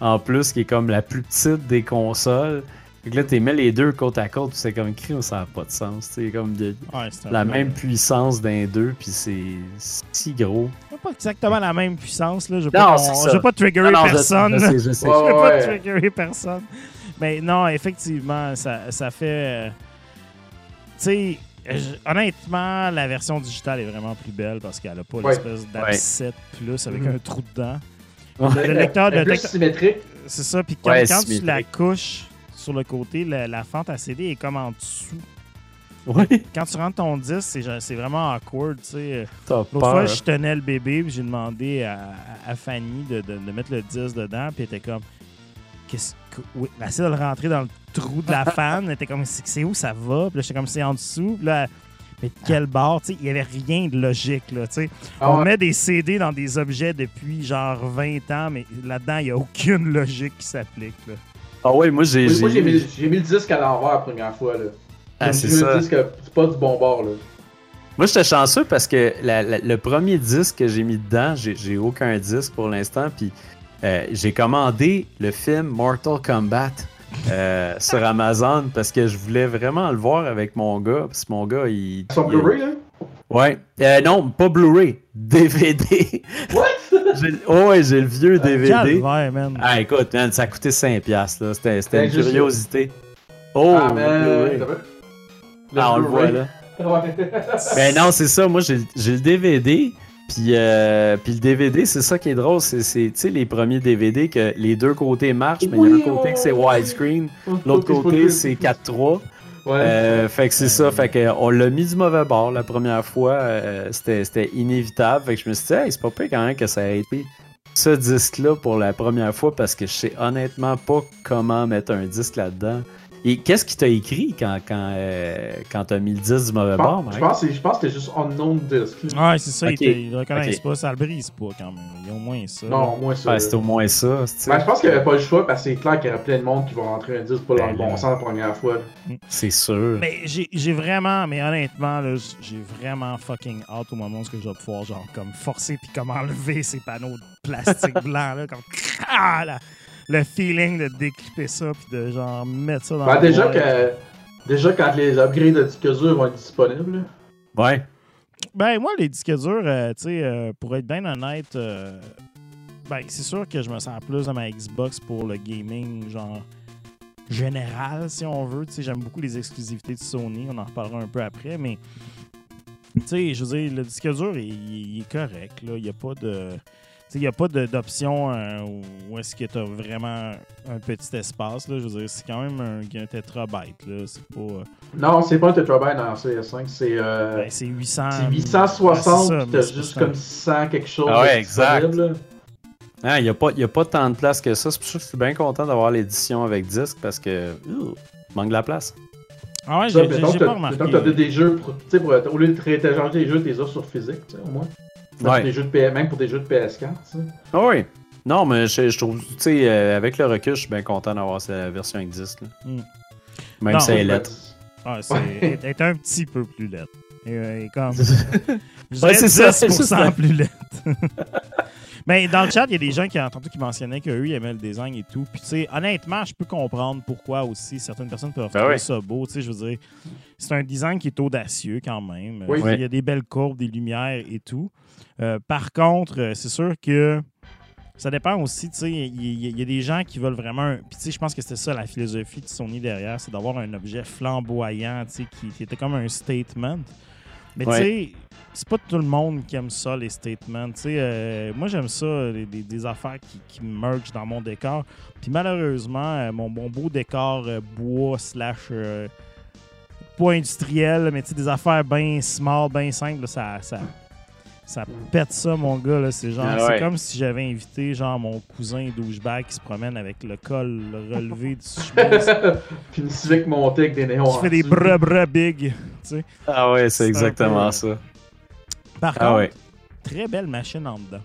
en plus qui est comme la plus petite des consoles. Fait que là, tu mets les deux côte à côte, puis c'est comme écrit, ça n'a pas de sens. C'est comme de- ouais, c'est un la peu- même puissance d'un deux, puis c'est si gros. Pas exactement la même puissance. Là. Je ne c'est pas- triggerer Non, non, je- personne. je je sais. Ouais, Je veux pas ouais. triggerer personne. Mais non, effectivement, ça, ça fait. euh, tu sais, honnêtement, la version digitale est vraiment plus belle parce qu'elle a pas Ouais. l'espèce d'abcès plus avec Mhm. un trou dedans. Ouais. Le lecteur de est plus symétrique. C'est ça. Puis quand, Ouais, quand tu la couches sur le côté, la, la fente à CD est comme en dessous. Ouais, Quand tu rentres ton disque, c'est vraiment awkward. tu sais. t'as L'autre peur. fois, je tenais le bébé, puis j'ai demandé à, à- à Fanny de, de- de mettre le disque dedans, puis elle était comme. Qu'est-ce que. Oui, elle essaie de le rentrer dans le trou de la fan. Elle était comme, c'est c'est où ça va? Puis là, j'étais comme, c'est en dessous. Puis là, mais de quel bord? Tu sais, il n'y avait rien de logique, là, tu sais. Ah On ouais. met des CD dans des objets depuis genre 20 ans, mais là-dedans, il n'y a aucune logique qui s'applique, là. Ah ouais, moi j'ai. Oui, moi, j'ai mis, j'ai mis le disque à l'envers la première fois, là. Ah, c'est j'ai mis ça. le disque, c'est pas du bon bord, là. Moi j'étais chanceux parce que la- la- le premier disque que j'ai mis dedans, j'ai j'ai aucun disque pour l'instant, puis euh, j'ai commandé le film Mortal Kombat euh, sur Amazon parce que je voulais vraiment le voir avec mon gars, parce que mon gars il. Son il- Blu-ray, là. Ouais. Euh, non, pas Blu-ray, DVD. What? Oh ouais, j'ai le vieux DVD. Calvaire, man. Ah écoute, man, ça a coûté 5$, là. C'était c'était une curiosité. Oh, ah, le man. Ah, on le voit là. Ouais. Ben non, c'est ça. Moi, j'ai j'ai le DVD. Puis, euh, puis le DVD, c'est ça qui est drôle. C'est, les premiers DVD que les deux côtés marchent, mais il y a un côté que c'est widescreen, l'autre côté c'est 4.3. Ouais. Euh, fait que c'est ça. Fait que on l'a mis du mauvais bord la première fois. euh, c'était, c'était inévitable. Fait que je me suis dit, hey, c'est pas pire quand même que ça a été ce disque-là pour la première fois parce que je sais honnêtement pas comment mettre un disque là-dedans. Et qu'est-ce qui t'a écrit quand, quand, euh, quand t'as mis le disque du mauvais bord, Mike? je pense que c'est- je pense que c'était juste unknown disc. Ouais, c'est ça, Ok. ils le reconnaissent Ok. pas, ça le brise pas quand même. Il y a au moins ça. Non, moi, ça. Ouais, c'est au moins ça. c'est- Ben, je pense qu'il n'y avait pas le choix parce que c'est clair qu'il y aurait plein de monde qui va rentrer un disque pas dans Ben, le bon là. sens la première fois. C'est sûr. Mais j'ai j'ai vraiment, mais honnêtement, là, j'ai vraiment fucking hâte au moment où je vais pouvoir, genre, comme forcer puis comme enlever ces panneaux de plastique blanc, là, comme. Ah, là, le feeling de déclipper ça puis de, genre, mettre ça dans Ben, la déjà, boîte. que, déjà, quand les upgrades de disques durs vont être disponibles. Ouais. Ben, moi, les disques durs, euh, tu sais, euh, pour être bien honnête, euh, ben, c'est sûr que je me sens plus dans ma Xbox pour le gaming, genre, général, si on veut. Tu sais, j'aime beaucoup les exclusivités de Sony, on en reparlera un peu après, mais, tu sais, je veux dire, le disque dur, il, il est correct, là. Il n'y a pas de. Tu Il n'y a pas d'option euh, où est-ce que tu as vraiment un petit espace. Là. Je veux dire, c'est quand même un, un tétrabyte. Là. C'est pas. euh, Non, c'est pas un tetrabyte dans CS5, c'est euh, ben, c'est 800. c'est Ouais, 860, c'est ça, puis mais t'as c'est juste comme 100 quelque chose. Ah ouais, de exact. Ah, Il n'y a, pas- y a pas tant de place que ça. C'est pour ça que je suis bien content d'avoir l'édition avec disque parce que. ouh, manque de la place. Ah ouais, Ça, j'ai pas remarqué. que t'as des jeux, pour, tu sais, pour, au lieu de télécharger des jeux, t'es as sur physique, tu sais, au moins. Même, Ouais. pour des jeux de P- même pour des jeux de PS4, tu sais. Ah oui. Non, mais je, je trouve, tu sais, euh, avec le recul, je suis bien content d'avoir cette version avec disque. là. Mm. Même Non, si elle est Ouais, lettre. Ah, c'est elle est un petit peu plus laide. Et, euh, et comme. Ouais, c'est ça, 10% c'est ça. plus laide. Mais dans le chat, il y a des gens qui, tantôt, qui mentionnaient qu'eux, ils aimaient le design et tout. Puis, tu sais, honnêtement, je peux comprendre pourquoi aussi certaines personnes peuvent Ben trouver ça beau. Tu sais, je veux dire, c'est un design qui est audacieux quand même. Oui. Il y a des belles courbes, des lumières et tout. Euh, par contre, euh, c'est sûr que ça dépend aussi, tu sais, il y, a des gens qui veulent vraiment... un- Puis tu sais, je pense que c'était ça la philosophie de Sony derrière, c'est d'avoir un objet flamboyant, tu sais, qui, qui était comme un statement. Mais Ouais. tu sais, c'est pas tout le monde qui aime ça, les statements. Tu sais, euh, moi, j'aime ça, les- des, des affaires qui, qui mergent dans mon décor. Puis malheureusement, euh, mon, mon beau décor euh, bois slash... euh, pas industriel, mais tu sais, des affaires bien small, bien simples, là, ça, ça, ça pète ça, mon gars. là. C'est genre, Ah c'est comme si j'avais invité genre mon cousin douchebag qui se promène avec le col relevé du chemise, Puis une Civic montée avec des néons. qui fait des bras bras big. tu. Ah ouais, C'est exactement peu- ça. Par Ah contre, ouais. très belle machine en dedans.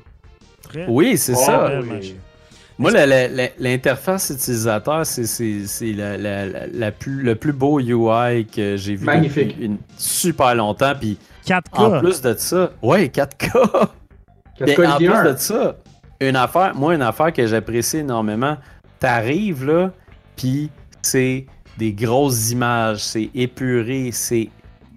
Très Oui, c'est Ah, ça. oui. machine. Moi, l'interface utilisateur, c'est la- la- la- la plus- le plus beau UI que j'ai vu Magnifique. depuis une super longtemps. Puis 4K. en plus de ça, ouais, 4K. Mais Quatre en K plus de ça, une affaire, moi, une affaire que j'apprécie énormément, t'arrives là, puis c'est des grosses images, c'est épuré, c'est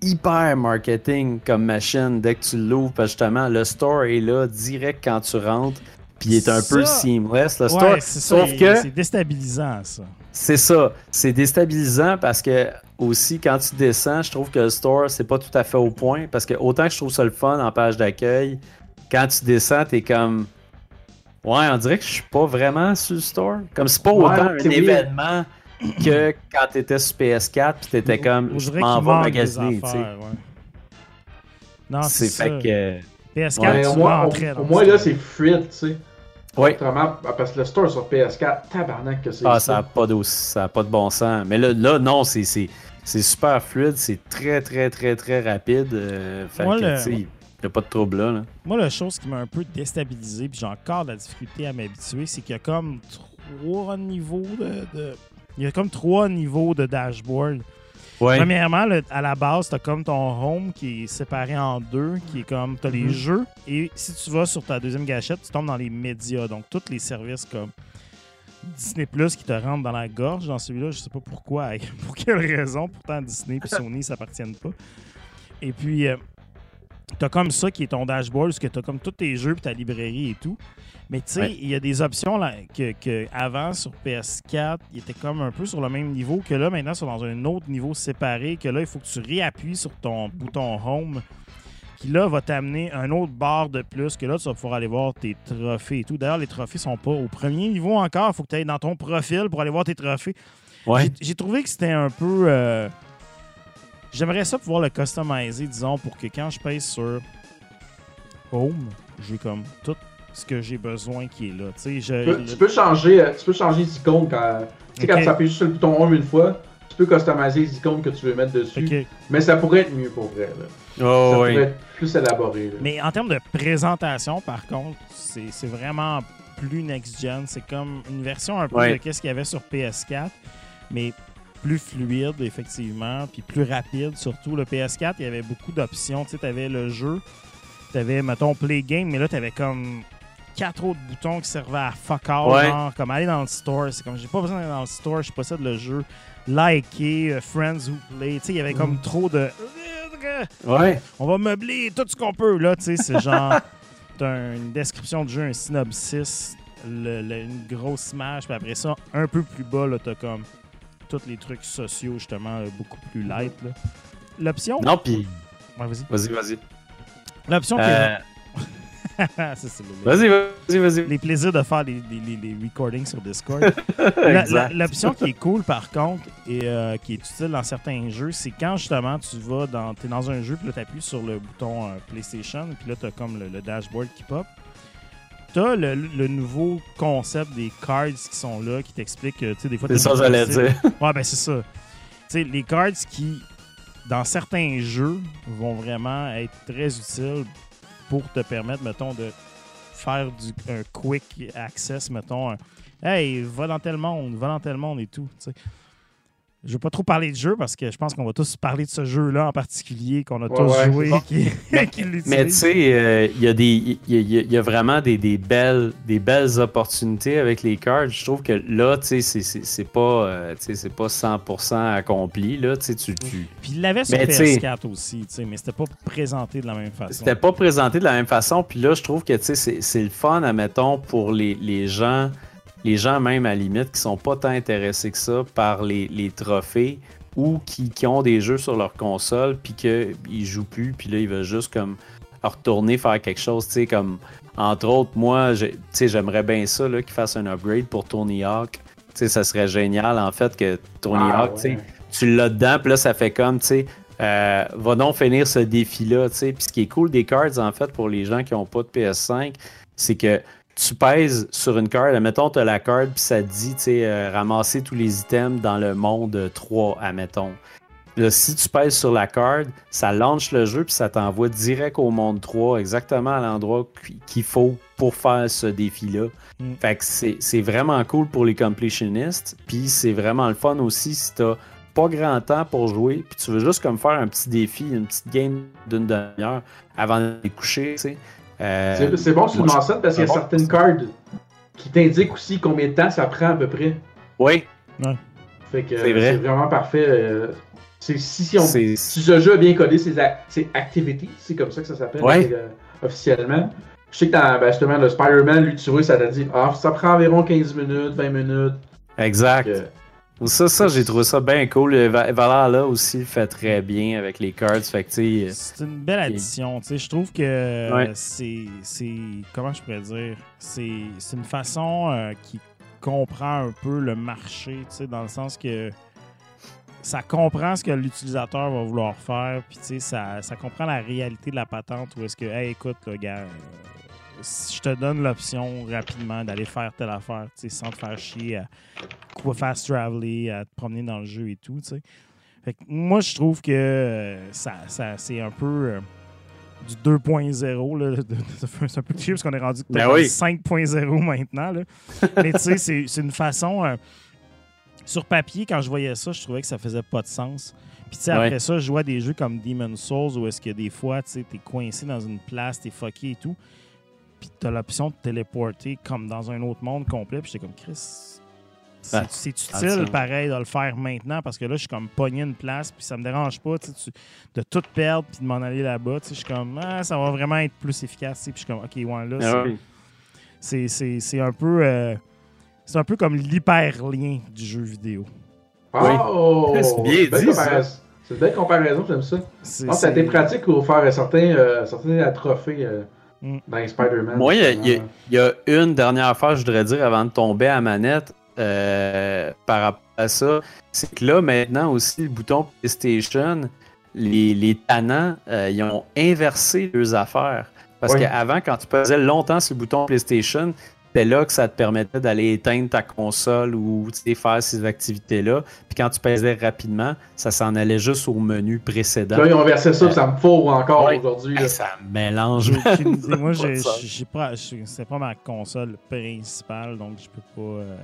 hyper marketing comme machine dès que tu l'ouvres, parce que justement, le store est là direct quand tu rentres, puis il est un peu Ça- seamless, le Ouais, store. c'est ça. Sauf il- que C'est déstabilisant, ça. c'est ça, c'est déstabilisant parce que aussi quand tu descends, je trouve que le store c'est pas tout à fait au point parce que autant que je trouve ça le fun en page d'accueil, quand tu descends, t'es comme Ouais, on dirait que je suis pas vraiment sur le store. Comme c'est pas Ouais, autant un weird. Que quand t'étais sur PS4 puis t'étais comme je m'en vais magasiner, tu sais. affaires, ouais. Non, C'est c'est fait ça. que PS4, Mais tu au moins, au, au là, c'est fluide, tu sais. Ouais. Autrement, parce que le store sur PS4, tabarnak que c'est. Ah, ça n'a pas, de- ça a pas de bon sens. Mais là, là non, c'est, c'est, c'est super fluide, c'est très, très, très, très rapide. euh, fait Moi, que, le- tu sais, il n'y a pas de trouble là. là. Moi, la chose qui m'a un peu déstabilisé, puis j'ai encore de la difficulté à m'habituer, c'est qu'il y a comme trois niveaux de, de- Il y a comme trois niveaux de dashboard. Ouais. Premièrement, le- à la base, tu as comme ton home qui est séparé en deux, qui est comme. Tu as les Mhm. jeux, et si tu vas sur ta deuxième gâchette, tu tombes dans les médias. Donc, tous les services comme Disney Plus qui te rentrent dans la gorge dans celui-là. Je sais pas pourquoi, pour quelle raison. Pourtant, Disney et Sony ne s'appartiennent pas. Et puis, euh, tu as comme ça qui est ton dashboard, parce que tu as comme tous tes jeux et ta librairie et tout. Mais tu sais, Ouais. il y a des options là, que, que avant sur PS4, il était comme un peu sur le même niveau que là, maintenant, c'est dans un autre niveau séparé, que là, il faut que tu réappuies sur ton bouton Home, qui là va t'amener un autre barre de plus, que là, tu vas pouvoir aller voir tes trophées et tout. D'ailleurs, les trophées sont pas au premier niveau encore, il faut que tu ailles dans ton profil pour aller voir tes trophées. Ouais. J'ai trouvé que c'était un peu. euh, J'aimerais ça pouvoir le customiser, disons, pour que quand je pèse sur Home, j'ai comme tout ce que j'ai besoin qui est là. Tu sais, je- Tu peux, tu peux changer, euh, tu peux changer les icônes quand. Tu sais, quand tu appuies juste sur le bouton Home une fois, tu peux customiser les icônes que tu veux mettre dessus. Mais ça pourrait être mieux pour vrai. Là. ça Oh, pourrait oui. être plus élaboré. là. Mais en termes de présentation, par contre, c'est c'est vraiment plus next-gen. C'est comme une version un peu Ouais. de qu'est-ce qu'il y avait sur PS4, mais plus fluide, effectivement, puis plus rapide. Surtout, le PS4, il y avait beaucoup d'options. Tu sais, avais le jeu, tu avais, mettons, Play Game, mais là, tu avais comme quatre autres boutons qui servaient à fuck all, Ouais. genre, comme aller dans le store. C'est comme, j'ai pas besoin d'aller dans le store, je possède le jeu. Liker, euh, Friends Who Play. Tu sais, il y avait comme trop de... Ouais. On va meubler tout ce qu'on peut. Là, tu sais, c'est genre. T'as une description du jeu, un synopsis, le- le- une grosse image, puis après ça, un peu plus bas, là, t'as comme tous les trucs sociaux, justement, euh, beaucoup plus light. là. L'option? Non, puis. Ouais, vas-y. Vas-y, vas-y. L'option qui Euh, est. Vas-y, vas-y, vas-y. les plaisirs de faire les, les- les- les recordings sur Discord. L'option qui est cool, par contre, et euh, qui est utile dans certains jeux, c'est quand justement tu vas dans. Dans un jeu, puis là, t'appuies sur le bouton euh, PlayStation, puis là, t'as comme le, le dashboard qui pop. T'as le, le nouveau concept des cards qui sont là, qui t'expliquent tu sais, des fois, C'est ça, j'allais dire. Ouais, ben c'est ça. Tu sais, les cards qui, dans certains jeux, vont vraiment être très utiles pour te permettre, mettons, de faire du, un quick access, mettons. un, hey, va dans tel monde, va dans tel monde et tout. Je veux pas trop parler de jeu parce que je pense qu'on va tous parler de ce jeu-là en particulier, qu'on a Ouais, tous ouais, joué, qui, qui l'utilise. Mais tu sais, euh, il y, a y, y y vraiment des, des belles, des belles opportunités avec les cards. Je trouve que là, tu sais, c'est- pas, euh, tu sais, c'est pas 100% accompli. Là, tu sais, tu, Puis il l'avait sur Mais tu sais- PS4 aussi, tu sais, mais c'était pas présenté de la même façon. C'était pas présenté de la même façon. Puis là, je trouve que tu sais, c'est c'est le fun, admettons, pour les, les gens, les gens même à la limite, qui sont pas tant intéressés que ça par les, les trophées ou qui, qui ont des jeux sur leur console, puis qu'ils jouent plus, puis là, ils veulent juste comme retourner faire quelque chose, tu sais, comme entre autres, moi, tu sais, j'aimerais bien ça, là, qu'ils fassent un upgrade pour Tony Hawk. Tu sais, ça serait génial, en fait, que Tony Ah, Hawk, tu sais, ouais. tu l'as dedans, puis là, ça fait comme, tu sais, euh, va donc finir ce défi-là, tu sais. Puis ce qui est cool des cards, en fait, pour les gens qui n'ont pas de PS5, c'est que tu pèses sur une carte, admettons, tu as la carte, puis ça te dit, tu sais, euh, ramasser tous les items dans le monde 3, admettons. Là, si tu pèses sur la carte, ça lance le jeu, puis ça t'envoie direct au monde 3, exactement à l'endroit qu- qu'il faut pour faire ce défi-là. Mm. Fait que c'est vraiment cool pour les completionnistes, puis c'est vraiment le fun aussi si t'as pas grand temps pour jouer, puis tu veux juste comme faire un petit défi, une petite game d'une demi-heure avant d'aller coucher, tu sais. Euh, C'est bon je- mentionnes parce qu'il y a bon. certaines cartes qui t'indiquent aussi combien de temps ça prend à peu près. Oui, Fait que C'est euh, vrai. c'est vraiment parfait. euh, si, si on si ce jeu a bien codé ses, ses activities, c'est comme ça que ça s'appelle Ouais. euh, officiellement. Je sais que dans ben, justement le Spider-Man, lui tu vois, ça t'a dit ah, ça prend environ 15 minutes, 20 minutes. exact. Ça, ça j'ai trouvé ça bien cool. Le Va- Valhalla là aussi fait très bien avec les cards. Fait C'est une belle addition. tu sais. Je trouve que Ouais. c'est. c'est- Comment je pourrais dire? C'est c'est une façon euh, qui comprend un peu le marché, tu sais, dans le sens que ça comprend ce que l'utilisateur va vouloir faire, puis tu sais, ça, ça comprend la réalité de la patente où est-ce que, hey, écoute, le gars, euh, je te donne l'option rapidement d'aller faire telle affaire, sans te faire chier à quoi fast traveler, à te promener dans le jeu et tout. Fait que moi, je trouve que euh, ça, ça, c'est un peu euh, du 2.0. là, de- de- C'est un peu cliché parce qu'on est rendu Ben peut-être oui. 5.0 maintenant. là. Mais tu sais, c'est- une façon. euh, sur papier, quand je voyais ça, je trouvais que ça faisait pas de sens. Puis tu sais, Ouais. après ça, je à des jeux comme Demon's Souls où est-ce que des fois, tu sais, t'es coincé dans une place, t'es fucké et tout. Puis t'as l'option de téléporter comme dans un autre monde complet. Puis j'étais comme, Chris, c'est Ah, utile pareil de le faire maintenant parce que là, je suis comme pogné une place. Puis ça me dérange pas tu de tout perdre puis de m'en aller là-bas. Je suis comme, ah, ça va vraiment être plus efficace. Puis je suis comme, ok, ouais, là, c'est- ah oui. c'est- c'est c'est un peu. euh, c'est un peu comme l'hyperlien du jeu vidéo. Oh! C'est bien dit. C'est une belle comparaison, j'aime ça. C'est- Non, ça a été pratique pour faire certains, euh, certains trophées euh, Mm. Spider-Man. Moi, il y a- y, une dernière affaire, je voudrais dire, avant de tomber à manette euh, par rapport à ça. C'est que là, maintenant aussi, le bouton PlayStation, les, les tannants, euh, ils ont inversé leurs affaires. Parce Oui. qu'avant, quand tu pesais longtemps sur le bouton PlayStation, là que ça te permettait d'aller éteindre ta console ou faire ces activités-là. Puis quand tu pesais rapidement, ça s'en allait juste au menu précédent. Là, ils ont versé ça, puis ça me fourre encore Ouais. aujourd'hui. Ça mélange. Moi, j'ai pas, c'est pas ma console principale, donc je peux pas. euh,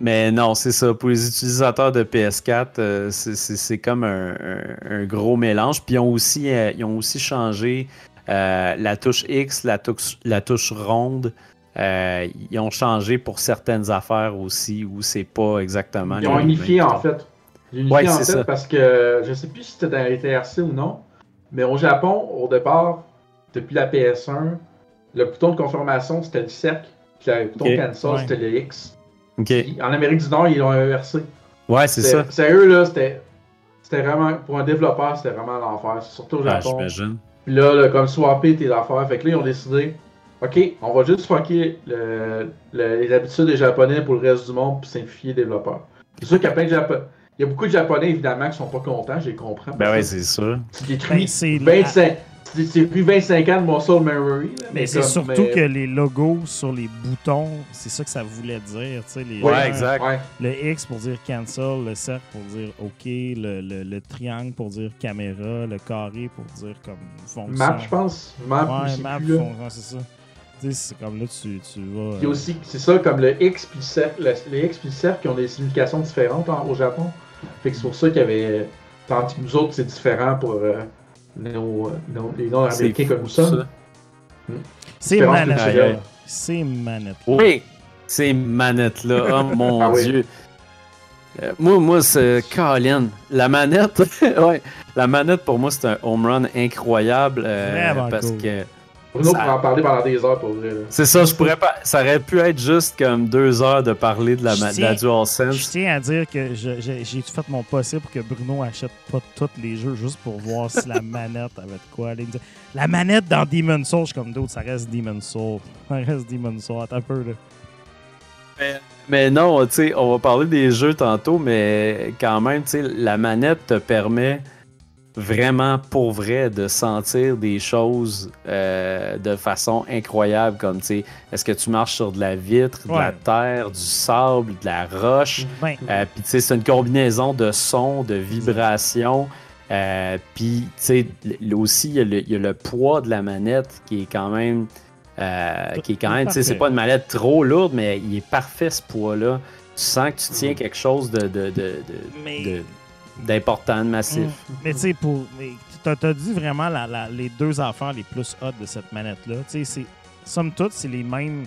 Mais non, c'est ça. Pour les utilisateurs de PS4, euh, c'est- c'est c'est comme un, un- un gros mélange. Puis ils ont aussi, euh, ils ont aussi changé euh, la touche X, la touche, la touche ronde. Euh, ils ont changé pour certaines affaires aussi où c'est pas exactement. Ils ont unifié en fait. Ils ont unifié Ouais, en c'est fait ça. parce que je sais plus si c'était dans les TRC ou non, mais au Japon, au départ, depuis la PS1, le bouton de confirmation c'était le cercle, puis le bouton Ok. cancel Ouais. c'était le X. Puis, en Amérique du Nord, ils l'ont inversé. Ouais, c'est ça. C'était- Sérieux, là, c'était. C'était vraiment. Pour un développeur, c'était vraiment l'enfer. Surtout au Ah, Japon. J'imagine. Puis là, là, comme swapper tes affaires. Fait que là, ils ont décidé OK, on va juste fucker le- le- les habitudes des Japonais pour le reste du monde puis simplifier les développeurs. C'est sûr qu'il y a plein de Japonais. Il y a beaucoup de Japonais, évidemment, qui sont pas contents, je les comprends. Ben ouais, c'est sûr. Tu détruis Ben, c'est 25, tu détruis 25 ans de Muscle Memory. là, Mais c'est surtout mais- que les logos sur les boutons, c'est ça que ça voulait dire. tu sais, Les, Ouais, gens- exact. Ouais. Le X pour dire cancel, le cercle pour dire OK, le, le- le triangle pour dire caméra, le carré pour dire comme fonction. Map, je pense. Map, Ouais, je sais map, plus, fonction, c'est ça. C'est comme là, tu, tu vas. Puis euh, aussi, c'est ça, comme le X puis le les X puis le cercle qui ont des significations différentes en- au Japon. Fait que c'est pour ça qu'il y avait. Tandis que nous autres, c'est différent pour euh, nos, nos- les Nord-Américains fou, comme nous sommes. ça. Ces manettes-là. Ces manettes Oui, ces manettes-là, oh mon Ah oui. dieu. Euh, moi, moi c'est Colin. La manette, ouais, la manette pour moi, c'est un home run incroyable. euh, Vraiment parce cool. que Bruno Ça- pourrait en parler pendant des heures pour vrai. c'est ça, je pourrais pas. Ça aurait pu être juste comme deux heures de parler de la, Je ma- de tiens- la Je DualSense. tiens à dire que je- je- j'ai fait mon possible pour que Bruno achète pas tous les jeux juste pour voir si la manette avait de quoi. aller. La manette dans Demon's Soul, je suis comme d'autres, ça reste Demon's Soul. Ça reste Demon's Soul. Attends un peu, là. Mais non, tu sais, on va parler des jeux tantôt, mais quand même, tu sais, la manette te permet vraiment pour vrai de sentir des choses euh, de façon incroyable, comme tu sais, est-ce que tu marches sur de la vitre, de la Ouais. terre, du sable, de la roche, Ben, euh, puis tu sais, c'est une combinaison de sons, de vibrations. Euh, puis tu sais, aussi, il y, a le- il y a le poids de la manette qui est quand même. euh, qui est quand même, tu sais, c'est pas une manette trop lourde, mais il est parfait ce poids-là. Tu sens que tu tiens Mhm. quelque chose de, de, de, de- mais. de- d'important, de massif. Mm. Mais tu sais, pour. T'as t'as dit vraiment la- la- les deux affaires les plus hot de cette manette-là. Tu sais, c'est. Somme toute, c'est les mêmes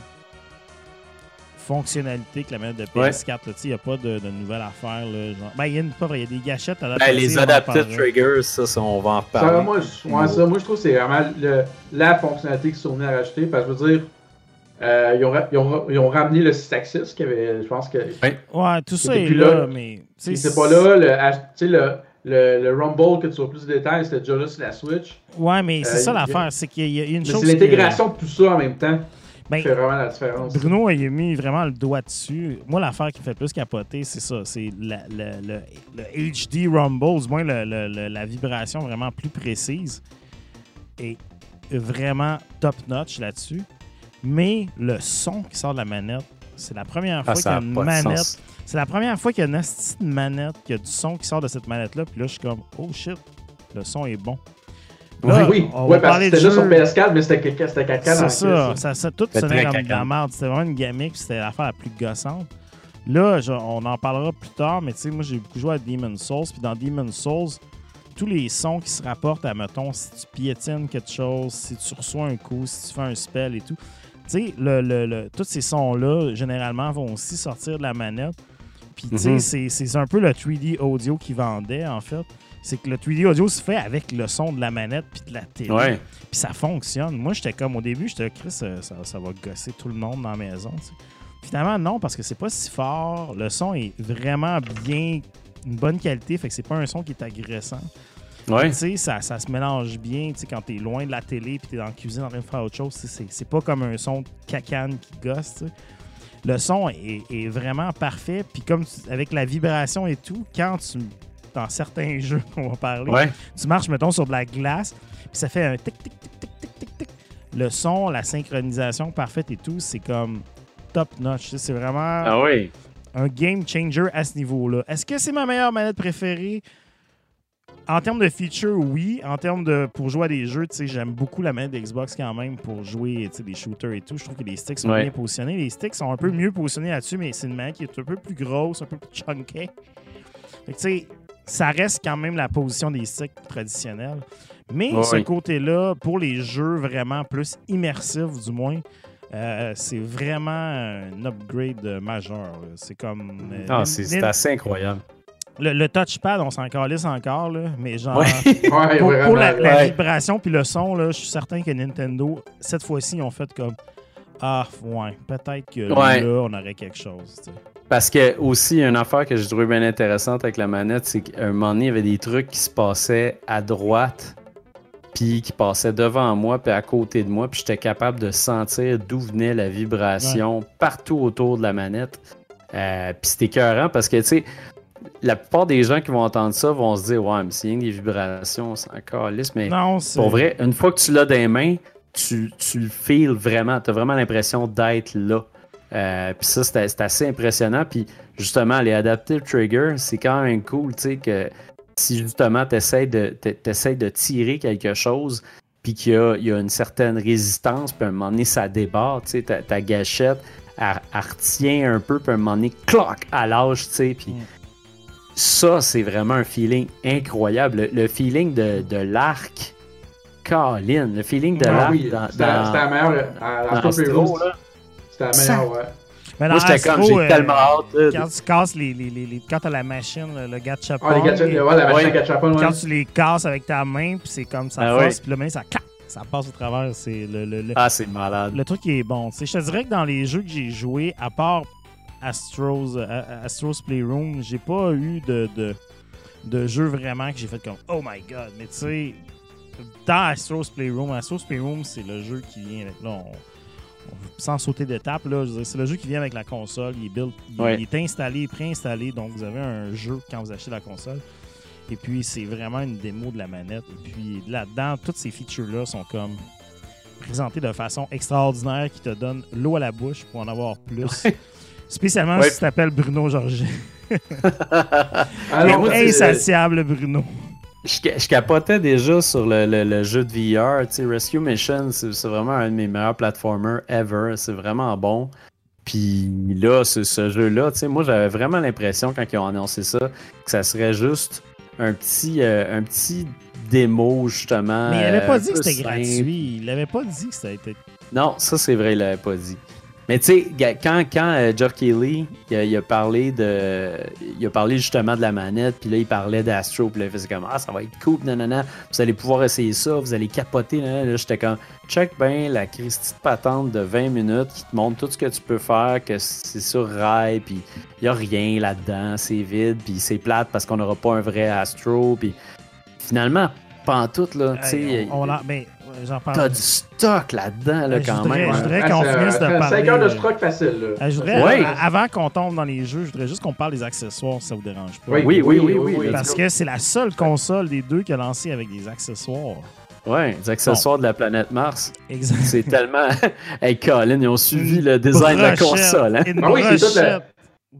fonctionnalités que la manette de PS4. là. Tu sais, il n'y a pas de, de nouvelles affaires. Là, genre- Ben, il y a une, il y a des gâchettes Ben, adaptatives. les on en adaptive parlera. triggers, ça, ça, on va en Ça, reparler. moi, je, ouais, ça, moi, je trouve que c'est vraiment le- la fonctionnalité qu'ils sont venus à rajouter. Parce que je veux dire, euh, ils, ont, ra- ils, ont, ils ont ramené le 6 axis qui avait, je pense que. Ouais, tout ça C'était est plus là, là. mais. C'est pas là, le, H- tu sais, le, le, le Rumble, que tu vois plus de détails, c'était déjà là sur la Switch. Ouais, mais c'est Euh, ça l'affaire, c'est qu'il y a une Mais chose. c'est que- l'intégration de tout ça en même temps Ben, qui fait vraiment la différence. Bruno il a mis vraiment le doigt dessus. Moi, l'affaire qui me fait plus capoter, c'est ça. C'est le, le- le HD Rumble, du moins le- le- le- la vibration vraiment plus précise. Et vraiment top-notch là-dessus. Mais le son qui sort de la manette, c'est la première fois Ah, qu'il y a une manette. C'est la première fois qu'il y a une asti de manette, qu'il y a du son qui sort de cette manette-là. Puis là, je suis comme, oh shit, le son est bon. Là, oui, on ouais, va parce parler que de c'était là sur jeu. PS4, mais c'était caca, C'est le ça, ça, ça, tout C'était sonnait comme de la merde. C'était vraiment une gimmick, puis c'était l'affaire la plus gossante. Là, je- on en parlera plus tard, mais tu sais, moi, j'ai beaucoup joué à Demon's Souls, puis dans Demon's Souls, tous les sons qui se rapportent à, mettons, si tu piétines quelque chose, si tu reçois un coup, si tu fais un spell et tout, sais, le, le- le- tous ces sons-là, généralement, vont aussi sortir de la manette. Puis, tu sais, Mhm. c'est- c'est un peu le 3D audio qui vendait, en fait. C'est que le 3D audio se fait avec le son de la manette puis de la télé. Ouais. Puis ça fonctionne. Moi, j'étais comme au début, j'étais Chris, euh, ça, ça va gosser tout le monde dans la maison. Finalement, non, parce que c'est pas si fort. Le son est vraiment bien, une bonne qualité, fait que c'est pas un son qui est agressant. Ouais. Tu sais, ça, ça se mélange bien, tu sais, quand t'es loin de la télé puis t'es dans la cuisine en train de faire autre chose, c'est pas comme un son de cacane qui gosse. Le son est, est vraiment parfait, puis comme tu- avec la vibration et tout, quand tu dans certains jeux qu'on va parler, Ouais. tu marches, mettons, sur de la glace, puis ça fait un tic, tic, tic, tic, tic, tic, tic. Le son, la synchronisation parfaite et tout, c'est comme top notch. C'est vraiment Ah oui. un game changer à ce niveau-là. Est-ce que c'est ma meilleure manette préférée? En termes de feature, oui. En termes de pour jouer à des jeux, tu sais, j'aime beaucoup la manette d'Xbox quand même pour jouer tu sais, des shooters et tout. Je trouve que les sticks sont Ouais. bien positionnés. Les sticks sont un peu mieux positionnés là-dessus, mais c'est une manette qui est un peu plus grosse, un peu plus chunky. Tu sais, ça reste quand même la position des sticks traditionnels. Mais Ouais, ce côté-là, pour les jeux vraiment plus immersifs, du moins, euh, c'est vraiment un upgrade majeur. C'est comme. euh, Ah, c'est assez incroyable. Le, le touchpad, on s'en calisse encore, là, mais genre. Ouais. Ouais, Pour, vraiment. pour la, vibration puis le son, là, je suis certain que Nintendo, cette fois-ci, ils ont fait comme Ah, ouais, peut-être que Ouais. là, on aurait quelque chose. tu sais. Parce que aussi, une affaire que j'ai trouvé bien intéressante avec la manette, c'est qu'à un moment donné, il y avait des trucs qui se passaient à droite puis qui passait devant moi, puis à côté de moi, puis j'étais capable de sentir d'où venait la vibration partout autour de la manette. Euh, puis c'était écœurant parce que, tu sais, la plupart des gens qui vont entendre ça vont se dire Ouais, mais c'est rien des vibrations, c'est encore lisse. Mais Non, pour vrai, une fois que tu l'as dans les mains, tu, tu le feels vraiment. Tu as vraiment l'impression d'être là. Euh, puis ça, c'est assez impressionnant. Puis justement, les Adaptive Triggers, c'est quand même cool, tu sais, que si justement tu essaies de, de tirer quelque chose, puis qu'il y y a une certaine résistance, puis à un moment donné, ça débarre, tu sais, ta, ta gâchette, elle, elle retient un peu, puis à un moment donné, cloc, à l'âge, tu sais, puis Mm. Ça, c'est vraiment un feeling incroyable. Le, le feeling de, de l'arc, Colin, le feeling de Ah l'arc oui, dans, c'était dans- c'était la meilleure. euh, À la dans Super Astro, Rose, là. C'était la meilleure, ouais. Mais Moi, dans j'étais comme, j'ai euh, tellement hâte. là, Quand tu casses les, les, les, les- Quand t'as la machine, le, le gachapon, Ah, les et- ouais, la machine Ouais. à gachapon, ouais. quand tu les casses avec ta main, puis c'est comme ça Ah force, ouais. puis là, maintenant, ça clac, ça passe au travers. C'est le, le, le, Ah, c'est malade. le truc qui est bon. Tu sais, je te dirais que dans les jeux que j'ai joués, à part Astro's, euh, Astro's Playroom, j'ai pas eu de, de, de jeu vraiment que j'ai fait comme Oh my god. Mais tu sais, dans Astro's Playroom, Astro's Playroom, c'est le jeu qui vient avec. Là, on- sans sauter d'étape, c'est le jeu qui vient avec la console. Il est, built, il, Ouais. il est installé, préinstallé. Donc, vous avez un jeu quand vous achetez la console. Et puis, c'est vraiment une démo de la manette. Et puis, là-dedans, toutes ces features-là sont comme présentés de façon extraordinaire qui te donne l'eau à la bouche pour en avoir plus. Spécialement Ouais. si tu t'appelles Bruno moi, c'est- Insatiable Bruno. Je, je capotais déjà sur le, le- le jeu de VR. tu sais, Rescue Mission, c'est vraiment un de mes meilleurs platformers ever. C'est vraiment bon. Puis là, ce, ce jeu-là, tu sais, moi j'avais vraiment l'impression quand ils ont annoncé ça que ça serait juste un petit, euh, un petit démo justement. Mais il avait pas euh, dit que c'était gratuit. Il avait pas dit que ça a été. Non, ça c'est vrai, il l'avait pas dit. Mais tu sais, quand, quand euh, Jeff Keighley, il a, il a parlé de. Il a parlé justement de la manette, puis là, il parlait d'Astro, puis là, il faisait comme Ah, ça va être cool, nanana, vous allez pouvoir essayer ça, vous allez capoter, nanana. Là, j'étais comme Check bien la Christie de patente de 20 minutes qui te montre tout ce que tu peux faire, que c'est sur rail, puis il y a rien là-dedans, c'est vide, puis c'est plate parce qu'on n'aura pas un vrai Astro, puis finalement, pas en tout, là, tu sais, Hey, on, on j'en parle. t'as du stock là-dedans, là, je quand voudrais- même. je voudrais qu'on finisse de euh, parler, 5 heures de euh, stroke facile, là. Euh, je voudrais, Ouais. a- avant qu'on tombe dans les jeux, je voudrais juste qu'on parle des accessoires, si ça vous dérange pas. Oui, Oui, oui, oui, oui, Parce que c'est la seule console des deux qui a lancé avec des accessoires. Ouais, des accessoires de la planète Mars. Exact. C'est tellement. hey, Colin, ils ont suivi le design de la console. Hein? Une Ah oui, c'est de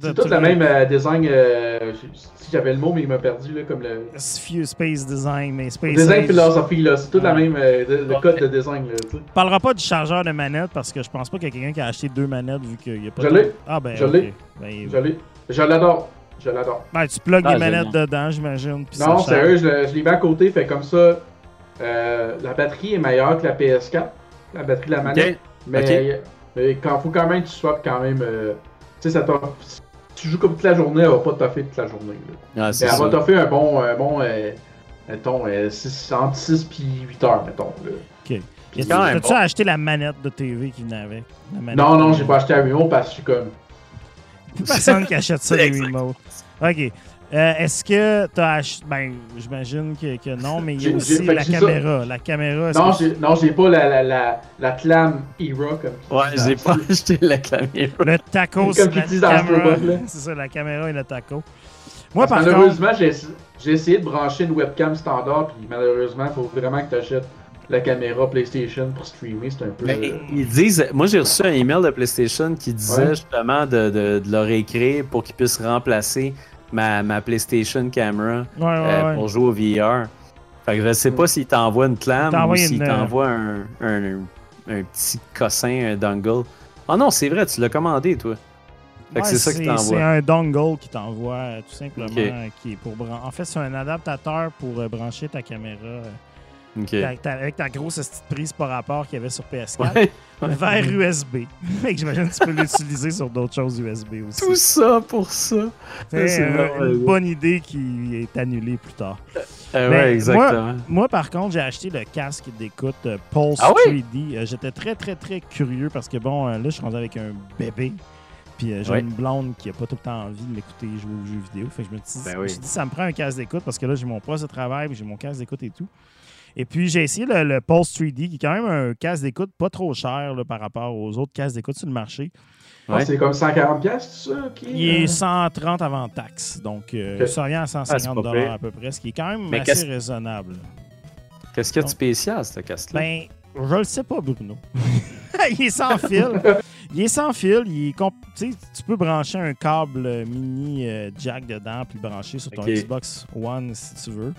C'est tout le même euh, design. euh, si j'avais le mot, mais il m'a perdu, là, comme le. Few Space Design, mais Space Design philosophie, là. C'est tout la même. euh, de- le code de design, là, tu sais. On parlera pas du chargeur de manette parce que je pense pas qu'il y a quelqu'un qui a acheté deux manettes vu qu'il y a pas Je de- l'ai. Ah ben Je ok. l'ai. Ben, Je l'ai. Je l'adore. Je l'adore. ben, tu plugues Ah, les manettes génial. dedans, j'imagine. Non, sérieux, je, je l'ai mis à côté, fait comme ça. euh, la batterie est meilleure que la PS4, la batterie de la manette. Mais il faut quand même que tu sois quand même. euh, tu sais, ça t'offre- tu joues comme toute la journée, elle va pas t'offrir toute la journée. là. Ah, c'est elle ça. va t'offrir un bon. Un bon euh, mettons, euh, six- entre 6 puis 8 heures, mettons. là. Ok. Puis- quand même T'as-tu acheté la manette de TV qui venait avec? La manette Non, non, j'ai pas acheté un remote parce que je suis comme. Personne qui achète ça, Exact. remotes. OK. Euh, Est-ce que tu as acheté. Ben, j'imagine que, que non, mais il y a J'ai- aussi la que caméra. La caméra, Non, que- j'ai non, j'ai pas la, la, la, la clam Era comme. Ouais, j'ai pas acheté la caméra. le taco, Comme c'est la caméra. C'est ça, la caméra et le taco. Moi, Parce par que contre. malheureusement, j'ai j'ai essayé de brancher une webcam standard, puis malheureusement, il faut vraiment que tu achètes la caméra PlayStation pour streamer. C'est un peu. Mais ils disent, moi j'ai reçu un email de PlayStation qui disait Ouais. justement de, de- de leur écrire pour qu'ils puissent remplacer ma, ma PlayStation camera Ouais, ouais, euh, pour jouer au VR. Fait que je sais pas s'ils t'envoient une Ils clam t'envoient ou une, euh, t'envoient un, un, un petit cossin, un dongle. Ah non, c'est vrai, tu l'as commandé toi. Ouais, c'est ça qui C'est t'envoie. un dongle qui t'envoie, euh, tout simplement, qui est pour bran- En fait, c'est un adaptateur pour brancher ta caméra euh, avec, ta, avec ta grosse petite prise par rapport qu'il y avait sur PS4 Ouais. vers USB. fait que j'imagine que tu peux l'utiliser sur d'autres choses USB aussi. Tout ça pour ça. C'est euh, une bonne idée qui est annulée plus tard. Ouais, exactement. Moi, par contre, j'ai acheté le casque d'écoute euh, Pulse Ah oui? 3D. Euh, J'étais très, très, très curieux parce que, bon, euh, là, je suis rendu avec un bébé. Puis euh, j'ai Ouais. une blonde qui a pas tout le temps envie de m'écouter jouer aux jeux vidéo. Fait que je me, dis, Ben je me oui. suis dit, ça me prend un casque d'écoute parce que là, j'ai mon poste de travail, j'ai mon casque d'écoute et tout. Et puis, j'ai essayé le, le Pulse 3D, qui est quand même un casque d'écoute pas trop cher là, par rapport aux autres casques d'écoute sur le marché. Ah, c'est comme 140 pièces, ça? qui Il est euh, 130 avant taxe. Donc, euh, ça revient à Ah, 150 c'est pas pire. à peu près, ce qui est quand même Mais assez raisonnable. Qu'est-ce qu'il y a de spécial, ce casque-là? Ben, je le sais pas, Bruno. il est sans fil. Il est sans fil. Il est tu sais, tu peux brancher un câble euh, mini euh, jack dedans puis le brancher sur ton. Xbox One si tu veux.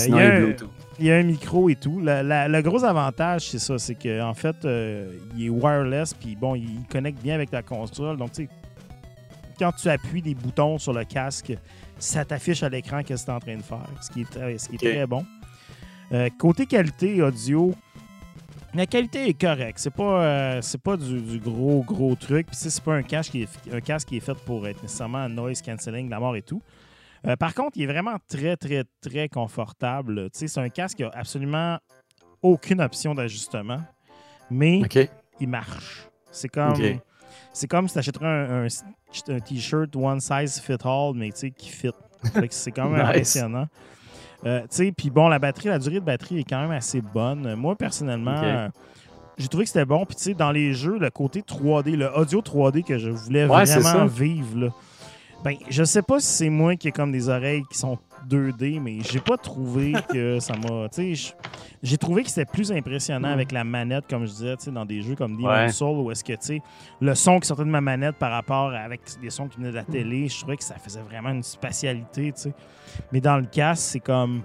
Sinon, il y a il un- Bluetooth. Il y a un micro et tout. Le, la- le gros avantage, c'est ça, c'est qu'en en fait, euh, il est wireless, puis bon, il connecte bien avec la console. Donc, tu sais, quand tu appuies des boutons sur le casque, ça t'affiche à l'écran qu'est-ce que es en train de faire, ce qui est très, ce qui est très bon. Euh, côté qualité audio, la qualité est correcte. C'est pas, euh, c'est pas du, du gros, gros truc. Puis, c'est pas un casque, qui est, un casque qui est fait pour être nécessairement noise cancelling, la mort et tout. Euh, par contre, il est vraiment très, très, très confortable. Tu sais, c'est un casque qui a absolument aucune option d'ajustement, mais il marche. C'est comme, c'est comme si tu achèterais un, un- un t-shirt one size fit all, mais tu sais, qui fit. C'est quand même Nice. impressionnant. Euh, tu sais, puis bon, la batterie, la durée de batterie est quand même assez bonne. Moi, personnellement, euh, j'ai trouvé que c'était bon. Puis tu sais, dans les jeux, le côté 3D, le audio 3D que je voulais Ouais, vraiment vivre, là, ben, je sais pas si c'est moi qui ai comme des oreilles qui sont 2D, mais j'ai pas trouvé que ça m'a. J'ai trouvé que c'était plus impressionnant avec la manette, comme je disais, dans des jeux comme Demon's Ouais. Soul, où est-ce que, le son qui sortait de ma manette par rapport avec les sons qui venaient de la télé, je trouvais que ça faisait vraiment une spatialité, tu sais. Mais dans le casque, c'est comme.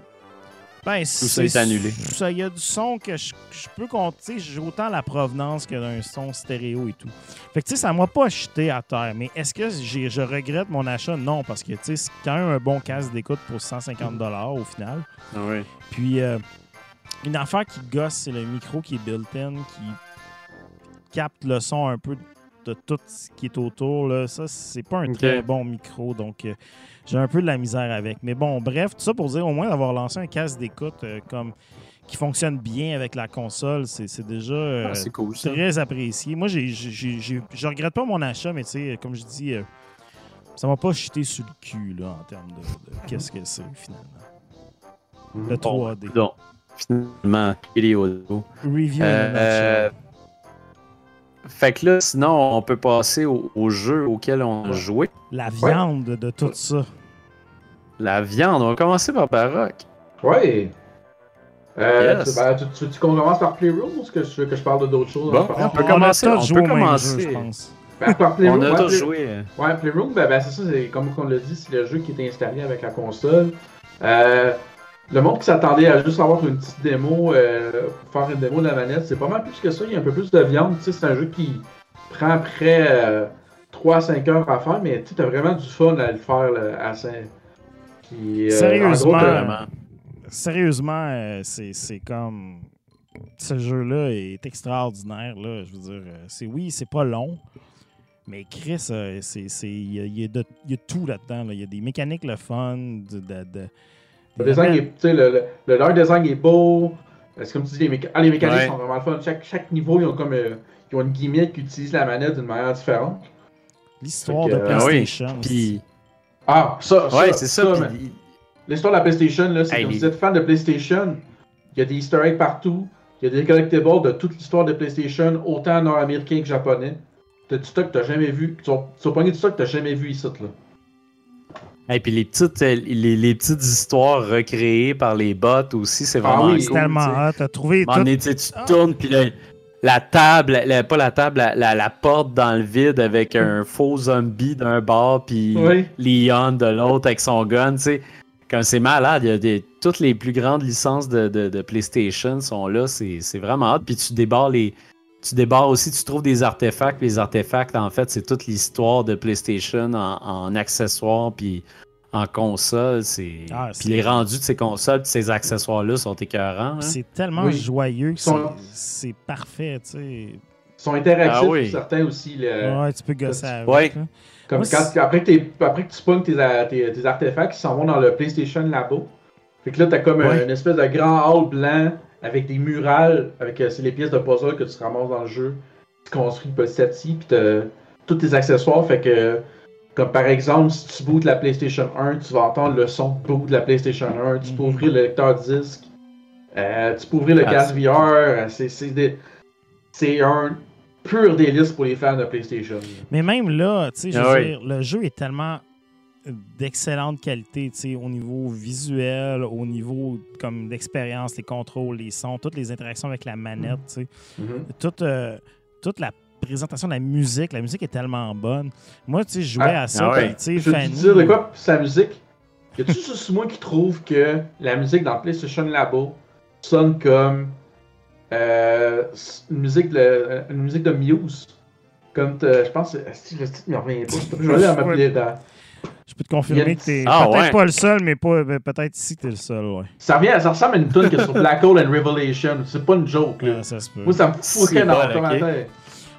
Ben, ça est annulé. Ça, il y a du son que je, je peux compter. J'ai autant la provenance que d'un son stéréo et tout. Fait que, tu sais, ça m'a pas jeté à terre. Mais est-ce que je regrette mon achat? Non, parce que, tu sais, c'est quand même un bon casque d'écoute pour 150 au final. Ah oui. Puis, euh, une affaire qui gosse, c'est le micro qui est built-in, qui capte le son un peu de tout ce qui est autour. Là. Ça, c'est pas un très bon micro, donc euh, j'ai un peu de la misère avec. Mais bon, bref, tout ça pour dire au moins d'avoir lancé un casque d'écoute euh, comme qui fonctionne bien avec la console, c'est déjà euh, Ah, cool, très apprécié. Moi, j'ai, je regrette pas mon achat, mais tu sais, comme je dis, ça m'a pas jeté sur le cul là, en termes de, de qu'est-ce que c'est finalement. Le Bon, 3D. Donc, finalement, il est audio. Review fait que là, sinon, on peut passer au, au jeu auquel on a joué. La viande de tout ça. La viande. On va commencer par Baroque. Ouais. Euh, Yes. tu, ben, tu, tu, tu commences par Playroom ou est-ce que tu veux que je parle de d'autres choses? Bon, on peut commencer- on peut commencer. jeu, je pense. Ben, par Playroom, On a ouais, tous joué. Ouais, Playroom, ben, ben, c'est ça, c'est comme on l'a dit, c'est le jeu qui est installé avec la console. Euh, le monde qui s'attendait à juste avoir une petite démo, euh, pour faire une démo de la manette, c'est pas mal plus que ça. Il y a un peu plus de viande. Tu sais, c'est un jeu qui prend près euh, 3 à 5 heures à faire, mais tu as vraiment du fun à le faire là, à 5. Puis, euh, Sérieusement, gros. Sérieusement, euh, c'est comme. Ce jeu-là est extraordinaire. Là. Je veux dire, euh, c'est oui, c'est pas long. Mais Chris, il y, y a y tout là-dedans. là. Il y a des mécaniques le fun, de, de- de- Le des design est, tu sais, le, le, le leur design est beau. Euh, C'est comme tu dis, les, méca- ah, les mécaniques Ouais. sont vraiment le fun. Chaque, chaque niveau, ils ont comme euh, ils ont une gimmick qui utilise la manette d'une manière différente. L'histoire de que, Ah oui. PlayStation. Puis, Ah, ça, ouais, ça, c'est ça. puis- L'histoire de la PlayStation, là, c'est Hey, que les- vous êtes fan de PlayStation, il y a des Easter eggs partout, il y a des collectibles de toute l'histoire de PlayStation, autant nord-américain que japonais. T'as du stock que t'as jamais vu. Tu vas, tu vas pogner du stock que t'as jamais vu ici, là. Et puis les petites, euh, les, les petites histoires recréées par les bots aussi, c'est Ah vraiment oui, c'est cool. tellement hot. T'as trouvé tout. donné, tu Ah. tournes, puis là, la table, la- pas la table, la, la- la porte dans le vide avec un faux zombie d'un bord, puis Oui. Leon de l'autre avec son gun, tu sais. Comme c'est malade, il y a des, toutes les plus grandes licences de, de- de PlayStation sont là, c'est c'est vraiment hot. Puis tu débarres les. Tu débarres aussi, tu trouves des artefacts. Les artefacts, en fait, c'est toute l'histoire de PlayStation en, en accessoires puis en console. C'est... Ah, puis les rendus de ces consoles puis ces accessoires-là sont écœurants. hein. C'est tellement Oui. joyeux que Sont- c'est- c'est parfait. Tu sais. Ils sont interactifs Ah oui. pour certains aussi. le- ouais, tu peux gosser avec. Ouais. là. Comme Moi, quand, après, que t'es- après que tu pognes tes, a- tes- tes artefacts, ils s'en vont dans le PlayStation Labo. Fait que là, t'as comme Ouais. une espèce de grand hall blanc avec des murales, avec euh, c'est les pièces de puzzle que tu ramasses dans le jeu. Tu construis petit à petit, puis t'as tous tes accessoires. Fait que, comme par exemple, si tu bootes la PlayStation 1, tu vas entendre le son de boot de la PlayStation 1. Tu peux Mhm. ouvrir le lecteur disque. Euh, tu peux ouvrir le Ah, casque c'est- VR. euh, c'est- C'est des- c'est un pur délice pour les fans de PlayStation. Mais même là, tu sais, je veux Ah oui. dire, le jeu est tellement d'excellente qualité, tu sais, au niveau visuel, au niveau comme d'expérience, les contrôles, les sons, toutes les interactions avec la manette, tu sais, Mhm. toute, euh, toute la présentation de la musique, la musique est tellement bonne. Moi, tu sais, je jouais Ah, à ça, ah ouais. tu sais, Je vais te Fanny... dire de quoi, sa musique? Y a-tu juste moi qui trouve que la musique dans PlayStation Labo sonne comme euh, une, musique de, une musique de Muse? Comme, je pense, est-ce que le titre me revient pas. Je vais aller ma Ouais. Je peux te confirmer que t'es Ah, peut-être ouais. pas le seul, mais pas, ben, peut-être ici t'es le seul, ouais. Ça, revient, ça ressemble à une tune que sur Black Hole and Revelation. C'est pas une joke, là. Ouais, ça se peut. Moi, ça me foutrait dans le commentaire.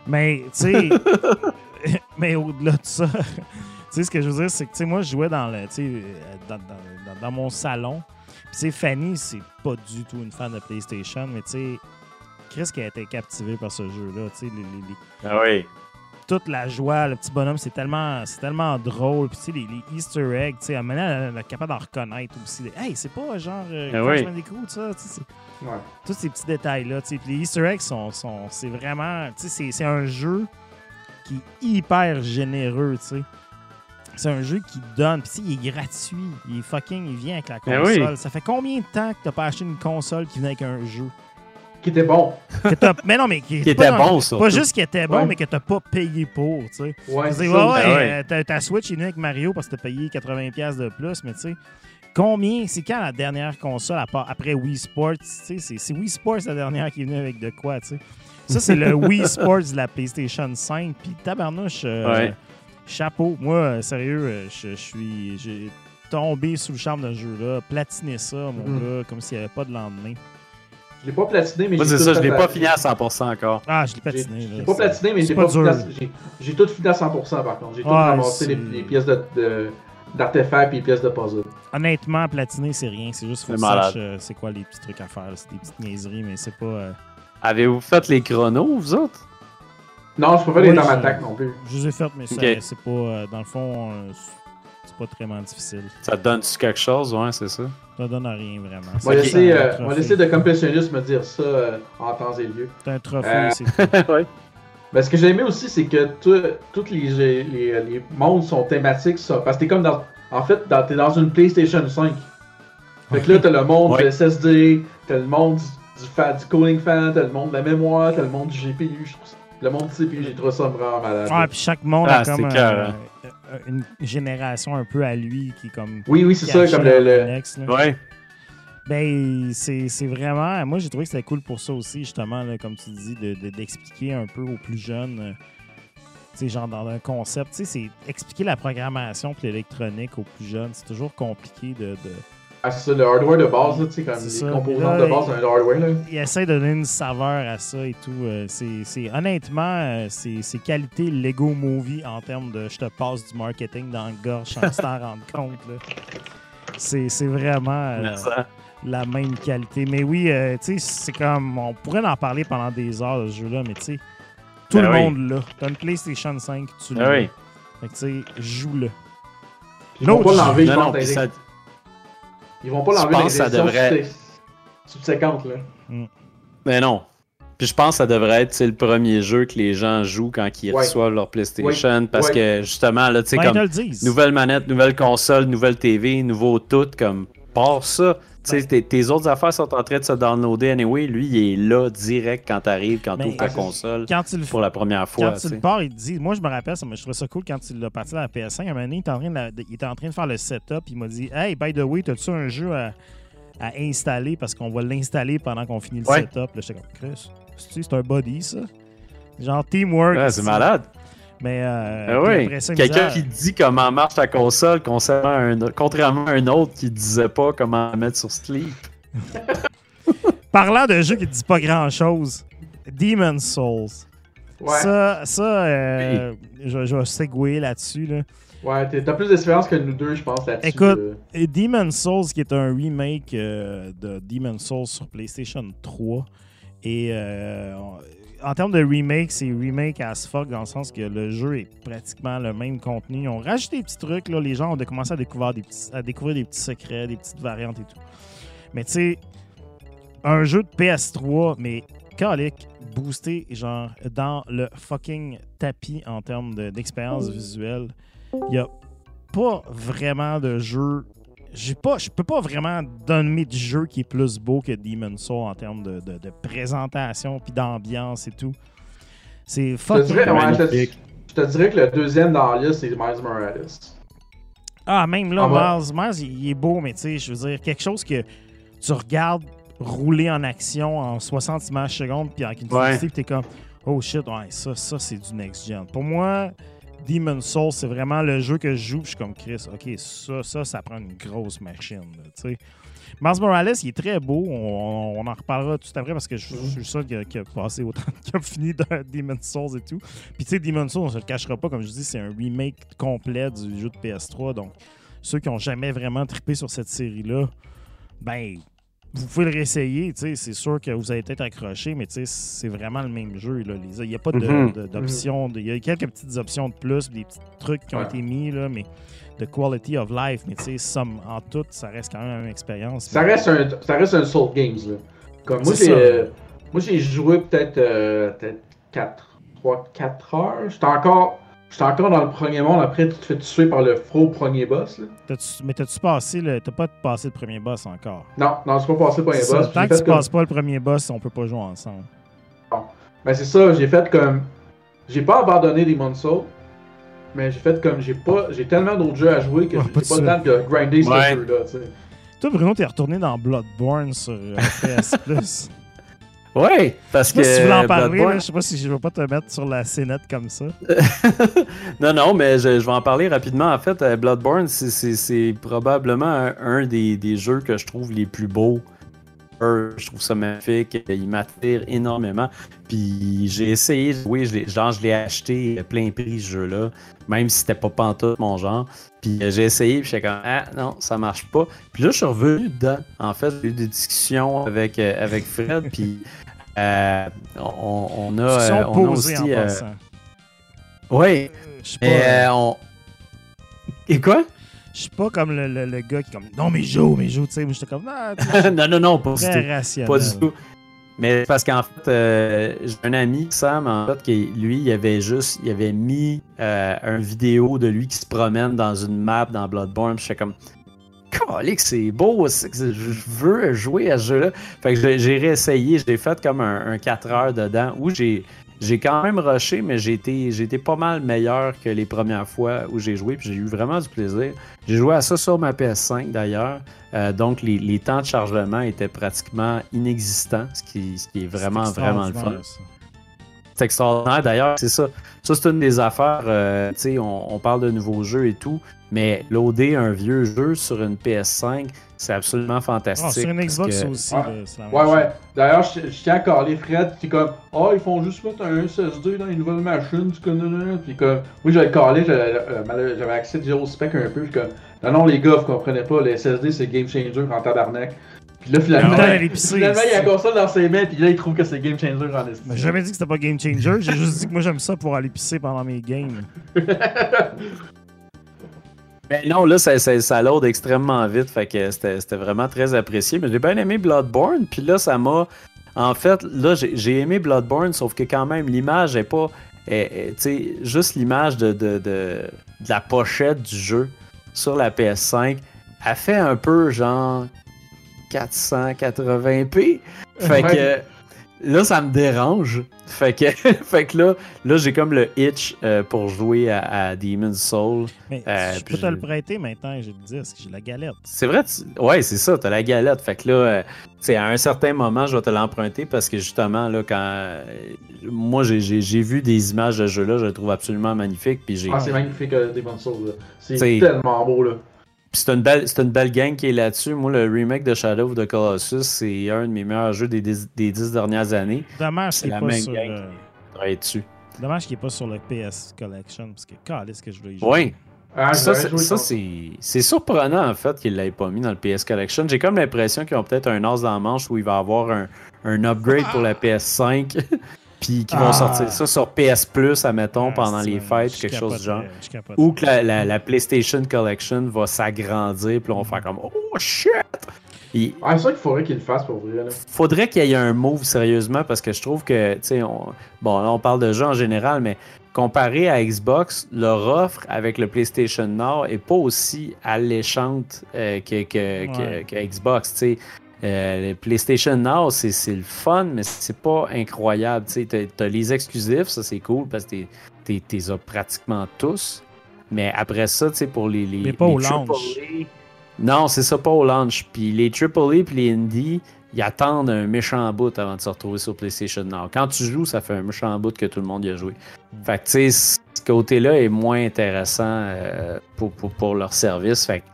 Mais, tu sais, mais au-delà de ça, tu sais, ce que je veux dire, c'est que, tu sais, moi, je jouais dans, le, tu sais, dans, dans- dans- dans mon salon. Puis, tu sais, Fanny, c'est pas du tout une fan de PlayStation, mais, tu sais, Chris qui a été captivé par ce jeu-là, tu sais, les- les- les- Ah oui. Toute la joie, le petit bonhomme, c'est tellement, c'est tellement drôle. Puis, tu sais, les, les Easter eggs, tu sais, à un moment, elle est capable d'en reconnaître aussi. Hey, c'est pas genre euh, Ah oui. Ça, tu sais, c'est- Ouais. tous ces petits détails-là. tu sais. Puis les Easter eggs sont. sont c'est vraiment. tu sais, C'est, c'est un jeu qui est hyper généreux. tu sais. C'est un jeu qui donne. Puis tu sais, il est gratuit. Il est fucking. Il vient avec la Ben console. oui. Ça fait combien de temps que t'as pas acheté une console qui venait avec un jeu? Qui était bon. Que Mais non, mais qui, était bon, ça. Pas juste qui était bon, Ouais. mais que t'as pas payé pour. tu sais. Ouais, c'est ouais, ouais, ouais. ta, Switch est venue avec Mario parce que t'as payé 80$ de plus, mais tu sais, combien, c'est quand la dernière console à part- après Wii Sports, tu sais, c'est, Wii Sports la dernière qui est venue avec de quoi, tu sais. Ça, c'est le Wii Sports de la PlayStation 5, puis tabarnouche, euh, Ouais. chapeau. Moi, euh, sérieux, euh, je je suis, j'ai tombé sous le charme de ce jeu-là, platiné ça, mon Mhm. gars, comme s'il n'y avait pas de lendemain. Je l'ai pas platiné, mais Moi, j'ai c'est ça, je l'ai pas fini à 100% encore. Ah, je l'ai platiné. j'ai là, pas platiné, mais c'est j'ai pas pas fini dur. à- j'ai- J'ai tout fini à 100% par contre. J'ai tout Ah, ramassé les, les pièces de, de- d'artefacts et les pièces de puzzle. Honnêtement, platiner, c'est rien. C'est juste faut C'est que saches, euh, c'est quoi les petits trucs à faire. C'est des petites niaiseries, mais c'est pas. euh, Avez-vous fait les chronos, vous autres? Non, je peux pas les Oui, dans je- ma non plus. Je les ai faites, mais c'est pas. euh, dans le fond, euh, pas vraiment difficile. Ça te donne-tu quelque chose? Ouais, c'est ça. Ça donne à rien vraiment. On va laisser, un euh, on va laisser de me dire ça euh, en temps et lieu. C'est un trophée, Euh, c'est tout. ouais. Ben, ce que j'ai aimé aussi, c'est que tous les, les, les mondes sont thématiques, ça. Parce que t'es comme dans. En fait, dans- t'es dans une PlayStation 5. Fait que là, t'as le monde Ouais. du SSD, t'as le monde du, du, fa- du cooling fan, t'as le monde de la mémoire, t'as le monde du GPU. je trouve ça- Le monde du CPU, j'ai trouvé ça vraiment malade. Ouais, puis chaque monde Ah, a comme hein. Euh, une génération un peu à lui qui est comme. Oui, oui, c'est ça, comme le. le-. Ouais. Ben, c'est c'est vraiment. Moi, j'ai trouvé que c'était cool pour ça aussi, justement, là, comme tu dis, de- de- d'expliquer un peu aux plus jeunes. euh, tu sais, genre dans un concept. Tu sais, c'est expliquer la programmation puis l'électronique aux plus jeunes. C'est toujours compliqué de. de- Ah, c'est ça, le hardware de base, là, tu sais, comme C'est les ça. composants Là, de base d'un hardware, là. Il essaie de donner une saveur à ça et tout. euh, c'est c'est- honnêtement, euh, c'est c'est qualité Lego Movie en termes de je te passe du marketing dans la gorge sans t'en rendre compte. là. C'est c'est vraiment. euh, la même qualité. Mais oui, euh, tu sais, c'est comme. On pourrait en parler pendant des heures, ce jeu-là, mais tu sais, tout Ben le oui. monde l'a. T'as une PlayStation 5, tu l'as. Ah oui. Fait que tu sais, joue-le. L'autre, l'enlever, je Non, non, dans ça- Ils vont pas Je l'enlever pense dans ça les éditions devrait- subséquentes, là. Mais non. Puis je pense que ça devrait être le premier jeu que les gens jouent quand ils Ouais. reçoivent leur PlayStation. Parce Ouais. que justement, là, tu sais, ben, comme le disent. nouvelle manette, nouvelle console, nouvelle TV, nouveau tout, comme part ça. Ben. tes, tes autres affaires sont en train de se downloader anyway. Lui, il est là direct quand t'arrives, quand Ben, tu ouvres ta console Quand tu le pour la première fois. Quand tu le pars, il te dit. Moi, je me rappelle, ça, je trouvais ça cool quand il l'a parti dans la PS5. À un moment donné, il était en train de, la- il était en train de faire le setup. Il m'a dit Hey, by the way, t'as-tu un jeu à, à installer? Parce qu'on va l'installer pendant qu'on finit le Ouais. setup j'étais comme Chris, c'est un body, ça? Genre teamwork. Ouais, c'est malade. Mais euh, Ah oui. me Quelqu'un qui dit comment marche ta console, contrairement à un, contrairement à un autre qui disait pas comment la mettre sur Sleep. Parlant de jeu qui ne dit pas grand-chose, Demon's Souls. Ouais, Ça, ça euh, je, je vais segwayer là-dessus. Là. ouais, t'as plus d'expérience que nous deux, je pense, là-dessus. Écoute, euh. Demon's Souls, qui est un remake euh, de Demon's Souls sur PlayStation 3. Et euh, en termes de remake, c'est remake as fuck dans le sens que le jeu est pratiquement le même contenu. Ils ont rajouté des petits trucs. Là, les gens ont commencé à découvrir, des petits, à découvrir des petits secrets, des petites variantes et tout. Mais tu sais, un jeu de PS3, mais calique, boosté, genre, dans le fucking tapis en termes de- d'expérience visuelle. Il n'y a pas vraiment de jeu. J'ai pas, je peux pas vraiment donner de jeu qui est plus beau que Demon's Soul en termes de, de- de présentation puis d'ambiance et tout. C'est Je te fucking. dirais, ouais, je te- magnifique. je te dirais que le deuxième dans la liste, c'est Miles Morales. Ah, même là, Ah. Miles, Miles, il il est beau, mais tu sais, je veux dire, quelque chose que tu regardes rouler en action en 60 images secondes, puis avec une Ouais. t'es comme, oh shit, ouais, ça, ça c'est du next-gen. Pour moi, Demon's Soul, c'est vraiment le jeu que je joue, je suis comme Chris, ok, ça, ça, ça prend une grosse machine, sais. Miles Morales, il est très beau. On, en reparlera tout après parce que je, suis sûr qu'il a, qu'il a passé autant, qu'il a fini de Demon's Souls et tout. Puis tu sais, Demon's Souls, on se le cachera pas, comme je dis, c'est un remake complet du jeu de PS3. Donc, ceux qui ont jamais vraiment trippé sur cette série-là, ben, vous pouvez le réessayer. C'est sûr que vous allez peut-être accroché, mais c'est vraiment le même jeu. là. Il n'y a pas Mhm. d'options. de- Il y a quelques petites options de plus, des petits trucs qui ont Ouais. été mis, là, mais de quality of life. Mais tu sais, somme- en tout, ça reste quand même une expérience. Ça reste un, ça reste un Soul Games, là. Comme moi, j'ai, euh, j'ai joué peut-être, euh, peut-être 4, 3, 4 heures. J'étais encore, j'étais encore dans le premier monde. Après, tu te fais tuer par le faux premier boss, là. Mais t'as-tu passé le. T'as pas passé le premier boss encore? Non, non, je suis pas passé par un C'est ça, boss. Tant J'ai que tu comme- passes pas le premier boss, on peut pas jouer ensemble. Ben c'est ça, j'ai fait comme. J'ai pas abandonné les Soul, mais j'ai fait comme j'ai pas. J'ai tellement d'autres jeux à jouer que Ouais, j'ai pas le temps de grinder ce Ouais. jeu-là, tu sais. Toi, Bruno, t'es retourné dans Bloodborne sur euh, PS Plus. Ouais, parce Je que. sais pas si tu voulais en parler, Bloodborne- là, je sais pas si je vais pas te mettre sur la scénette comme ça. non, non, mais je, je vais en parler rapidement. En fait, euh, Bloodborne, c'est probablement un, un des, des jeux que je trouve les plus beaux. Je trouve ça magnifique. Il m'attire énormément. Puis j'ai essayé, oui, je l'ai- genre je l'ai acheté à plein prix ce jeu-là, même si c'était pas pantoute mon genre. Puis euh, j'ai essayé, puis j'étais comme ah non, ça marche pas. Puis là je suis revenu dedans. En fait, j'ai eu des discussions avec euh, avec Fred, puis euh, on, on a, euh, on a aussi, en euh, ouais, Je pas, on. Et quoi? Je suis pas comme le, le- le gars qui est comme non, mais joue, mais joue, tu sais. Moi, j'étais comme ah, tu sais, non, non, non, pas du tout. rationnel. Pas du tout. Mais parce qu'en fait, euh, j'ai un ami, Sam, en fait, qui lui, il avait juste, il avait mis euh, une vidéo de lui qui se promène dans une map dans Bloodborne. Puis j'étais comme, Calique, c'est beau, c'est je veux jouer à ce jeu-là. Fait que j'ai- j'ai réessayé, j'ai fait comme un, un 4 heures dedans où j'ai. J'ai quand même rushé, mais j'ai été, j'ai été pas mal meilleur que les premières fois où j'ai joué, puis j'ai eu vraiment du plaisir. J'ai joué à ça sur ma PS5 d'ailleurs, euh, donc les, les temps de chargement étaient pratiquement inexistants, ce qui, ce qui est vraiment, vraiment le fun. C'est extraordinaire. D'ailleurs, c'est ça. Ça, c'est une des affaires. euh, tu sais, on, on parle de nouveaux jeux et tout, mais loader un vieux jeu sur une PS5, c'est absolument fantastique. sur une parce Xbox que- aussi, Ouais. là, c'est Ouais, ouais. D'ailleurs, je, je tiens à caler Fred, qui est comme, ah, ils font juste mettre un SSD dans les nouvelles machines, tu connais, puis comme, oui, j'avais calé, j'avais euh, j'avais accès déjà au spec un peu, puis comme, non, non, les gars, vous comprenez pas, le SSD, c'est game changer en tabarnak. Puis là, finalement, finalement, il a c'est- la console dans ses mains, puis là, il trouve que c'est game changer en estime. J'ai jamais dit que c'était pas game changer. J'ai juste dit que moi j'aime ça pour aller pisser pendant mes games. Mais non, là, ça, ça, ça load extrêmement vite. Fait que c'était vraiment très apprécié. Mais j'ai bien aimé Bloodborne. Puis là, ça m'a. En fait, là, j'ai aimé Bloodborne, sauf que quand même, l'image est pas. Tu sais, juste l'image de, de, de, de la pochette du jeu sur la PS5, elle fait un peu genre 480p. Fait Ouais. que. Là, ça me dérange. Fait que, fait que là, là j'ai comme le itch euh, pour jouer à, à Demon's Soul. Mais Euh, je peux te je- le prêter maintenant, j'ai le disque, j'ai la galette. C'est vrai, tu- ouais, c'est ça, t'as la galette. Fait que là, euh, sais, à un certain moment, je vais te l'emprunter parce que justement, là, quand. euh, moi, j'ai- j'ai j'ai vu des images de ce jeu-là, je le trouve absolument magnifique. Puis j'ai. Ah, c'est magnifique, euh, Demon's. C'est C'est- tellement beau, là. Puis c'est une belle, c'est une belle gang qui est là-dessus. Moi, le remake de Shadow of the Colossus, c'est un de mes meilleurs jeux des dix, des dix dernières années. Dommage C'est qu'il la pas même sur gang. le... Travaille dessus. Dommage qu'il n'est pas sur le PS Collection, parce que calisse que je voulais y jouer. Oui. Ah, Ça, c'est- ça, c'est c'est surprenant, en fait, qu'ils ne l'aient pas mis dans le PS Collection. J'ai comme l'impression qu'ils ont peut-être un as dans la manche où il va y avoir un, un upgrade pour la PS5. Puis qu'ils vont Ah. sortir ça sur PS Plus, admettons, Ah, pendant les fêtes, quelque chose du genre. Ou que la, la- la PlayStation Collection va s'agrandir, puis là, on va faire comme Oh shit! Il Ah, c'est sûr qu'il faudrait qu'il le fasse pour vrai. Là. faudrait qu'il y ait un move sérieusement parce que je trouve que, tu sais, on... bon, là on parle de jeux en général, mais comparé à Xbox, leur offre avec le PlayStation Now est pas aussi alléchante euh, que, que, Ouais. que- que Xbox, tu sais. Euh, PlayStation Now, c'est le fun, mais c'est pas incroyable. Tu t'as les exclusifs, ça c'est cool parce que t'es- t'es t'es as pratiquement tous. Mais après ça, tu sais, pour les. les Mais pas les au launch. AAA, non, c'est ça, pas au launch. Puis les AAA puis les Indie, ils attendent un méchant bout avant de se retrouver sur PlayStation Now. Quand tu joues, ça fait un méchant bout que tout le monde y a joué. Fait que, tu sais, ce côté-là est moins intéressant euh, pour, pour, pour leur service. Fait que,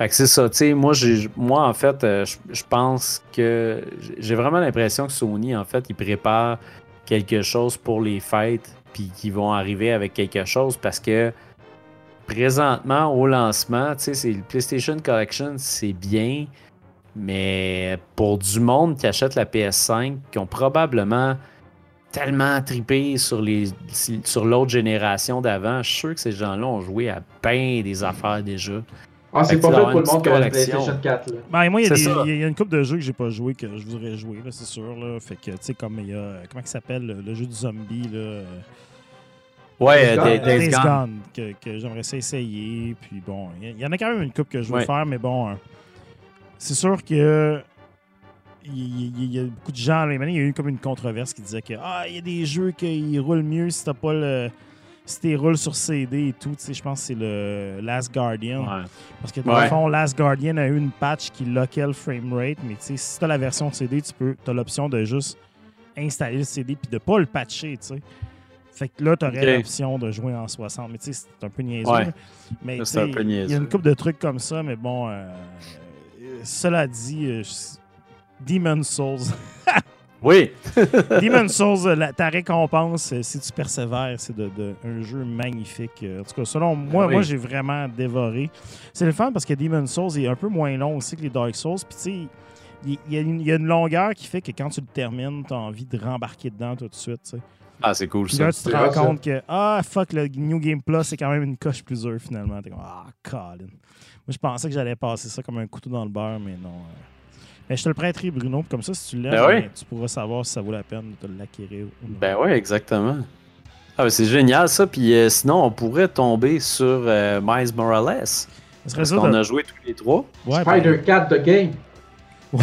fait que c'est ça, tu sais, moi, moi, en fait, euh, je je pense que j'ai vraiment l'impression que Sony, en fait, ils préparent quelque chose pour les fêtes, puis qu'ils vont arriver avec quelque chose parce que présentement, au lancement, tu sais, c'est le PlayStation Collection, c'est bien, mais pour du monde qui achète la PS5, qui ont probablement tellement trippé sur les sur l'autre génération d'avant, je suis sûr que ces gens-là ont joué à bien des affaires déjà. Ah, c'est pas fait pour le monde qui a une petite PlayStation 4. Là. Ben, moi, il y, a y a une couple de jeux que j'ai pas joué que je voudrais jouer, là, c'est sûr. Là. Fait que, tu sais, comme il y a. Comment il s'appelle le, le jeu du zombie, là? Ouais, Days euh, Gone. Days- Gone. Gone, que, que j'aimerais essayer. Puis bon, il y, y en a quand même une coupe que je veux Ouais. faire, mais bon, euh, c'est sûr que. Il y, a beaucoup de gens, là, maintenant, il y a eu comme une controverse qui disait que ah, il y a des jeux qui roulent mieux si t'as pas le. Si t'es roules sur CD et tout, tu sais, je pense que c'est le Last Guardian. Ouais. Parce que dans le fond, Last Guardian a eu une patch qui lockait le framerate, mais tu sais, si tu as la version CD, tu peux as l'option de juste installer le CD puis de pas le patcher, tu sais. Fait que là, tu aurais l'option de jouer en 60. Mais tu sais, c'est un peu niaiseux. Ouais. Mais tu il y a une couple de trucs comme ça, mais bon, euh, cela dit, euh, Demon's Souls. Oui, Demon's Souls, la- ta récompense, euh, si tu persévères, c'est de, de- un jeu magnifique. Euh, En tout cas, selon moi, Ah oui. moi j'ai vraiment dévoré. C'est le fun parce que Demon's Souls est un peu moins long aussi que les Dark Souls. Puis tu sais, il y, a une- il y a une longueur qui fait que quand tu le termines, tu as envie de rembarquer dedans tout de suite. tu sais. ah c'est cool Puis ça. là, tu te rends compte que, ah, fuck, le New Game Plus, c'est quand même une coche plus dure finalement. T'es comme, ah, Colin. Moi, je pensais que j'allais passer ça comme un couteau dans le beurre, mais non. euh. Mais je te le prêterai, Bruno. Comme ça, si tu l'aimes, Ben oui. ben, tu pourras savoir si ça vaut la peine de te l'acquérir ou non. Ben ouais, exactement. Ah, ben c'est génial ça. Puis euh, sinon, on pourrait tomber sur euh, Miles Morales. Parce qu'on de- a joué tous les trois. Ouais, Spider ben, Cat The Game.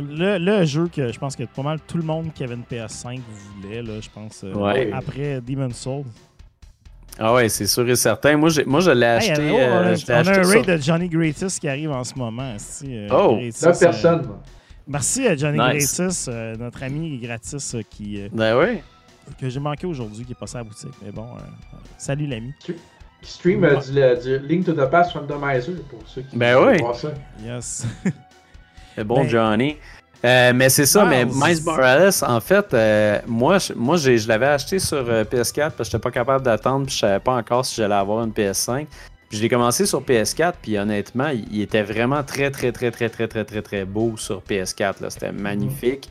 le, le jeu que je pense que pas mal tout le monde qui avait une PS5 voulait, là, je pense, euh, Ouais. après Demon's Souls. Ah ouais, c'est sûr et certain. Moi, moi je l'ai Hey, acheté. oh, on a, euh, l'ai on a acheté un sur- raid de Johnny Greatest qui arrive en ce moment. euh, Oh, Greatest, Deux euh, personnes. merci à Johnny Nice. Greatest, euh, notre ami gratis euh, qui, euh, Ben oui. que j'ai manqué aujourd'hui, qui est passé à la boutique. Mais bon, euh, euh, salut l'ami. Qui stream euh, du, le- du Link to the Past Randomizer pour ceux qui Ben veulent oui. voir ça. Yes. C'est bon, Ben- Johnny. Euh, mais c'est ça, mais Miles. Morales, en fait, euh, moi, je, moi je l'avais acheté sur euh, PS4 parce que j'étais pas capable d'attendre, puis je savais pas encore si j'allais avoir une PS5. Puis je l'ai commencé sur PS4, puis honnêtement, il, il était vraiment très, très, très, très, très, très, très, très beau sur PS4. là. C'était magnifique.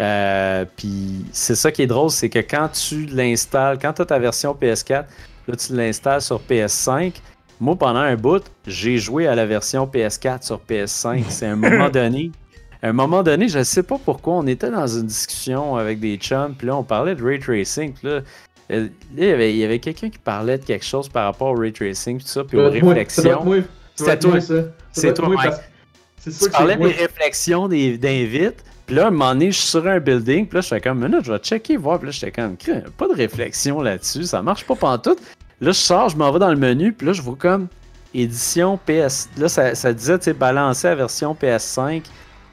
Euh, puis c'est ça qui est drôle, c'est que quand tu l'installes, quand tu as ta version PS4, là tu l'installes sur PS5. Moi, pendant un bout, j'ai joué à la version PS4 sur PS5. C'est un moment donné. À un moment donné, je ne sais pas pourquoi, on était dans une discussion avec des chums, puis là, on parlait de ray tracing. Puis là, euh, il y avait, quelqu'un qui parlait de quelque chose par rapport au ray tracing, tout ça, puis aux réflexions. moi, toi. C'est toi, Mike. C'est Tu parlais c'est des réflexions d'invites. Puis là, à un moment donné, je suis sur un building. Puis là, j'étais comme, minute, je vais checker, voir. Puis là, j'étais comme, pas de réflexion là-dessus. Ça marche pas pantoute. Là, je sors, je m'en vais dans le menu. Puis là, je vois comme édition PS. Là, ça, ça disait, tu sais, balancer la version PS5.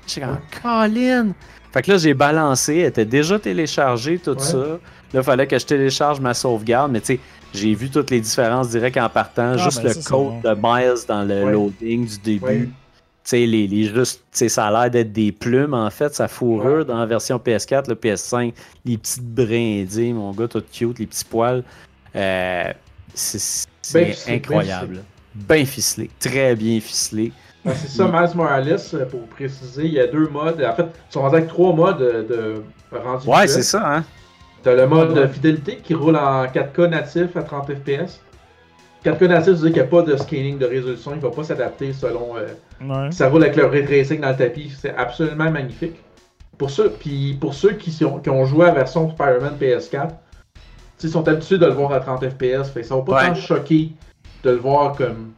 J'étais comme, Colin! Fait que là, j'ai balancé. Elle était déjà téléchargée, tout Ouais. ça. Là, il fallait que je télécharge ma sauvegarde. Mais tu sais, j'ai vu toutes les différences directes en partant. Ah, juste ben le code de Miles dans le Ouais. loading du début. Ouais. Tu sais, les, les juste, ça a l'air d'être des plumes, en fait, sa fourrure dans la version PS4, le PS5, les petites brindilles, mon gars, tout cute, les petits poils. Euh, c'est Ben ficelé, incroyable. Bien ficelé, très bien ficelé. Ben, c'est ça, Miles Morales, euh, pour préciser, il y a deux modes. En fait, ils sont rendus avec trois modes de, rendu Ouais, c'est ça, hein? T'as le mode Ouais. fidélité qui roule en 4K natif à 30 FPS. 4K natif, ça veut dire qu'il n'y a pas de scaling de résolution, il ne va pas s'adapter selon. euh, Ouais. ça roule avec le ray tracing dans le tapis, c'est absolument magnifique. Pour ceux, puis pour ceux qui, sont- qui ont joué à la version Spider-Man PS4, tu sais, ils sont habitués de le voir à 30 FPS, fait ça va pas Ouais. tant choquer de le voir comme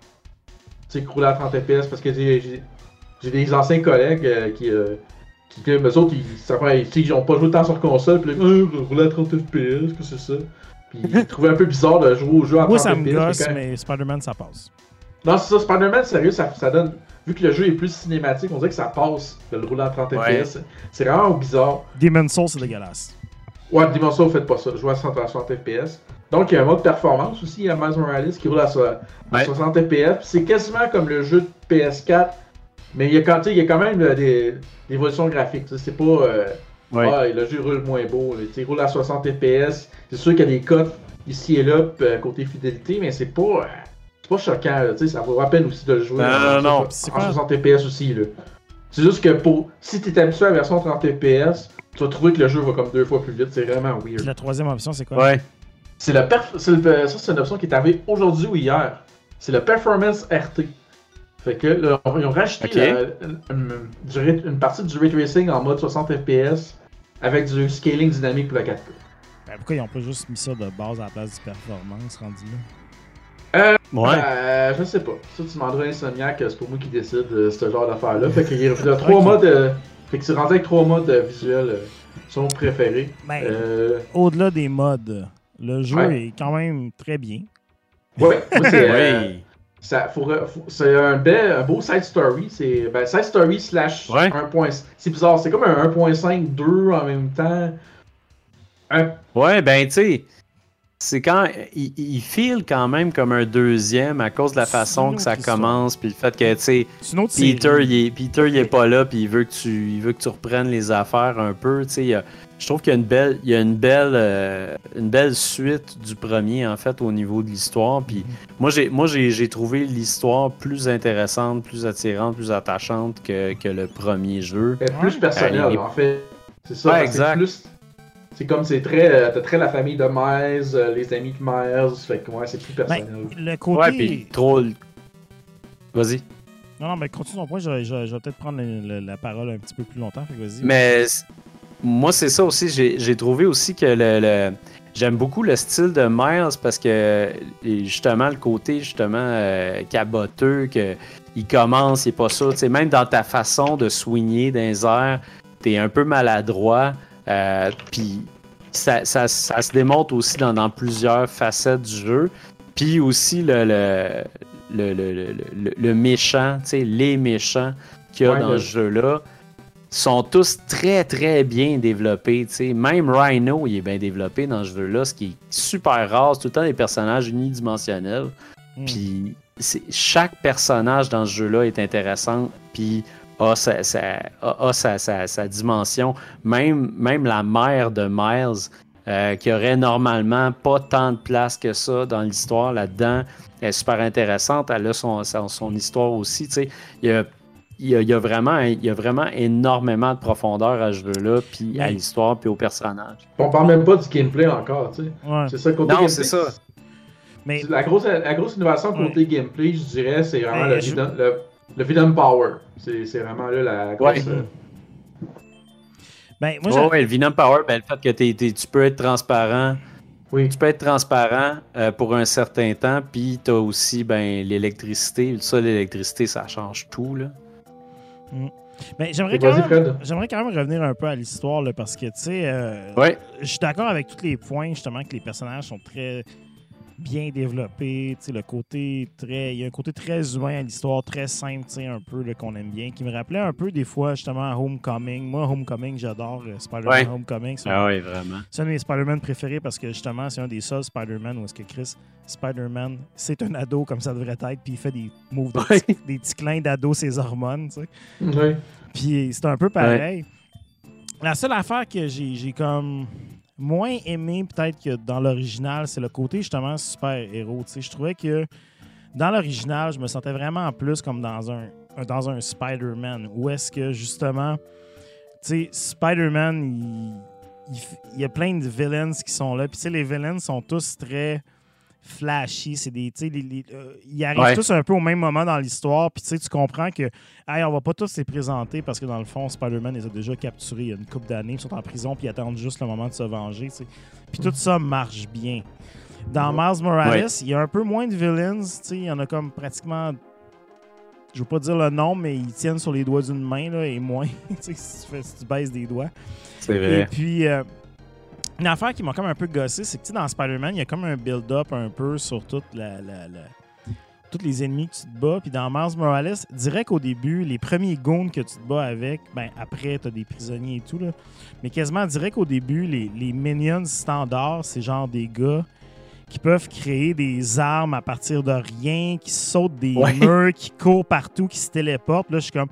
tu sais, rouler à 30 FPS parce que j'ai- des anciens collègues euh, qui, euh, qui, qui, eux autres, ils, ça fait- ils ont pas joué tant sur console, puis là, Euh, rouler à 30 FPS, que c'est ça? Puis ils trouvaient un peu bizarre de jouer au jeu à 30 Moi, ça FPS. me gosse, mais Spider-Man, ça passe. non, c'est ça, Spider-Man, sérieux, ça, ça donne. Vu que le jeu est plus cinématique, on dirait que ça passe de le rouler à 30 Ouais. FPS. C'est vraiment bizarre. Demon's Soul, c'est dégueulasse. Ouais, Dimension, faites pas ça. Jouez à 60 à 60 FPS. Donc, il y a un mode performance aussi. Il y a Miles Morales qui roule à, so- à Ouais. 60 FPS. C'est quasiment comme le jeu de PS4. Mais il y a quand, tu sais, il y a quand même euh, des, des évolutions graphiques. C'est pas. euh, Ouais. ah, le jeu roule moins beau. Il roule à 60 FPS. C'est sûr qu'il y a des cotes ici et là euh, côté fidélité, mais c'est pas. euh, c'est pas choquant. là, Ça vaut à peine aussi de le jouer Non, en, non, non. en C'est pas- 60 FPS aussi. C'est juste que pour si tu es habitué à la version 30 FPS, tu vas trouver que le jeu va comme deux fois plus vite. C'est vraiment weird. Puis la troisième option, c'est quoi? Ouais. C'est le perf- c'est le- ça, c'est une option qui est arrivée aujourd'hui ou hier. C'est le Performance RT. Fait que là, ils ont rajouté la- une, partie du ray tracing en mode 60 FPS avec du scaling dynamique pour la 4K. Ben, pourquoi ils ont pas juste mis ça de base à la place du performance rendu là? Ouais. Euh, je sais pas. Ça, tu demanderas à Insomniac, c'est pour moi qui décide de ce genre d'affaires-là. Fait qu'il y a trois modes. euh, fait que c'est rendu avec trois modes euh, visuels euh, sont préférés. Ben, Euh, au-delà des modes, le jeu Ouais. est quand même très bien. ouais, moi, c'est. euh, Oui. Ça, faut, re- faut- c'est un, bel, un beau side story. C'est ben, side story slash Ouais. 1.5. C'est bizarre, c'est comme un 1.5 2 en même temps. Un- Ouais, ben, tu sais, c'est quand. Il, il feel quand même comme un deuxième à cause de la façon que ça commence, puis le fait que, tu sais, Peter, il est, Peter, il est pas là, puis il veut que tu, il veut que tu reprennes les affaires un peu. Tu sais, je trouve qu'il y a une belle, il y a une belle, euh, une belle suite du premier en fait au niveau de l'histoire. Puis moi, j'ai, moi, j'ai, j'ai trouvé l'histoire plus intéressante, plus attirante, plus attachante que, que le premier jeu. être plus personnel, Euh, en fait. C'est ça. Ouais, exact. plus. C'est comme c'est très. euh, T'as très la famille de Miles, euh, les amis de Miles. Fait que ouais, c'est plus Ben, personnel. le côté. Ouais, puis trop. Vas-y. Non, non, mais continue ton point, je, je- je vais peut-être prendre le- le- la parole un petit peu plus longtemps. Fait que vas-y. Mais moi, c'est ça aussi. J'ai trouvé aussi que le, le- j'aime beaucoup le style de Miles parce que justement le côté justement euh, caboteux que il commence, il est pas sais, même dans ta façon de swinguer dans les airs, t'es un peu maladroit. Euh, Puis ça, ça- ça se démontre aussi dans, dans plusieurs facettes du jeu. Puis aussi le, le, le, le, le- le- le méchant, tu sais, les méchants qu'il y a Ouais, dans ce jeu-là sont tous très très bien développés. Même Rhino, il est bien développé dans ce jeu-là, ce qui est super rare. C'est tout le temps des personnages unidimensionnels. Hmm. Puis chaque personnage dans ce jeu-là est intéressant. Puis a sa, sa- a- a sa- sa- sa dimension. Même, même la mère de Miles, euh, qui aurait normalement pas tant de place que ça dans l'histoire là-dedans, elle est super intéressante. Elle a son, son, son histoire aussi. tu sais. Il y a, il y a- il y a vraiment, il y a vraiment énormément de profondeur à ce jeu-là, puis à l'histoire, puis au personnage. On parle même pas du gameplay encore, tu sais. Ouais. C'est ça, côté Non, gameplay, c'est ça. Mais La grosse, la grosse innovation Ouais. côté gameplay, je dirais, c'est vraiment je- le, le Venom Power. C'est c'est vraiment là la grosse. Ouais. euh, ben, moi, Ouais, j'ai- ouais, le Venom Power, ben, le fait que t'es- t'es- tu peux être transparent, Oui. tu peux être transparent euh, pour un certain temps, puis t'as aussi ben, l'électricité. Ça, l'électricité, ça change tout. Là. ben, j'aimerais quand quand même revenir un peu à l'histoire là, parce que, tu sais, euh, Ouais. je suis d'accord avec tous les points, justement, que les personnages sont très bien sais, le côté très. Il y a un côté très humain à l'histoire, très simple, tu sais, un peu, qu'on aime bien, qui me rappelait un peu, des fois, justement, à Homecoming. Moi, Homecoming, j'adore euh, Spider-Man Ouais. Homecoming. C'est Ah oui, vraiment. c'est un de mes Spider-Man préférés parce que justement, c'est un des seuls Spider-Man où est-ce que Chris, Spider-Man, c'est un ado comme ça devrait être, puis il fait des moves, de Ouais. petits- des petits clins d'ado, ses hormones, tu sais. Oui. Puis c'est un peu pareil. La seule affaire que j'ai comme moins aimé peut-être que dans l'original, c'est le côté justement super-héros. Je trouvais que dans l'original, je me sentais vraiment plus comme dans un, dans un Spider-Man. Où est-ce que justement, Spider-Man, il, y a plein de villains qui sont là. Puis les villains sont tous très flashy. C'est des, euh, ils arrivent tous un peu au même moment dans l'histoire. Puis tu comprends que, hey, on va pas tous les présenter parce que dans le fond, Spider-Man les a déjà capturés il y a une couple d'années. Ils sont en prison puis ils attendent juste le moment de se venger. Puis tout ça marche bien. Dans Miles Morales, il y a un peu moins de villains. Il y en a comme pratiquement je veux pas dire le nom, mais ils tiennent sur les doigts d'une main là, et moins si, tu si tu baisses des doigts. C'est vrai. Et puis, euh, une affaire qui m'a comme un peu gossé, c'est que dans Spider-Man, il y a comme un build-up un peu sur toute la, la, tous les ennemis que tu te bats. Puis dans Miles Morales, direct au début, les premiers goons que tu te bats avec, ben après, tu as des prisonniers et tout, là. mais quasiment direct au début, les, les minions standards, c'est genre des gars qui peuvent créer des armes à partir de rien, qui sautent des murs, qui courent partout, qui se téléportent. Là, je suis comme.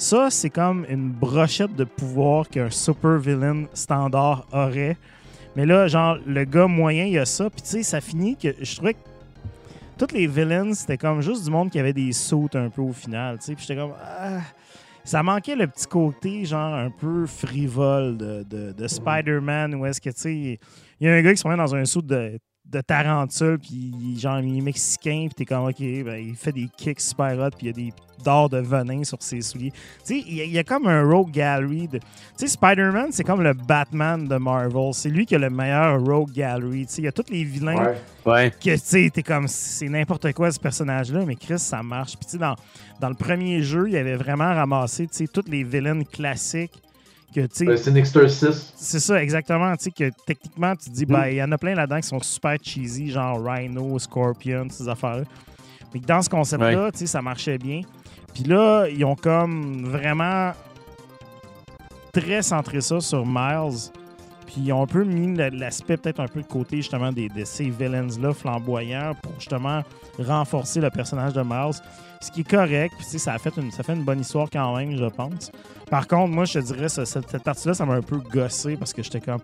Ça, c'est comme une brochette de pouvoir qu'un super villain standard aurait. Mais là, genre, le gars moyen, il a ça. Puis tu sais, ça finit que je trouvais que tous les villains, c'était comme juste du monde qui avait des sautes un peu au final. Tu puis j'étais comme. Ah, ça manquait le petit côté, genre, un peu frivole de, de, de Spider-Man, où est-ce que, tu sais, il y a un gars qui se met dans un saut de de tarentule, puis genre, il est mexicain, puis t'es comme, OK, ben, il fait des kicks super hot, puis il y a des dards de venin sur ses souliers. Tu sais, il y, a comme un rogue gallery. De... Tu sais, Spider-Man, c'est comme le Batman de Marvel. C'est lui qui a le meilleur rogue gallery. Tu sais, il y a tous les vilains ouais. que, tu sais, t'es comme, c'est n'importe quoi ce personnage-là, mais Chris, ça marche. Puis tu sais, dans, dans le premier jeu, il avait vraiment ramassé, tu sais, toutes les vilains classiques c'est Sinister 6. C'est ça, exactement. Tu sais, que techniquement, tu te dis, ben, il y en a plein là-dedans qui sont super cheesy, genre Rhino, Scorpion, ces affaires-là. Mais dans ce concept-là, tu sais, ça marchait bien. Puis là, ils ont comme vraiment très centré ça sur Miles. Puis ils ont un peu mis l'aspect peut-être un peu de côté justement de ces villains-là flamboyants pour justement renforcer le personnage de Miles. Ce qui est correct, puis ça a fait une, ça fait une bonne histoire quand même, je pense. Par contre, moi, je te dirais, cette, partie-là, ça m'a un peu gossé parce que j'étais comme.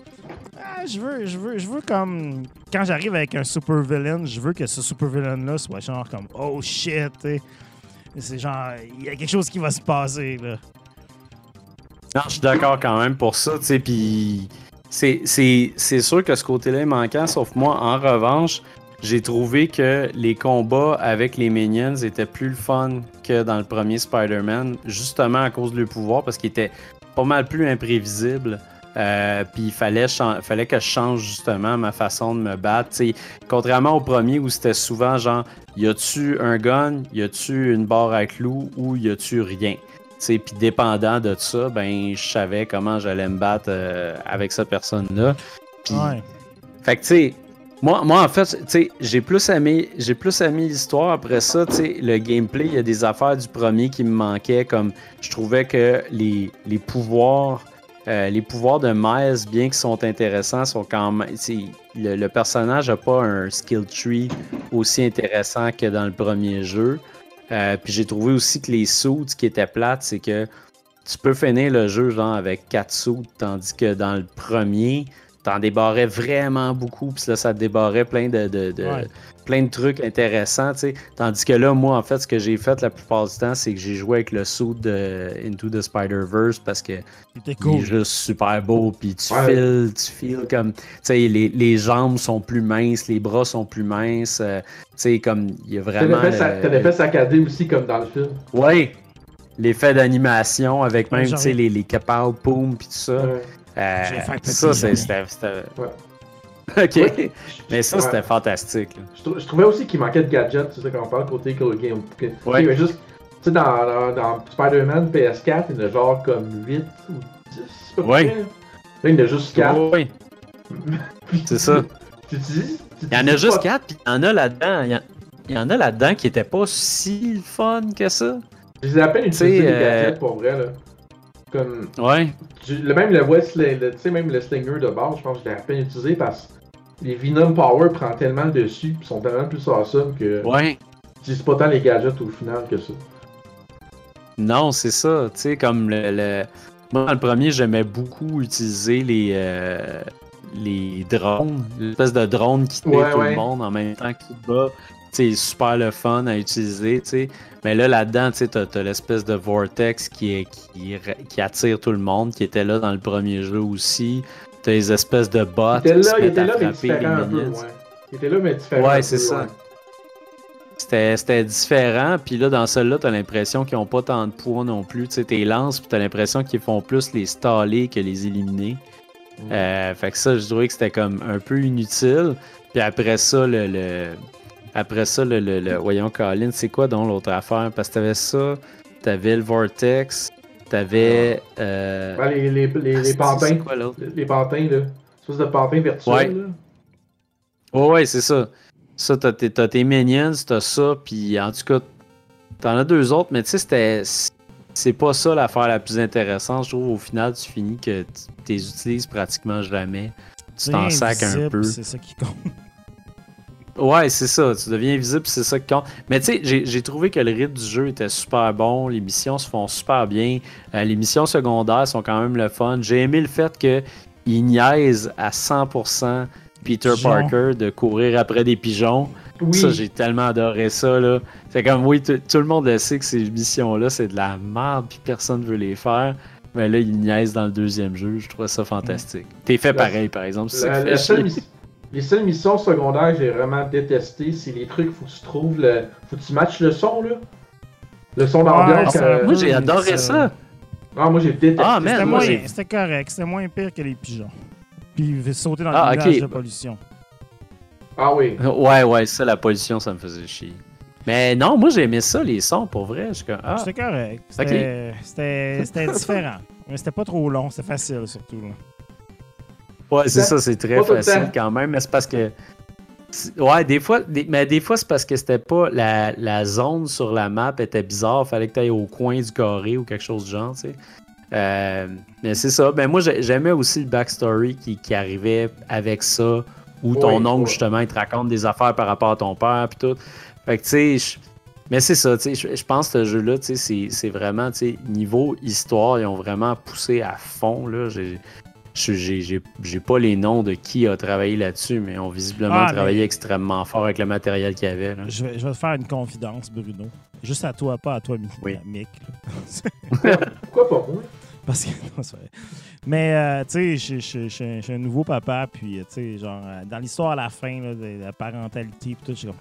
Ah, je veux, je veux, je veux comme. Quand j'arrive avec un super villain, je veux que ce super villain-là soit genre comme Oh shit, C'est genre, il y a quelque chose qui va se passer, là. Non, je suis d'accord quand même pour ça, tu sais, puis c'est sûr que ce côté-là est manquant, sauf moi, en revanche, j'ai trouvé que les combats avec les minions étaient plus fun que dans le premier Spider-Man, justement à cause de leur pouvoir, parce qu'ils étaient pas mal plus imprévisibles. Euh, puis il fallait, fallait que je change justement ma façon de me battre. contrairement au premier où c'était souvent genre, y a-tu un gun, y a-tu une barre à clous? Ou y a-tu rien. Puis dépendant de ça, ben je savais comment j'allais me battre euh, avec cette personne-là. Ouais. Fait que tu sais, moi, moi, en fait, j'ai plus aimé, j'ai plus aimé l'histoire. Après ça, le gameplay, il y a des affaires du premier qui me manquaient, comme je trouvais que les, les pouvoirs, euh, les pouvoirs de Miles, bien qu'ils sont intéressants, sont quand même. Le, personnage n'a pas un skill tree aussi intéressant que dans le premier jeu. Euh, puis j'ai trouvé aussi que les suits qui étaient plates, c'est que tu peux finir le jeu genre avec 4 suits, tandis que dans le premier, t'en débarrais vraiment beaucoup, puis là, ça te débarrait plein de, de, plein de trucs intéressants, tu sais. Tandis que là, moi, en fait, ce que j'ai fait la plupart du temps, c'est que j'ai joué avec le suit de Into the Spider-Verse parce que il est juste super beau, puis tu files, tu files comme, tu sais, les, les, jambes sont plus minces, les bras sont plus minces, euh, tu sais, comme, il y a vraiment... T'as l'effet saccadé aussi, comme dans le film. Oui, l'effet d'animation avec même, tu sais, les, les poum, puis tout ça. Euh, ça, c'était. Ok. Mais ça, c'était fantastique. Je, trouvais aussi qu'il manquait de gadgets, tu sais, quand on parle côté game. Ouais. Il y juste. Tu sais, dans, dans, Spider-Man PS4, il y en a genre comme 8 ou 10, ouais. Là, il y en a juste 4. Oui. C'est ça. Tu dis? Il y en a juste 4, puis il y en a là-dedans. Il y, en a là-dedans qui étaient pas si fun que ça. Je les ai à peine utilisés, les gadgets, pour vrai, là. Comme, ouais. Le, même le voice, le, sais même le Slinger de base, je pense que je l'ai à peine utilisé parce que les Venom Power prend tellement dessus, ils sont tellement plus awesome que. Ouais. c'est pas tant les gadgets au final que ça. Non, c'est ça. Tu sais, comme le, Moi, dans le premier, j'aimais beaucoup utiliser les. Euh, les drones, l'espèce de drone qui tue tout le monde en même temps tu te c'est super le fun à utiliser, tu Mais là, là-dedans, tu as, as l'espèce de vortex qui, est, qui, qui, attire tout le monde, qui était là dans le premier jeu aussi. T'as les espèces de bots qui ouais. Il était là, mais différent. Ouais, c'est ça. C'était, différent, puis là, dans celle-là, t'as l'impression qu'ils ont pas tant de poids non plus. Tu sais, tes lances, puis t'as l'impression qu'ils font plus les staller que les éliminer. Mm. Euh, fait que ça, je trouvais que c'était comme un peu inutile. Puis après ça, le. le- après ça, le, le- le- voyons, Colin, c'est quoi donc l'autre affaire? Parce que t'avais ça, t'avais le Vortex, t'avais. Euh... Ouais, les, les, les, ah, les c'est- pantins. quoi? Les, les pantins, là. Espèce de pantins virtuels, Ouais. là. Ouais, ouais, c'est ça. Ça, t'as tes, t'as tes minions, t'as ça, puis en tout cas, t'en as deux autres, mais tu sais, c'était. C'est pas ça l'affaire la plus intéressante. Je trouve au final, tu finis que tu les utilises pratiquement jamais. Tu t'en sacs un peu. C'est ça qui compte. Ouais, c'est ça. Tu deviens invisible, c'est ça qui compte. Mais tu sais, j'ai- trouvé que le rythme du jeu était super bon. Les missions se font super bien. Euh, les missions secondaires sont quand même le fun. J'ai aimé le fait qu'ils niaisent à 100% Peter. Parker de courir après des pigeons. Oui. Ça, j'ai tellement adoré ça. là. C'est comme, oui, tout le monde le sait que ces missions-là, c'est de la merde, puis personne ne veut les faire. Mais là, ils niaisent dans le deuxième jeu. Je trouve ça fantastique. T'es fait pareil, par exemple. c'est ça La- la seule les seules missions secondaires que j'ai vraiment détestées, c'est les trucs, faut que tu trouves le. Faut que tu matches le son, là. Le son d'ambiance. Ouais, euh, Moi, j'ai adoré ça-. Ah, moi j'ai détesté. Ah, C'était correct. C'était moins pire que les pigeons. Puis sauter dans Ah, le ok. nuage de pollution. Ah oui. Ouais, ouais, ça, la pollution, ça me faisait chier. Mais non, moi, j'aimais ça, les sons, pour vrai. Ah, C'était correct. C'était c'était- c'était différent. Mais c'était pas trop long. C'était facile, surtout. Là. Ouais, c'est ça, c'est très facile quand même, mais c'est parce que. Ouais, des fois, des- mais des fois, c'est parce que c'était pas. La, la zone sur la map était bizarre. Fallait que tu ailles au coin du carré ou quelque chose du genre, tu sais. Euh, mais c'est ça. Ben, moi, j'ai- j'aimais aussi le backstory qui, qui arrivait avec ça, où ton Oui, oncle, oui. justement, il te raconte des affaires par rapport à ton père, puis tout. Fait que, tu sais, mais c'est ça, tu sais, je- pense que ce jeu-là, tu sais, c'est- vraiment, tu sais, niveau histoire, ils ont vraiment poussé à fond, là. J'ai- J'ai j'ai- j'ai pas les noms de qui a travaillé là-dessus, mais ont visiblement Ah, mais- travaillé extrêmement fort avec le matériel qu'il y avait. là. Je vais, je vais te faire une confidence, Bruno. Juste à toi, pas à toi, Oui. Mick. Pourquoi pas moi? Parce que, non, c'est vrai. Mais, euh, tu sais, je- suis un nouveau papa, puis, tu sais, genre, euh, dans l'histoire à la fin, là, de la parentalité, puis tout, je suis comme,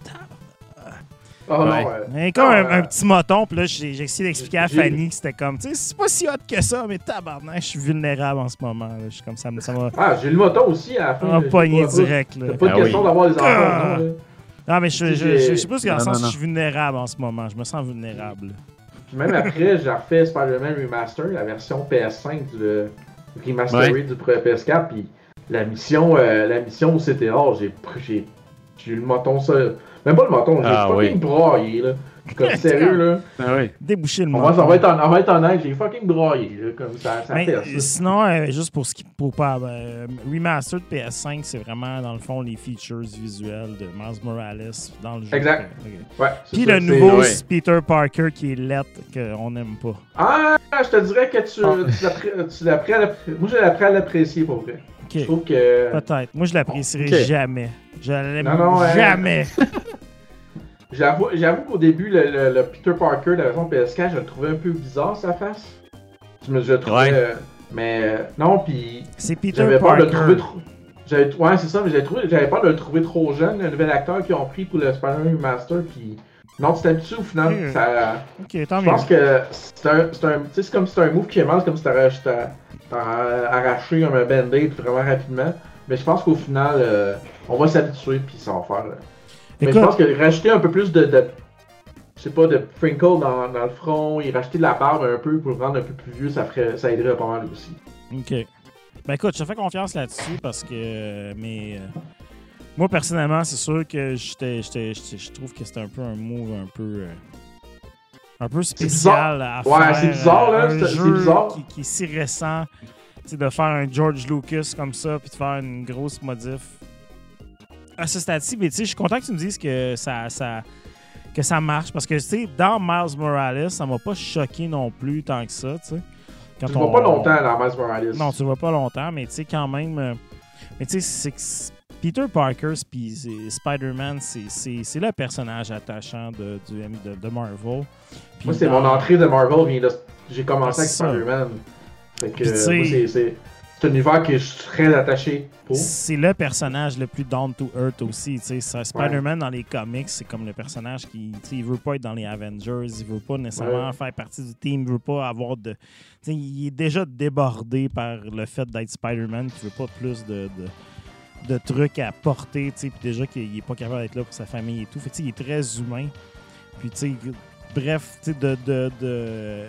Ouais. non, euh, Mais comme un, euh, un petit moton, puis là, j'ai essayé d'expliquer à Fanny que c'était comme, tu sais, c'est pas si hot que ça, mais tabarnak, je suis vulnérable en ce moment. là. Je suis comme ça, ça m'a Ah, j'ai le moton aussi à la fin. J'ai pas- direct. Là. C'est pas une Ah question oui. d'avoir des enfants, Ah. non, mais je, je, je, je sais pas si dans le Non, sens où je suis vulnérable en ce moment. Je me sens vulnérable. Puis même après, j'ai refait Spider-Man Remaster, la version PS5 du remasteré du pre- PS4, puis la mission, euh, la mission j'ai pr- j'ai j'ai eu le moton seul. Même pas le j'ai Ah, fucking oui. braillé, là. Comme sérieux, là. Ah oui. Déboucher le On va, menton. on va être en, on va être honnête, j'ai fucking braillé, là. Comme ça, ça Mais, fait ça. sinon, euh, juste pour ce qui pour pas euh, remaster de PS5, c'est vraiment dans le fond les features visuelles de Miles Morales dans le jeu. Exact. Ouais, Puis ça, le nouveau ouais. Peter Parker qui est lettre qu'on n'aime pas. Ah, je te dirais que tu, Ah. tu l'apprends Moi, j'ai appris à l'apprécier, pour vrai. Je trouve que. Peut-être. Moi, je l'apprécierai jamais. Je l'aime jamais. J'avoue, j'avoue qu'au début, le, le- le Peter Parker de la version PS4, je le trouvais un peu bizarre, sa face. Je me je le trouvais. Ouais. euh, mais euh, non, puis C'est Peter j'avais peur de le Parker. trouver trop. J'avais, ouais, c'est ça, mais j'avais, trouvé, j'avais peur de le trouver trop jeune, le nouvel acteur qu'ils ont pris pour le Spider-Man Remaster, puis. Non, tu t'habitues au final. Mm. Ça, Ok, tant je mieux. pense que c'est un, c'est un, tu sais, c'est comme si c'était un move qui est mal, c'est comme si t'as- t'as arraché comme un band-aid vraiment rapidement. Mais je pense qu'au final, euh, on va s'habituer, puis ça va faire. euh, mais je pense que rajouter un peu plus de, de je sais pas, de Frinkle dans, dans le front et rajouter de la barbe un peu pour le rendre un peu plus vieux, ça ferait, ça aiderait pas mal aussi. OK. Ben écoute, je te fais confiance là-dessus parce que. mais. euh, moi, personnellement, c'est sûr que je trouve que c'était un peu un move un peu. euh, un peu spécial à Ouais, faire. c'est bizarre, là, euh, c'est- bizarre. Qui, qui est si récent. De faire un George Lucas comme ça puis de faire une grosse modif. À ce stade-ci, mais tu sais, je suis content que tu me dises que ça. ça que ça marche parce que tu sais dans Miles Morales ça m'a pas choqué non plus tant que ça tu sais Quand Tu le vois pas longtemps dans Miles Morales. non, tu le vois pas longtemps, mais tu sais, quand même. euh, mais tu sais, c'est Peter Parker puis Spider-Man, c'est- le personnage attachant de, du, de, de Marvel. Moi, c'est dans- mon entrée de Marvel, j'ai commencé avec. Spider-Man. Fait que, moi, c'est- c'est. c'est un univers que je suis très attaché pour. C'est le personnage le plus down to earth aussi. tu sais. Ça, Spider-Man dans les comics, c'est comme le personnage qui tu sais, il veut pas être dans les Avengers, il veut pas nécessairement Ouais. faire partie du team, il veut pas avoir de. il est déjà débordé par le fait d'être Spider-Man, qui veut pas plus de, de, de trucs à porter, tu sais, puis déjà qu'il est pas capable d'être là pour sa famille et tout. Fait il est très humain. Puis tu sais, bref, tu sais, de. de, de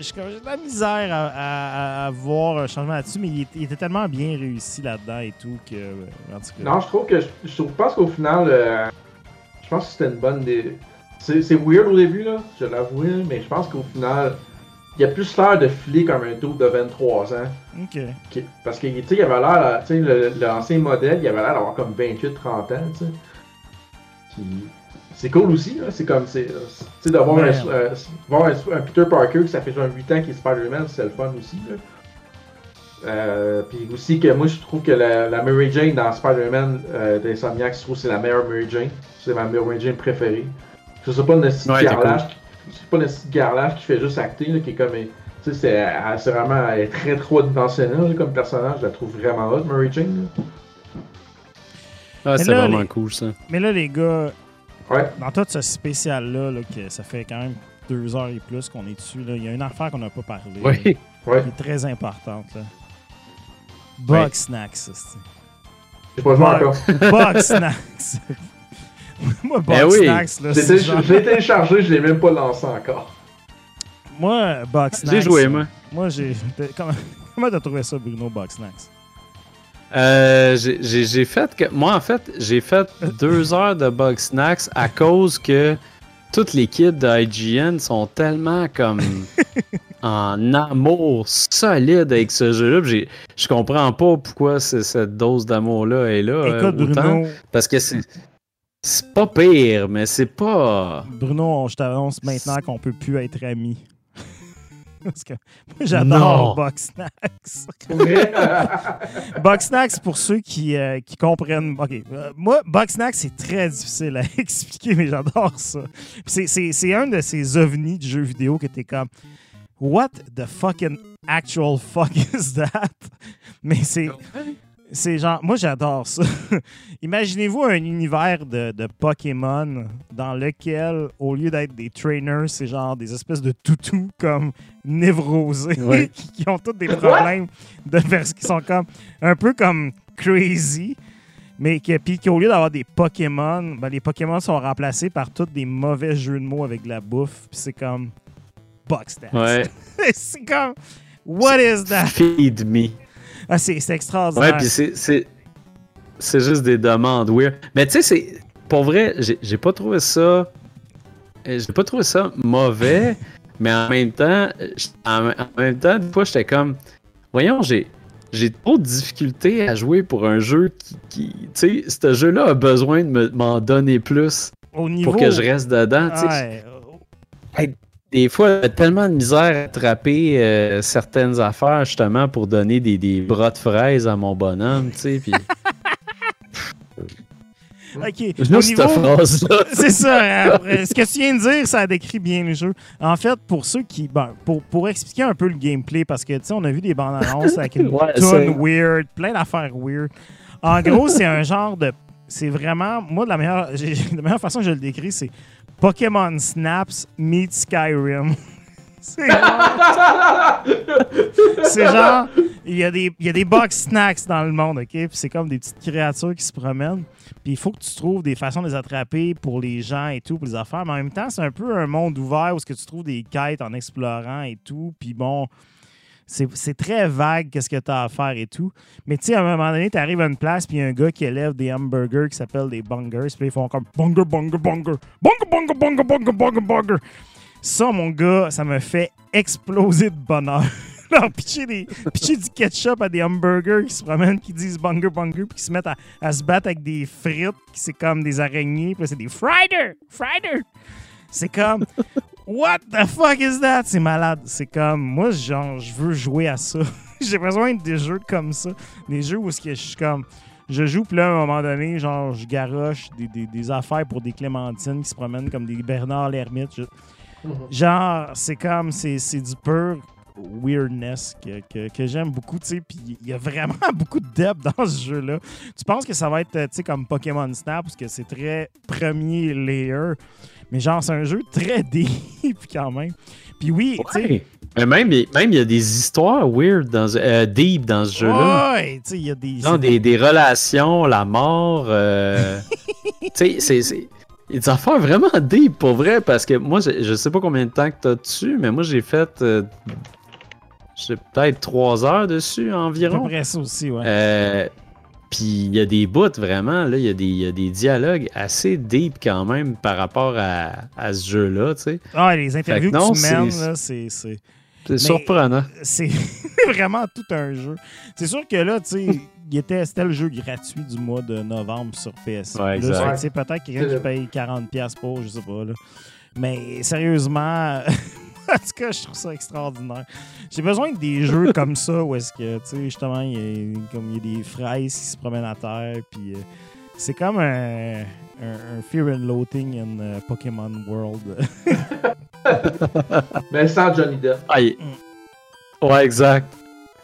j'ai de la misère à, à- à voir un changement là-dessus, mais il, était tellement bien réussi là-dedans et tout que. En tout cas. Non, je trouve que. Je, je pense qu'au final, euh, je pense que c'était une bonne. C'est weird au début, là, je l'avoue, mais je pense qu'au final, il y a plus l'air de filer comme un double de 23 ans. Ok. qui- Parce que, tu sais, il avait l'air, tu sais, l'ancien modèle, il avait l'air d'avoir comme 28-30 ans, tu sais. Puis, c'est cool aussi, là. C'est comme, c'est, euh, tu sais, d'avoir Ouais. un, euh, voir un, un Peter Parker qui ça fait genre 8 ans qu'il est Spider-Man, c'est le fun aussi, là. Euh, puis aussi que moi je trouve que la, la Mary Jane dans Spider-Man euh, d'Insomniac, je trouve que c'est la meilleure Mary Jane. C'est ma Mary Jane préférée. Je sais pas une petite Ouais, t'es garlage, qui- c'est pas une petite garlage qui fait juste acter, là, qui est comme, tu sais, c'est, c'est vraiment, elle est très trop dimensionnelle comme personnage. Je la trouve vraiment hot, Mary Jane. là. Ah, c'est là, vraiment les- cool ça. Mais là, les gars, Ouais. dans tout ce spécial-là, là, que ça fait quand même deux heures et plus qu'on est dessus, là, il y a une affaire qu'on n'a pas parlé. là, Oui. Ouais. qui est très importante. Là. Box Snacks. c'est- J'ai pas joué encore. Box Snacks. Moi, Box Ben oui. Snacks, là, J'ai c'est télé- genre- je l'ai téléchargé, je l'ai même pas lancé encore. Moi, Box Snacks. J'ai joué, moi. Moi, j'ai. Comment comment t'as trouvé ça, Bruno, Box Snacks? Euh, j'ai- fait que. Moi, en fait, j'ai fait deux heures de Bug Snacks à cause que toutes les kids de IGN sont tellement comme en amour solide avec ce jeu-là. Je comprends pas pourquoi cette dose d'amour-là est là. euh, Écoute, autant. Bruno, Parce que c'est. C'est pas pire, mais c'est pas. Bruno, je t'annonce maintenant qu'on peut plus être amis. Parce que moi, j'adore Box Snacks. Box Snacks, pour ceux qui, euh, qui comprennent. OK. euh, moi, Box Snacks, c'est très difficile à expliquer, mais j'adore ça. Puis C'est, c'est, c'est un de ces ovnis de jeux vidéo que t'es comme. What the fucking actual fuck is that? Mais c'est. C'est genre, moi j'adore ça. Imaginez-vous un univers de, de Pokémon dans lequel, au lieu d'être des trainers, c'est genre des espèces de toutous comme névrosés Ouais. qui, ont tous des problèmes de vers- qui sont comme un peu comme crazy. Mais que- puis qu'au lieu d'avoir des Pokémon, ben, les Pokémon sont remplacés par tous des mauvais jeux de mots avec de la bouffe. Puis c'est comme Box. Ouais. c'est comme What is that? Feed me. Ah, c'est extraordinaire. Ouais, puis c'est- c'est. Juste des demandes weird. Mais tu sais, c'est. Pour vrai, j'ai pas trouvé ça. euh, J'ai pas trouvé ça mauvais, mais en même temps, en, en même temps, des fois, j'étais comme. Voyons, j'ai. J'ai trop de difficultés à jouer pour un jeu qui. qui tu sais, ce jeu-là a besoin de me- m'en donner plus Au niveau... pour que je reste dedans. tu sais. Des fois, j'ai tellement de misère à attraper euh, certaines affaires justement pour donner des, des bras de fraises à mon bonhomme, tu sais. Puis. OK. Juste Au cette phrase-là. C'est ça. hein, après, ce que tu viens de dire, ça décrit bien le jeu. En fait, pour ceux qui. bon, pour, pour expliquer un peu le gameplay, parce que, tu sais, on a vu des bandes annonces avec une Ouais, tonne weird, plein d'affaires weird. En gros, c'est un genre de. C'est vraiment. Moi, de la meilleure, la meilleure façon que je le décris, c'est Pokémon Snaps meet Skyrim. c'est genre. Il y, a des, y a des box snacks dans le monde, OK? Puis c'est comme des petites créatures qui se promènent. Puis il faut que tu trouves des façons de les attraper pour les gens et tout, pour les affaires. Mais en même temps, c'est un peu un monde ouvert où ce que tu trouves des quêtes en explorant et tout. Puis bon, c'est très vague qu'est-ce que tu as à faire et tout. Mais tu sais, à un moment donné, tu arrives à une place, puis il un gars qui élève des hamburgers qui s'appellent des bungers. Puis ils font comme bunger, bunger, bunger. Bunger, bunger, bunger, bunger, bunger, bunger. Ça, mon gars, ça me fait exploser de bonheur. Alors, pitcher, des, pitcher du ketchup à des hamburgers qui se promènent, qui disent bunger, bunger, puis qui se mettent à, se battre avec des frites, qui c'est comme des araignées, puis c'est des frider, frider. C'est comme, what the fuck is that? C'est malade. C'est comme, moi, genre, je veux jouer à ça. J'ai besoin de des jeux comme ça. Des jeux où je suis comme, je joue, puis là, à un moment donné, genre, je garoche des, des- des affaires pour des clémentines qui se promènent comme des Bernard l'ermite. Je- Genre, c'est comme, c'est c'est du pur weirdness que, que- que j'aime beaucoup, tu sais. Puis il y a vraiment beaucoup de depth dans ce jeu-là. Tu penses que ça va être, euh, tu sais, comme Pokémon Snap, parce que c'est très premier layer. Mais genre, c'est un jeu très deep quand même. Puis oui, tu sais. Mais même, il- même, il y a des histoires weird, dans, ce- euh, deep dans ce jeu-là. Ouais, tu sais, il y a des. Non, des, des relations, la mort. euh, tu sais, c'est. des affaires vraiment deep pour vrai parce que moi, je, je sais pas combien de temps que t'as dessus, mais moi j'ai fait. euh, j'ai peut-être trois heures dessus à peu environ. près ça aussi, ouais. Puis il y a des bouts vraiment, là, il y, a des- il y a des dialogues assez deep quand même par rapport à, à ce jeu-là, tu sais. Ah, les interviews que non, que tu mènes, c'est- là, c'est. c'est- C'est surprenant. c'est vraiment tout un jeu. C'est sûr que là, tu sais, il était, c'était le jeu gratuit du mois de novembre sur PS. Ouais, peut-être quelqu'un qui paye 40$ pour, je sais pas. Là. Mais sérieusement, en tout cas, je trouve ça extraordinaire. J'ai besoin de des jeux comme ça où est-ce que, tu sais, justement, il y, a, comme il y a des fraises qui se promènent à terre. Puis euh, c'est comme un, un, un Fear and Loathing in euh, Pokémon World. Mais sans Johnny Depp. Ah, il- Ouais, exact.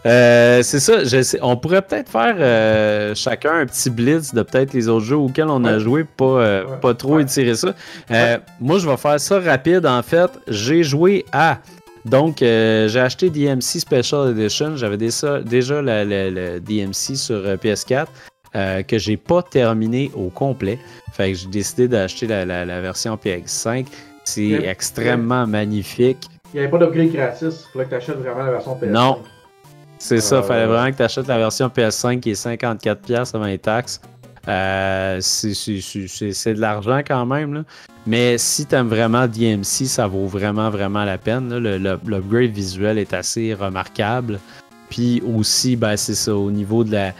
Euh, c'est ça, je sais- on pourrait peut-être faire euh, chacun un petit blitz de peut-être les autres jeux auxquels on a Ouais. joué, pas, euh, Ouais. pas trop Ouais. étirer ça. Moi, je vais faire ça rapide. En fait, j'ai joué à. Donc, j'ai acheté DMC Special Edition. J'avais déjà, déjà le, le- le DMC sur euh, PS4 euh, que j'ai pas terminé au complet. Fait que j'ai décidé d'acheter la, la- la version PS5. C'est extrêmement magnifique. Il n'y avait pas d'upgrade gratis. Il fallait que tu achètes vraiment la version PS5. Non. C'est ça, Euh, fallait vraiment que tu achètes la version PS5 qui est 54$ avant les taxes. Euh, c'est- de l'argent quand même. là. Mais si tu aimes vraiment DMC, ça vaut vraiment, vraiment la peine. L'upgrade visuel est assez remarquable. Puis aussi, ben, c'est ça, au niveau de la.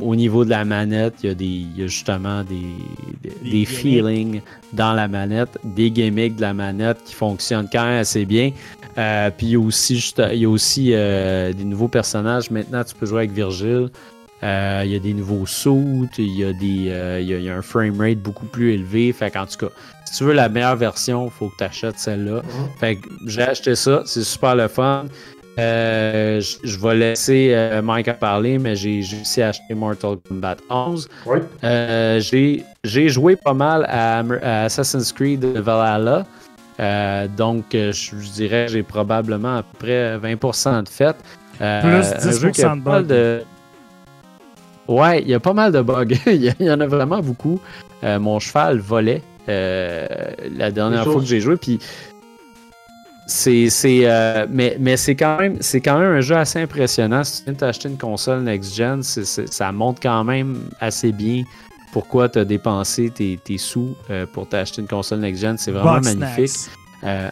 Au niveau de la manette, il y a, des, il y a justement des, feelings dans la manette, des gimmicks de la manette qui fonctionnent quand même assez bien. Euh, puis il y a aussi, juste- il y a aussi euh, des nouveaux personnages. Maintenant, tu peux jouer avec Virgile. Euh, il y a des nouveaux suits. Il y, a des, il, y a, il y a un framerate beaucoup plus élevé. Fait qu'en tout cas, si tu veux la meilleure version, il faut que tu achètes celle-là. Mhm. Fait que j'ai acheté ça. C'est super le fun. Euh, je je vais laisser euh, Mike à parler, mais j'ai aussi acheté Mortal Kombat 11. Oui. Euh, j'ai joué pas mal à, Assassin's Creed Valhalla. Donc, je dirais que j'ai probablement à peu près 20% de fait. Euh, Plus un jeu qui a 10% de bugs. de- Ouais, il y a pas mal de bugs. il, y en a vraiment beaucoup. Mon cheval volait la dernière fois que j'ai joué. Puis c'est c'est euh, mais mais c'est quand même c'est quand même un jeu assez impressionnant si tu viens t'acheter une console next gen c'est- c'est- ça montre quand même assez bien pourquoi tu as dépensé tes, tes sous euh, pour t'acheter une console next gen c'est vraiment Bug magnifique Snacks. euh,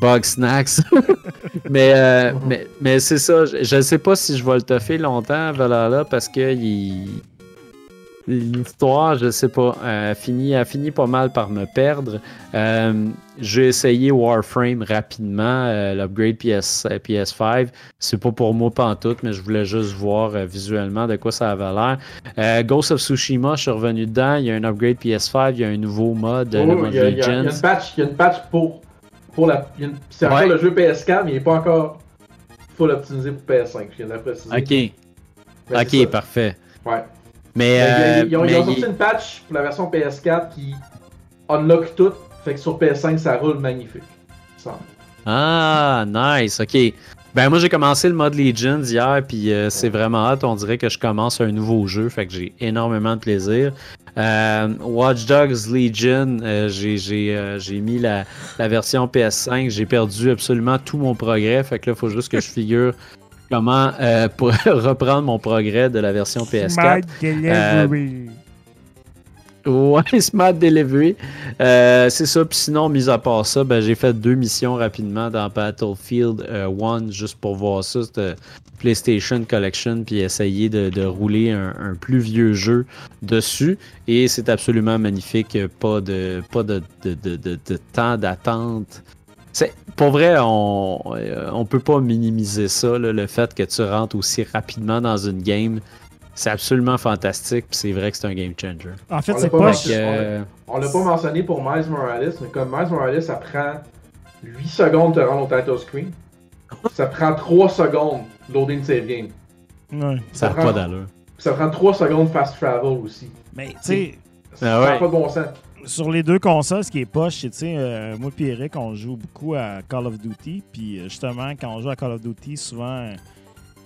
Bug Snacks. mais euh, mais, mais c'est ça. Je ne sais pas si je vais le toffer longtemps, Valhalla, parce que il- l'histoire, je sais pas, a fini, a fini pas mal par me perdre. Euh, J'ai essayé Warframe rapidement, euh, l'upgrade PS, euh, PS5. C'est pas pour moi pantoute, mais je voulais juste voir euh, visuellement de quoi ça avait l'air. Euh, Ghost of Tsushima, je suis revenu dedans. Il y a un upgrade PS5, il y a un nouveau mode, euh, le Oh, mode il y a, il y a- il y a Legends. une patch, il y a une patch pour, pour la. une- C'est encore Ouais. le jeu PS4, mais il n'est pas encore full optimisé pour PS5. Je viens de la préciser. Ok, c'est ok, parfait. Ouais. Mais, Mais euh, ils, ils ont, ils mais ont sorti il- une patch pour la version PS4 qui unlock tout. Fait que sur PS5, ça roule magnifique. Ça. Ah, nice, ok. Ben moi j'ai commencé le mode Legends hier, puis euh, c'est vraiment hâte. On dirait que je commence un nouveau jeu, fait que j'ai énormément de plaisir. Euh, Watch Dogs Legion, euh, j'ai j'ai, euh, j'ai mis la, la version PS5. J'ai perdu absolument tout mon progrès, fait que là il faut juste que je figure comment euh, pour reprendre mon progrès de la version PS4. Smart Delivery. Ouais, Smart Delivery. Euh, c'est ça. Puis sinon, mis à part ça, ben, j'ai fait deux missions rapidement dans Battlefield 1 juste pour voir ça, cette PlayStation Collection, puis essayer de, de rouler un, un plus vieux jeu dessus. Et c'est absolument magnifique. Pas de, pas de, de- de temps d'attente. C'est, pour vrai, on, euh, on peut pas minimiser ça, là, le fait que tu rentres aussi rapidement dans une game. C'est absolument fantastique, puis c'est vrai que c'est un game changer. En fait, On c'est pas que, euh, On l'a pas mentionné pour Miles Morales, mais comme Miles Morales, ça prend 8 secondes de te rendre au title screen. ça prend 3 secondes loading une save game. Ouais. Ça n'a prend- pas d'allure. Ça prend 3 secondes fast travel aussi. Mais tu sais, Ça Ah n'a ouais. pas de bon sens. Sur les deux consoles, ce qui est poche, c'est, tu sais, euh, moi et Eric, on joue beaucoup à Call of Duty. Puis euh, justement, quand on joue à Call of Duty, souvent, euh,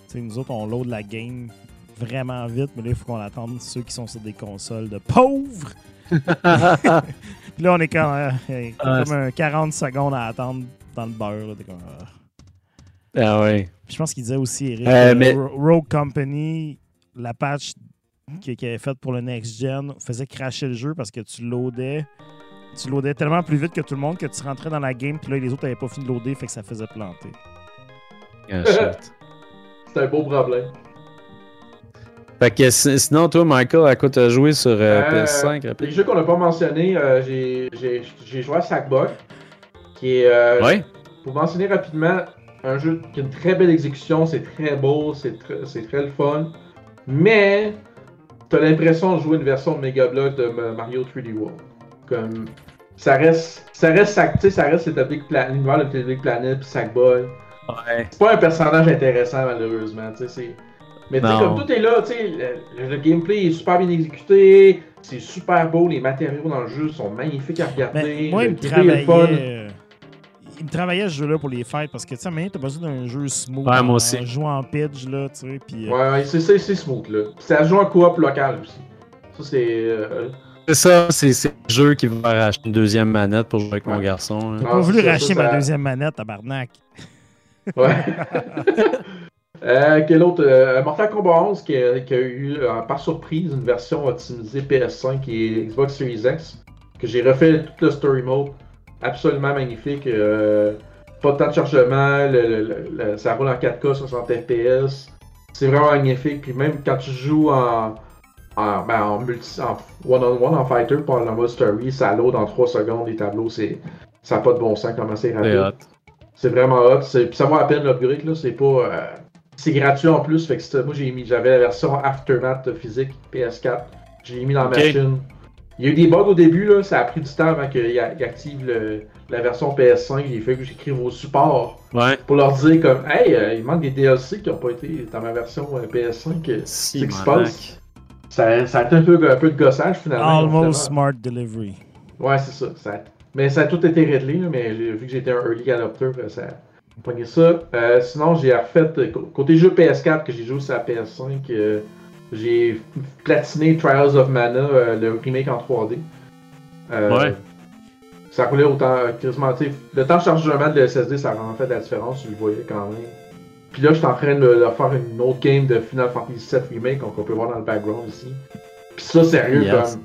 tu sais, nous autres, on load la game vraiment vite. Mais là, il faut qu'on attende ceux qui sont sur des consoles de pauvres. Puis là, on est comme, euh, euh, Ah, comme un 40 secondes à attendre dans le beurre. là. T'es comme, ah. Ah ouais. Puis je pense qu'il disait aussi, Eric, mais- Rogue Company, la patch qu'il qu'il avait faite pour le Next Gen, faisait cracher le jeu parce que tu loadais. Tu loadais tellement plus vite que tout le monde que tu rentrais dans la game, puis là, les autres n'avaient pas fini de loader, fait que ça faisait planter. Ah. C'est un beau problème. Fait que si- sinon, toi, Michael, à quoi t'as joué sur euh, Euh, PS5 Les jeux qu'on n'a pas mentionnés, euh, j'ai- j'ai j'ai joué à Sackboy, qui est, euh, Ouais. pour mentionner rapidement, un jeu qui a une très belle exécution, c'est très beau, c'est tr- c'est très le fun, mais t'as l'impression de jouer une version de Mega Block de Ma- Mario 3D World. Comme, ça reste, ça reste, Sack- tu sais, ça reste l'univers de Big Planet, puis Sackboy. Ouais. C'est pas un personnage intéressant, malheureusement. tu sais, c'est- Mais tu comme tout est là, tu sais, le, le gameplay est super bien exécuté, c'est super beau, les matériaux dans le jeu sont magnifiques à regarder. Mais moi, il me travaillait. fun. euh, Il me travaillait ce jeu-là pour les fêtes parce que, tu sais, maintenant, t'as besoin d'un jeu smooth. Ouais, moi en- aussi. jouant en pitch, là, tu sais. Puis, euh, Ouais, ouais, c'est c'est- c'est smooth, là. Puis ça joue en coop local aussi. Ça, c'est. euh, C'est ça, c'est le jeu qui va faire acheter une deuxième manette pour jouer avec mon garçon. hein. J'ai Ah, pas voulu ça, racheter ça, ma ça- deuxième manette, tabarnak. Ouais. euh, quel autre euh, Mortal Kombat 11 qui a, qui a eu euh, par surprise une version optimisée PS5 et Xbox Series X que j'ai refait tout le story mode absolument magnifique euh, pas de temps de chargement le- le- le- le- ça roule en 4K 60 FPS c'est vraiment magnifique puis même quand tu joues en en, ben, en multi en one-on-one en fighter pour le mode story ça load en 3 secondes les tableaux c'est ça n'a pas de bon sens comment c'est rapide C'est vraiment hot. Puis ça vaut la peine l'upgrade, là. C'est pas. euh, C'est gratuit en plus. Fait que c'était- moi, j'ai mis. J'avais la version Aftermath physique PS4. J'ai mis dans la machine. Il y a eu des bugs au début, là. Ça a pris du temps avant qu'il a- il active le- la version PS5. Il a fallu que j'écrive au support Ouais. pour leur dire, comme, hey, euh, il manque des DLC qui n'ont pas été dans ma version euh, PS5. euh, Si, C'est qui se passe? Ça, ça a été un peu, un peu de gossage finalement. Almost finalement. Smart Delivery. Ouais, c'est ça. ça- Mais ça a tout été réglé, là, mais vu que j'étais un early adopter, euh, ça a pogné ça. Euh, sinon, j'ai refait, euh, cô- côté jeu PS4 que j'ai joué sur la PS5, euh, j'ai platiné Trials of Mana, euh, le remake en 3D. Euh, Ouais. Ça roulait autant, euh, quasiment, le temps de chargement de l'SSD, ça a vraiment fait de la différence, tu le voyais quand même. Puis là, je suis en train de, de faire une autre game de Final Fantasy VII Remake, qu'on peut voir dans le background ici. Puis ça, sérieux, Yes. comme.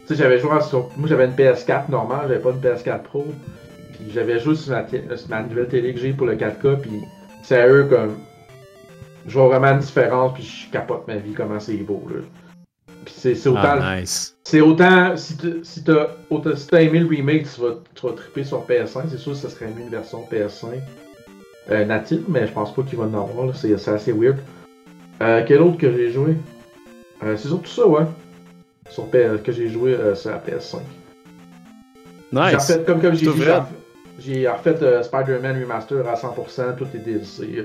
Tu sais, j'avais joué sur. Moi, j'avais une PS4 normale, j'avais pas une PS4 Pro. Puis j'avais joué sur ma, té- sur ma nouvelle télé que j'ai pour le 4K. Puis sérieux, comme. Je vois vraiment une différence, puis je capote ma vie, comment c'est beau, là. Puis c'est c'est autant. Ah, nice. C'est autant. Si tu si t'as autant- si t'as aimé le remake, tu vas, tu vas triper sur PS5. C'est sûr que ça serait mieux une version PS5 euh, native, mais je pense pas qu'il va en avoir. là. C'est c'est assez weird. Euh, quel autre que j'ai joué? Euh, C'est surtout ça, ouais. Sur PS, que j'ai joué euh, sur la PS5. J'ai Nice. refait, comme, comme j'ai dit, j'ai refait, j'ai euh, Spider-Man Remaster à 100%, tout les DLC.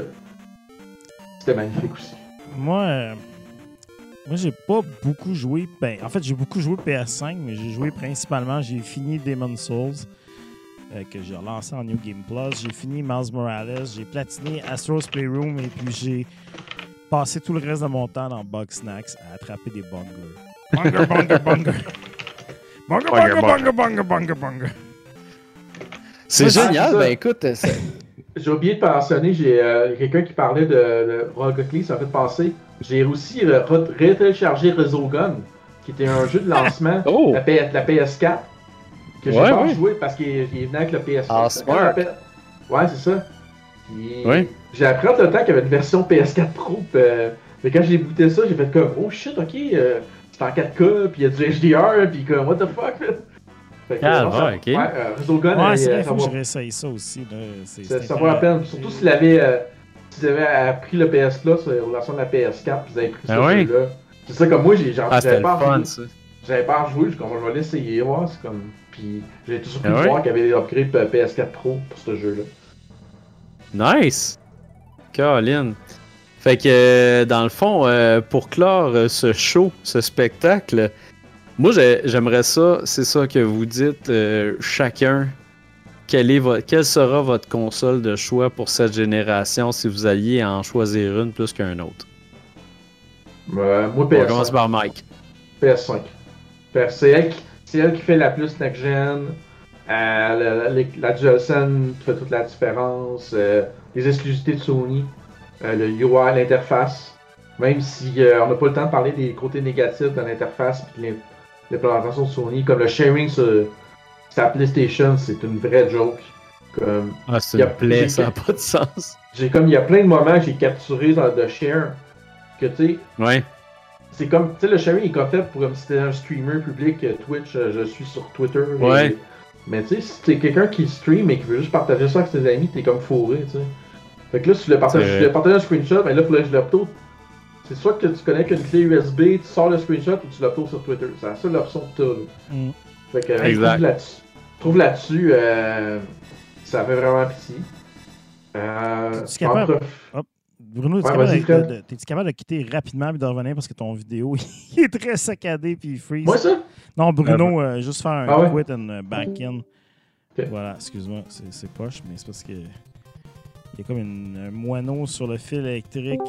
C'était magnifique aussi. Moi, euh, moi j'ai pas beaucoup joué. Ben, en fait, j'ai beaucoup joué PS5, mais j'ai joué principalement. J'ai fini Demon's Souls, euh, que j'ai relancé en New Game Plus. J'ai fini Miles Morales. J'ai platiné Astro's Playroom et puis j'ai passé tout le reste de mon temps dans Bug Snacks à attraper des bungers. Bunger, bunger, bunger. Bunger, bunger, bunger, bunger, bunger, bunger. C'est génial. Ben écoute, c'est- J'ai oublié de mentionner, j'ai euh, quelqu'un qui parlait de, de Rocket League, ça fait passer. J'ai aussi euh, re- rétéléchargé Resogun, qui était un jeu de lancement Oh! la, PS, la PS4, que j'ai Ouais, pas ouais. joué parce qu'il il venait avec le PS4. Ah, smart. Ouais, c'est ça. Ouais. J'ai appris entre le temps qu'il y avait une version PS4 Pro. euh, mais quand j'ai booté ça, j'ai fait comme oh shit, ok, euh, c'est en 4K, puis il y a du HDR, puis comme what the fuck. Là. Fait que, Ah, ça- ouais, ok. Ouais, euh, Resogun, Ouais, euh, c'est vrai, il ça faut que va- je réessaye ça aussi. là. C'est- ça, c'est ça vaut la peine. Surtout s'il avait, euh, s'il avait appris le PS Plus, euh, relation de la PS4, puis vous avez pris Ah ce ouais? jeu-là. C'est ça, comme moi, j'ai genre, Ah, j'avais pas fun, ça. J'avais pas rejoué, je suis comme, je vais l'essayer, voir, c'est comme. Puis j'ai été surpris Ah de ouais? voir qu'il y avait des upgrades euh, PS4 Pro pour ce jeu-là. Nice! Colin. Fait que, euh, dans le fond, euh, pour clore euh, ce show, ce spectacle, moi, j'ai- j'aimerais ça, c'est ça que vous dites, euh, chacun, quelle, est vo- quelle sera votre console de choix pour cette génération si vous alliez en choisir une plus qu'un autre? Euh, moi, On va commencer PS5. par Mike. PS5. PS- C'est elle, qui- c'est elle qui fait la plus next-gen. Euh, la, la, la DualSense fait toute la différence. les exclusivités de Sony. le UI, l'interface. Même si euh, on n'a pas le temps de parler des côtés négatifs de l'interface et de l'implémentation de Sony, comme le sharing sur sa PlayStation, c'est une vraie joke. Comme, Ah, c'est une plaie, ça n'a pas de sens. j'ai comme, il y a plein de moments que j'ai capturés dans de share que tu sais, Ouais. c'est comme, tu sais, le sharing est comme fait pour comme si t'étais un streamer public euh, Twitch, euh, je suis sur Twitter. et- Ouais. mais tu sais, si t'es quelqu'un qui stream et qui veut juste partager ça avec ses amis, t'es comme fourré, tu sais. Fait que là, si tu le si tu vrai. le partages un screenshot, ben là, faut que je l'upload. C'est soit que tu connais qu'une clé USB, tu sors le screenshot ou tu l'uploades sur Twitter. C'est la seule option que là. Mm. Fait que, euh, Exact. trouve là-dessus. Trouve là-dessus, euh, ça fait vraiment pitié. Euh, capable- entre- Bruno, es-tu Ouais, capable, de- t'es-tu capable de quitter rapidement et de revenir parce que ton vidéo il est très saccadé puis il freeze? Moi, ça? Non, Bruno, euh, juste faire un Ah ouais? quit and euh, back in. Ok. Voilà, excuse-moi, c'est c'est poche, mais c'est parce que. Il y a comme une, un moineau sur le fil électrique.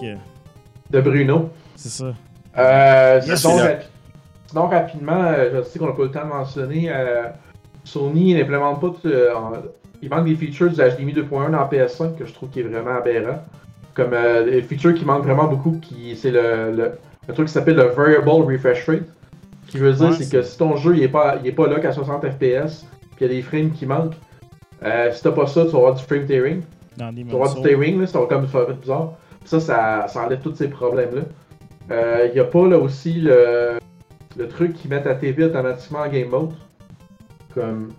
De Bruno. C'est ça. Euh, Yes, sinon, rapidement, euh, je sais qu'on n'a pas le temps de mentionner, euh, Sony n'implémente pas. de- euh, en- il manque des features du HDMI 2.1 dans PS5 que je trouve qui est vraiment aberrant. Comme euh, des features qui manquent vraiment beaucoup, qui c'est le, le, le truc qui s'appelle le Variable Refresh Rate. Ce qui veut dire, Ouais, c'est que si ton jeu il est pas, il est pas là qu'à 60 FPS, puis il y a des frames qui manquent, euh, si t'as pas ça, tu vas avoir du frame tearing. Dans Tu vas avoir du tearing, là, ça va comme ça va être bizarre. Ça, ça, ça enlève tous ces problèmes-là. Euh, Il y a pas là aussi le, le truc qui met ta TV automatiquement en game mode. Comme.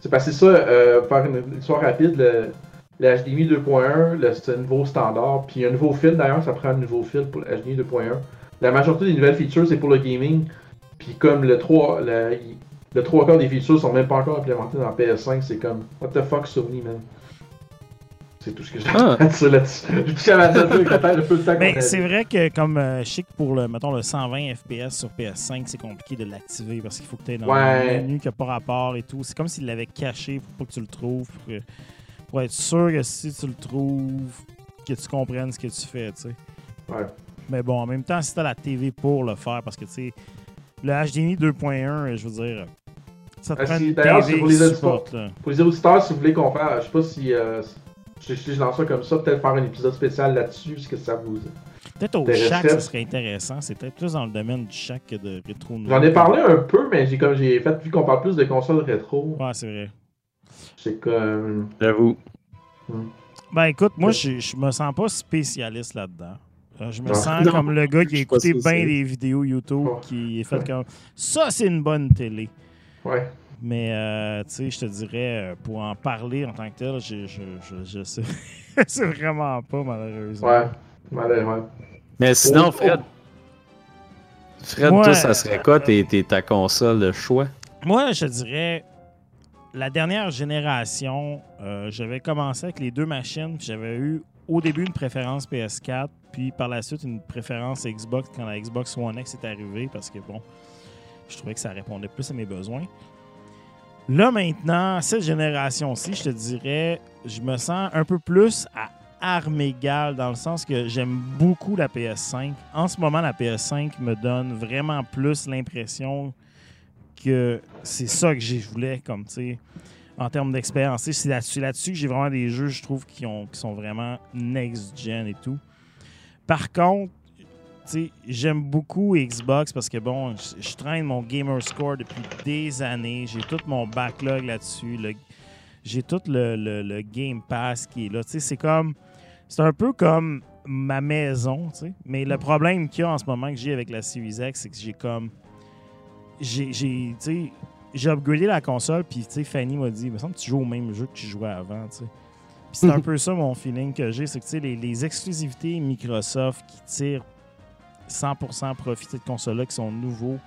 C'est passé ça, euh, faire une, histoire rapide, le, le HDMI 2.1, le- c'est un nouveau standard. Puis y a un nouveau fil d'ailleurs, ça prend un nouveau fil pour le HDMI 2.1. La majorité des nouvelles features, c'est pour le gaming. Puis comme le 3, le, le 3 quarts des features sont même pas encore implémentées dans PS5, c'est comme What the fuck Sony man? C'est tout ce que j'ai Ah. là-dessus. Peu de temps Mais c'est vrai que comme euh, je sais que pour le mettons le 120 FPS sur PS5, c'est compliqué de l'activer parce qu'il faut que tu aies dans Ouais. un menu qui n'a pas rapport et tout. C'est comme s'il l'avait caché pour pas que tu le trouves. Pour, que- pour être sûr que si tu le trouves, que tu comprennes ce que tu fais, tu sais. Ouais. Mais bon, en même temps, si tu as la TV pour le faire, parce que tu sais, le HDMI 2.1, je veux dire, ça te Ah, prend si, une d'ailleurs, TV c'est pour les. Pour les auditeurs, si vous voulez qu'on fasse, je sais pas si, euh, si si je lance ça comme ça, peut-être faire un épisode spécial là-dessus, est-ce que ça vous. Peut-être au chac, ça serait intéressant. C'est peut-être plus dans le domaine du chac que de rétro J'en ai parlé un peu, mais j'ai comme j'ai fait, vu qu'on parle plus de consoles rétro, Ouais, c'est vrai. c'est comme. J'avoue. Ben écoute, moi, je, je me sens pas spécialiste là-dedans. Euh, Je me Non. sens Non, comme le gars qui a je écouté bien des vidéos YouTube, Oh. qui est fait comme ça, c'est une bonne télé. Ouais. Mais, euh, tu sais, je te dirais, euh, pour en parler en tant que tel, je, je, je, je sais. c'est vraiment pas, malheureusement. Ouais. Ouais. Mais sinon, Oh, Fred, Fred, Ouais. toi, ça serait quoi tes, tes- ta console de choix? Moi, je te dirais, la dernière génération, euh, j'avais commencé avec les deux machines. puis J'avais eu au début une préférence PS4, puis par la suite une préférence Xbox quand la Xbox One X est arrivée, parce que bon, je trouvais que ça répondait plus à mes besoins. Là maintenant, cette génération-ci, je te dirais, je me sens un peu plus à armes égales dans le sens que j'aime beaucoup la PS5. En ce moment, la PS5 me donne vraiment plus l'impression que c'est ça que j'ai voulais comme tu sais en termes d'expérience. C'est là-dessus, que j'ai vraiment des jeux, je trouve, qui, ont, qui sont vraiment next-gen et tout. Par contre, j'aime beaucoup Xbox parce que bon, je, traîne mon gamer score depuis des années. J'ai tout mon backlog là-dessus. J'ai tout le, le- le Game Pass qui est là. C'est comme. C'est un peu comme ma maison, tu sais. Mais le problème qu'il y a en ce moment que j'ai avec la Series X, c'est que j'ai comme j'ai j'ai upgradé la console puis tu sais Fanny m'a dit il me semble que tu joues au même jeu que tu jouais avant tu sais puis c'est un peu ça mon feeling que j'ai c'est que tu sais les, les exclusivités Microsoft qui tirent 100% profit de cette console là qui sont nouveaux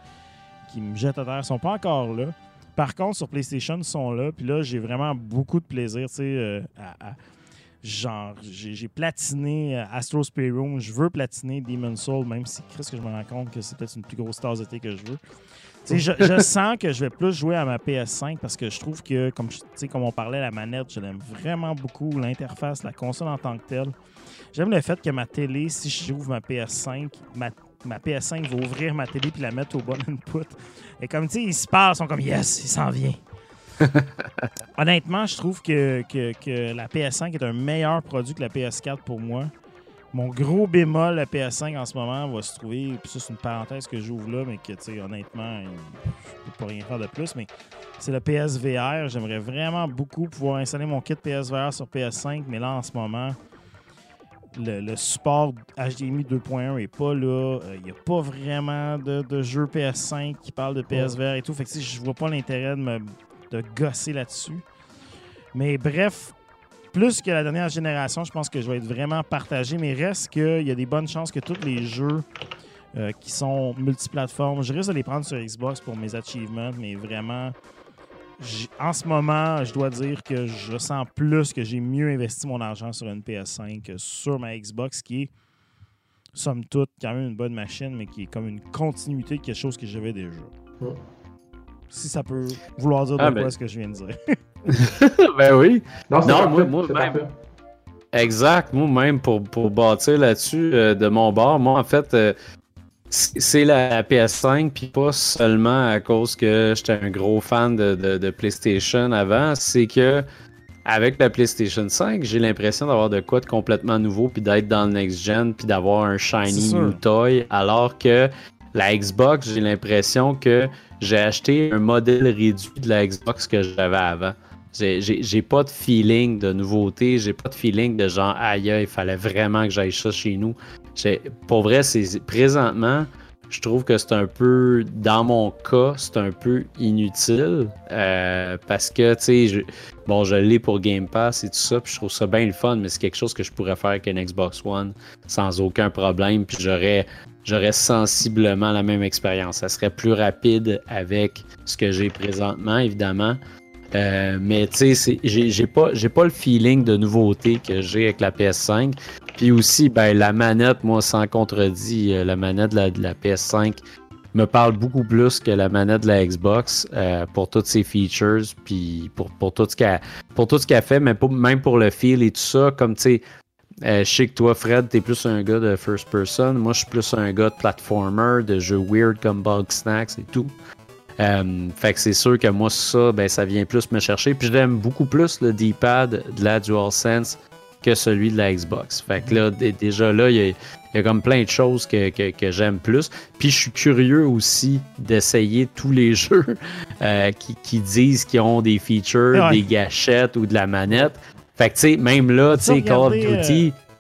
qui me jettent à terre sont pas encore là par contre sur PlayStation ils sont là puis là j'ai vraiment beaucoup de plaisir tu sais euh, à, à- genre, j'ai platiné euh, Astro Room, je veux platiner Demon Soul, même si Chris, que je me rends compte que c'est peut-être une plus grosse tasse de thé que je veux. Je, je, sens que je vais plus jouer à ma PS5 parce que je trouve que, comme, comme on parlait, la manette, je l'aime vraiment beaucoup, l'interface, la console en tant que telle. J'aime le fait que ma télé, si j'ouvre ma PS5, ma, ma, PS5 va ouvrir ma télé puis la mettre au bon input. Et comme tu sais, ils se parlent, ils sont comme Yes, il s'en vient. Honnêtement, je trouve que, la PS5 est un meilleur produit que la PS4 pour moi. Mon gros bémol, la PS5 en ce moment, va se trouver, puis ça c'est une parenthèse que j'ouvre là, mais que, tu sais, honnêtement, je peux pas rien faire de plus, mais c'est le PSVR. J'aimerais vraiment beaucoup pouvoir installer mon kit PSVR sur PS5, mais là, en ce moment, le, support HDMI 2.1 est pas là. Il euh, n'y a pas vraiment de, de, jeu PS5 qui parle de PSVR et tout. Fait que je vois pas l'intérêt de me de gosser là-dessus. Mais bref, plus que la dernière génération, je pense que je vais être vraiment partagé. Mais reste qu'il y a des bonnes chances que tous les jeux euh, qui sont multiplateformes, je risque de les prendre sur Xbox pour mes achievements, mais vraiment, en ce moment, je dois dire que je sens plus que j'ai mieux investi mon argent sur une PS5 que sur ma Xbox, qui est, somme toute, quand même une bonne machine, mais qui est comme une continuité de quelque chose que j'avais déjà si ça peut vouloir dire de ah, quoi ben. ce que je viens de dire. ben oui. Non, moi, moi même. Exact. Moi-même, pour, pour bâtir là-dessus euh, de mon bord, moi, en fait, euh, c'est la PS5, puis pas seulement à cause que j'étais un gros fan de, de, PlayStation avant, c'est que avec la PlayStation 5, j'ai l'impression d'avoir de quoi de complètement nouveau, puis d'être dans le next-gen, puis d'avoir un shiny new toy, alors que la Xbox, j'ai l'impression que j'ai acheté un modèle réduit de la Xbox que j'avais avant. J'ai pas de feeling de nouveauté, j'ai pas de feeling de genre aïe, il fallait vraiment que j'aille ça chez nous. Pour vrai, c'est présentement, je trouve que c'est un peu, dans mon cas, c'est un peu inutile euh, parce que, tu sais, bon, je l'ai pour Game Pass et tout ça, puis je trouve ça bien le fun, mais c'est quelque chose que je pourrais faire avec une Xbox One sans aucun problème, puis j'aurais j'aurais sensiblement la même expérience. Ça serait plus rapide avec ce que j'ai présentement, évidemment. Euh, mais tu sais, j'ai pas, pas le feeling de nouveauté que j'ai avec la PS5. Puis aussi, ben, la manette, moi, sans contredit, euh, la manette de la, PS5 me parle beaucoup plus que la manette de la Xbox euh, pour toutes ses features, puis pour, pour tout ce qu'elle fait, mais même pour le feel et tout ça, comme tu sais, euh, je sais que toi, Fred, t'es plus un gars de first person. Moi, je suis plus un gars de platformer, de jeux weird comme Bug Snacks et tout. Fait que c'est sûr que moi, ça, ben, ça vient plus me chercher. Puis j'aime beaucoup plus le D-pad de la DualSense que celui de la Xbox. Fait que là, déjà là, il y, a, comme plein de choses que, j'aime plus. Puis je suis curieux aussi d'essayer tous les jeux euh, qui, disent qu'ils ont des features, des gâchettes ou de la manette. Fait que, tu sais, même là, tu sais, Call of Duty, euh,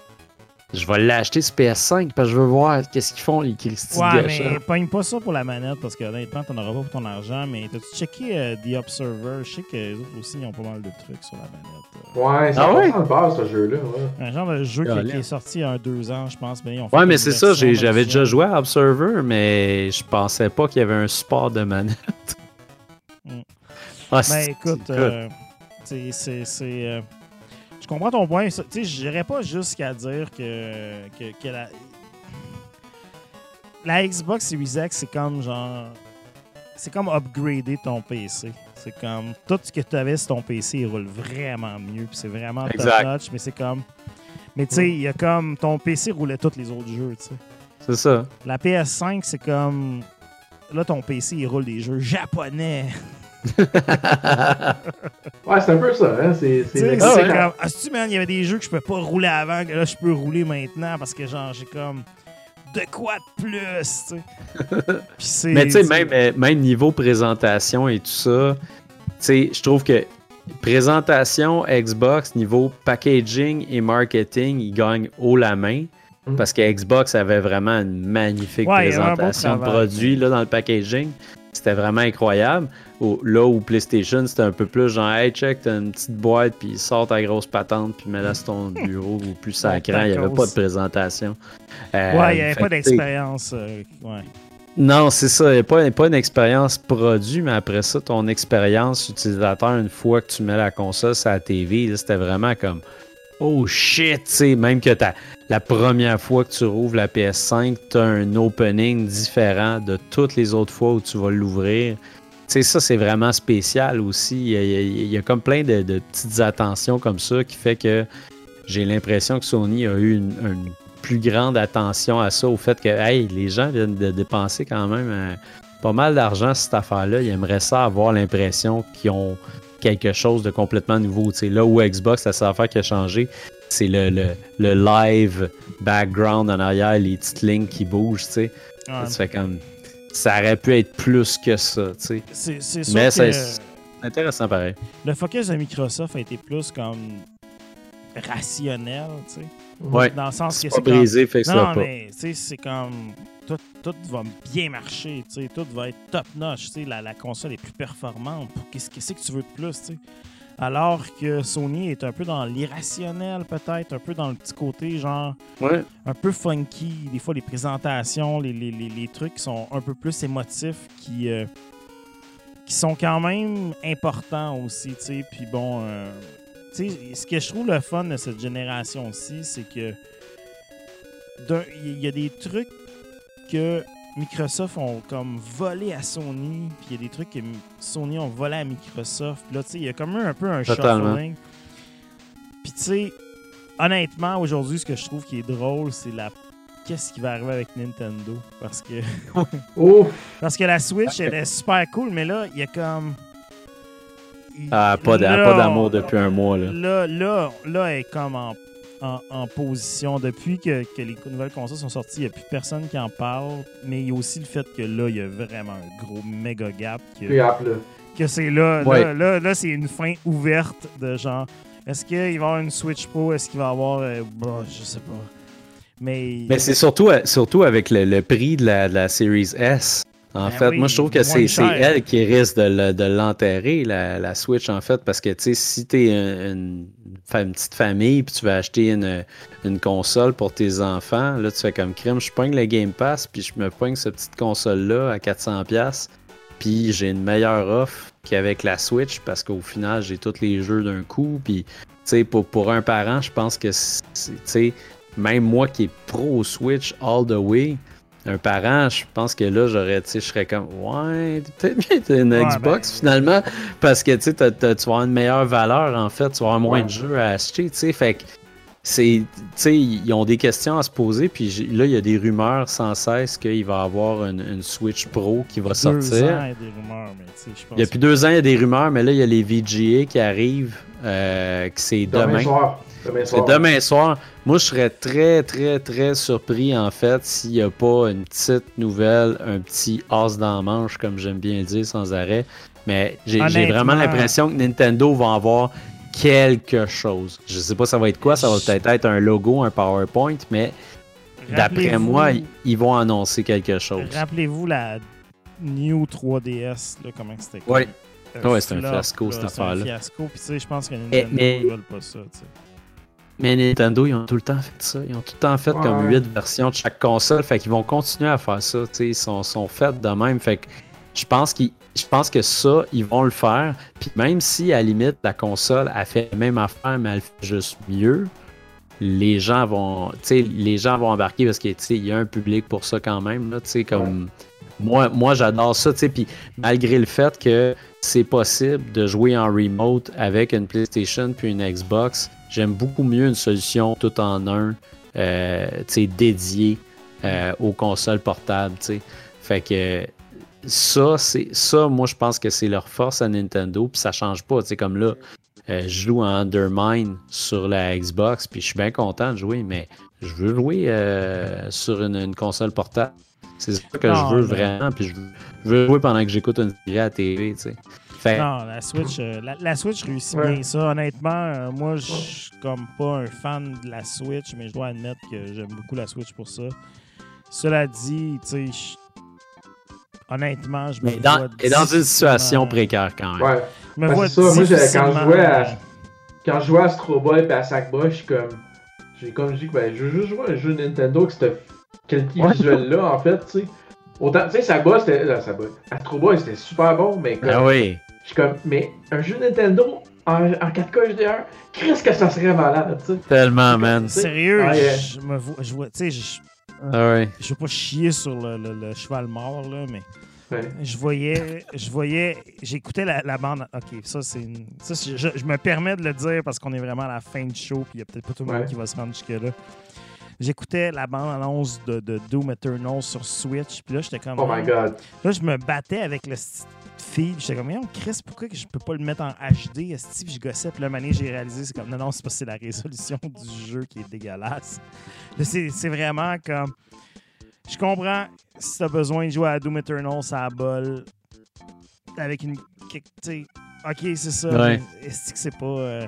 je vais l'acheter sur PS5 parce que je veux voir qu'est-ce qu'ils font, les Christy Ouais, mais pogne pas ça pour la manette parce que honnêtement, t'en auras pas pour ton argent. Mais t'as-tu checké euh, The Observer? Je sais que les autres aussi, ils ont pas mal de trucs sur la manette. Ouais, c'est ah ouais? de base, ce jeu-là. Ouais. Un genre de jeu qui, est sorti il y a deux ans, je pense. Mais ouais, mais c'est ça, j'avais déjà joué à Observer, mais je pensais pas qu'il y avait un support de manette. Mm. ah, ben écoute, euh, c'est comprends ton point. Tu sais, je n'irais pas jusqu'à dire que, que, la, la Xbox Series X, c'est comme genre. C'est comme upgrader ton PC. C'est comme tout ce que tu avais sur ton PC, il roule vraiment mieux. Puis c'est vraiment top-notch, mais c'est comme. Mais tu sais, il y a comme. Ton PC roulait tous les autres jeux, tu sais. C'est ça. La PS5, c'est comme. Là, ton PC, il roule des jeux japonais. ouais, c'est un peu ça. Hein? C'est, c'est, comme, ah, tu man, il y avait des jeux que je peux pas rouler avant, que là, je peux rouler maintenant parce que, genre, j'ai comme de quoi de plus, tu sais. Mais tu sais, même, euh, même niveau présentation et tout ça, tu sais, je trouve que présentation Xbox, niveau packaging et marketing, ils gagnent haut la main. Mm. Parce que Xbox avait vraiment une magnifique présentation de produit là, dans le packaging. C'était vraiment incroyable. là où PlayStation, c'était un peu plus genre, hey, check, t'as une petite boîte, puis sort ta grosse patente, puis mets-la sur ton bureau, ou plus sacré, il n'y avait pas de présentation. Euh, ouais, il n'y avait pas d'expérience. Euh, ouais. Non, c'est ça. Il n'y a pas, pas une expérience produit, mais après ça, ton expérience utilisateur, une fois que tu mets la console sur la TV, c'était vraiment comme oh shit, sais, même que t'as la première fois que tu rouvres la PS5, tu as un opening différent de toutes les autres fois où tu vas l'ouvrir. Tu sais, ça, c'est vraiment spécial aussi. Il y, a, comme plein de, petites attentions comme ça qui fait que j'ai l'impression que Sony a eu une, plus grande attention à ça, au fait que hey, les gens viennent de dépenser quand même euh, pas mal d'argent cette affaire-là. Ils aimeraient ça avoir l'impression qu'ils ont quelque chose de complètement nouveau. là où Xbox, la seule affaire qui a changé, c'est le, le, live background en arrière, les petites lignes qui bougent. sais Ça fait comme. Ça aurait pu être plus que ça. C'est sûr Mais c'est intéressant pareil. Le focus de Microsoft a été plus comme rationnel, tu sais. Ouais. Dans le sens que c'est pas brisé, fait que non, ça mais tu sais, c'est comme tout, tout, va bien marcher, tu sais, tout va être top notch, tu sais, la, la, console est plus performante. Qu'est-ce que, que tu veux de plus, tu sais? Alors que Sony est un peu dans l'irrationnel, peut-être, un peu dans le petit côté, genre, ouais. un peu funky. Des fois, les présentations, les, les, les, les trucs sont un peu plus émotifs, qui, euh, qui sont quand même importants aussi, tu sais. Puis bon, euh, ce que je trouve le fun de cette génération-ci, c'est que il y a des trucs que Microsoft ont comme volé à Sony, puis il y a des trucs que Sony ont volé à Microsoft. Là, tu sais, il y a comme un peu un shuffling. Puis tu sais, honnêtement, aujourd'hui, ce que je trouve qui est drôle, c'est la qu'est-ce qui va arriver avec Nintendo. Parce que. Parce que la Switch, elle est super cool, mais là, il y a comme. Ah, pas d'amour depuis un mois. Là, là, là, là elle est comme en, en, position. Depuis que, que, les nouvelles consoles sont sorties, il n'y a plus personne qui en parle. Mais il y a aussi le fait que là, il y a vraiment un gros méga gap. Que, que c'est là, là, là, c'est une fin ouverte de genre. Est-ce qu'il va y avoir une Switch Pro? Est-ce qu'il va y avoir. Euh, bah, je sais pas. Mais, Mais c'est surtout, surtout avec le, le prix de la, de la Series S. En ben fait, moi, je trouve que c'est elle qui risque de l'enterrer, la, la, Switch, en fait, parce que, tu sais, si tu es une, une, petite famille puis tu vas acheter une, une, console pour tes enfants, là, tu fais comme crime, je pogne le Game Pass puis je me pogne cette petite console-là à 400$, puis j'ai une meilleure offre qu'avec la Switch parce qu'au final, j'ai tous les jeux d'un coup, puis, tu sais, pour, pour un parent, je pense que, tu sais, même moi qui est pro Switch all the way, un parent, je pense que là, j'aurais, tu sais, je serais comme, ouais, peut-être mieux une Xbox ben, finalement, parce que tu sais, tu vas avoir une meilleure valeur en fait, tu vas avoir moins de jeux à acheter, tu sais, fait que c'est, tu sais, ils ont des questions à se poser, puis là, il y a des rumeurs sans cesse qu'il va y avoir une, Switch Pro qui va sortir. il y a des rumeurs, mais tu sais, je pense. Il y a plus deux ans, il y a des rumeurs, mais là, il y a les VGA qui arrivent, euh, que c'est demain. Demain soir. Moi, je serais très, très, très surpris, en fait, s'il n'y a pas une petite nouvelle, un petit os dans la manche, comme j'aime bien dire, sans arrêt. Mais j'ai vraiment l'impression que Nintendo va avoir quelque chose. Je sais pas ça va être quoi, ça va peut-être être un logo, un PowerPoint, mais d'après moi, ils vont annoncer quelque chose. Rappelez-vous la New 3DS, là, comment c'était Oui. Ouais, c'est un fiasco cette affaire-là. C'est un fiasco, puis tu sais, je pense que Nintendo ne veulent pas ça. sais. Mais Nintendo, ils ont tout le temps fait ça. Ils ont tout le temps fait comme 8 versions de chaque console. Fait qu'ils vont continuer à faire ça. Ils sont, sont faits de même. Fait que je pense, qu'ils, je pense que ça, ils vont le faire. Puis même si, à la limite, la console a fait la même affaire, mais elle fait juste mieux, les gens vont, les gens vont embarquer parce qu'il y a un public pour ça quand même. Là, comme, moi, moi j'adore ça. Puis malgré le fait que c'est possible de jouer en remote avec une PlayStation puis une Xbox, J'aime beaucoup mieux une solution tout en un, euh, dédiée euh, aux consoles portables. Fait que ça, c'est ça, moi je pense que c'est leur force à Nintendo, puis ça change pas. Comme là, euh, je joue en Undermine sur la Xbox, puis je suis bien content de jouer, mais je veux jouer sur une, console portable. C'est ça que je veux vraiment, puis je veux, jouer pendant que j'écoute une série à la TV. sais. Non, la Switch, euh, la, Switch réussit bien ça. Honnêtement, euh, moi, je suis comme pas un fan de la Switch, mais je dois admettre que j'aime beaucoup la Switch pour ça. Cela dit, tu sais, honnêtement, je me dans, Et dans une situation précaire quand même. Ouais. Me ben, ça. Moi, quand je jouais à, quand je jouais à Astro Boy et à Sackboy, je comme. J'ai comme dit que ben, je veux juste jouer à un jeu Nintendo avec cette qualité visuelle-là, en fait, tu sais. Autant, tu sais, c'était. Là. Astro Boy, c'était super bon, mais comme. Ah oui. Je suis comme, mais un jeu Nintendo, en, en 4K HDR, qu'est-ce que ça serait malade, tu sais? Tellement, man. Sérieux, Ouais. je me vois, je vois, tu sais, je, Ah ouais. je veux pas chier sur le, le- le cheval mort, là, mais Ouais. je voyais, je voyais, j'écoutais la, la bande. Ok, ça, c'est une. Ça, je, je me permets de le dire parce qu'on est vraiment à la fin du show, puis il y a peut-être pas tout le monde Ouais. qui va se rendre jusque-là. J'écoutais la bande-annonce de, de Doom Eternal sur Switch, puis là, j'étais comme. Oh my god. Là, je me battais avec le fil. J'étais comme, Voyons, Chris, pourquoi que je peux pas le mettre en HD? Puis je gossais. Puis là, mané, j'ai réalisé, c'est comme, non, non, c'est parce que c'est la résolution du jeu qui est dégueulasse. Là, c'est c'est vraiment comme. Je comprends si t'as besoin de jouer à Doom Eternal, ça bol. Avec une. que- Tu sais, ok, c'est ça. Ouais. Est-ce que c'est pas. euh,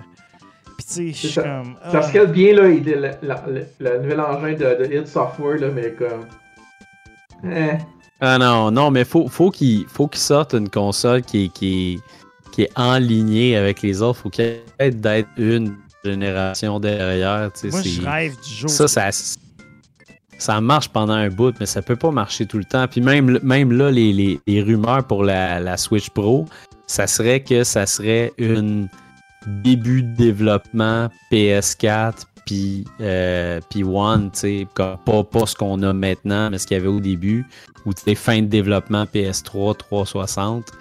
Ça. comme. ah. Parce qu'elle bien, là, il le, la- le- le nouvel engin de, de id Software, là, mais comme. Eh. Ah non, non, mais faut, faut qu'il faut qu'il sorte une console qui est, qui, est, qui est en lignée avec les autres. Faut qu'il y ait d'être une génération derrière. tu sais, Moi, je rêve du jour. ça, ça, ça marche pendant un bout, mais ça peut pas marcher tout le temps. Puis même, même là, les, les- les rumeurs pour la, la Switch Pro, ça serait que ça serait une début de développement PS4 puis euh, puis One, tu pas, pas ce qu'on a maintenant, mais ce qu'il y avait au début, ou tu fin de développement PS3, 360.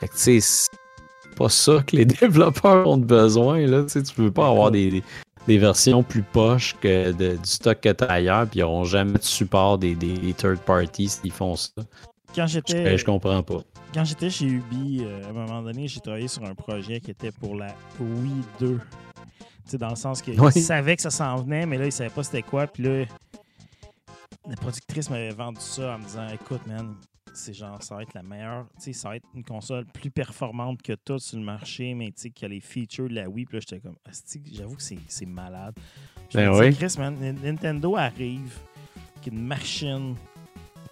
Fait que tu sais, c'est pas ça que les développeurs ont besoin, là, tu tu peux pas avoir des, des- des versions plus poches que de- du stock que tu as ailleurs, puis ils n'auront jamais de support des, des, third parties s'ils font ça. Quand Je, j'étais. je comprends pas. Quand j'étais chez Ubi, euh, à un moment donné, j'ai travaillé sur un projet qui était pour la Wii 2. Tu sais, dans le sens qu'ils Oui. savaient que ça s'en venait, mais là, ils savaient pas c'était quoi. Puis là, la productrice m'avait vendu ça en me disant Écoute, man, c'est genre, ça va être la meilleure. Tu sais, ça va être une console plus performante que tout sur le marché, mais tu sais, qui a les features de la Wii. Puis là, j'étais comme J'avoue que c'est malade. Ben oui. Chris, man, Nintendo arrive, qui est une machine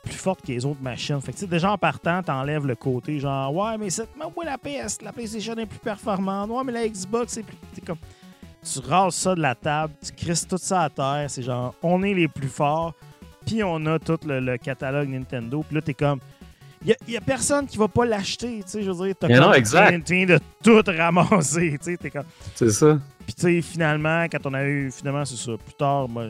plus forte que les autres machines. Fait que, déjà en partant, t'enlèves le côté genre, ouais, mais mais ouais, la PS, la PlayStation est plus performante. Ouais, mais la Xbox, c'est plus. comme. Tu rases ça de la table, tu crisses tout ça à terre. C'est genre, on est les plus forts, puis on a tout le, le catalogue Nintendo. Puis là, t'es comme. Il y, a personne qui va pas l'acheter, tu sais, je veux dire. T'as de tout ramasser, tu sais. T'es comme. C'est ça. Puis, tu sais, finalement, quand on a eu. Finalement, c'est ça. Plus tard, moi,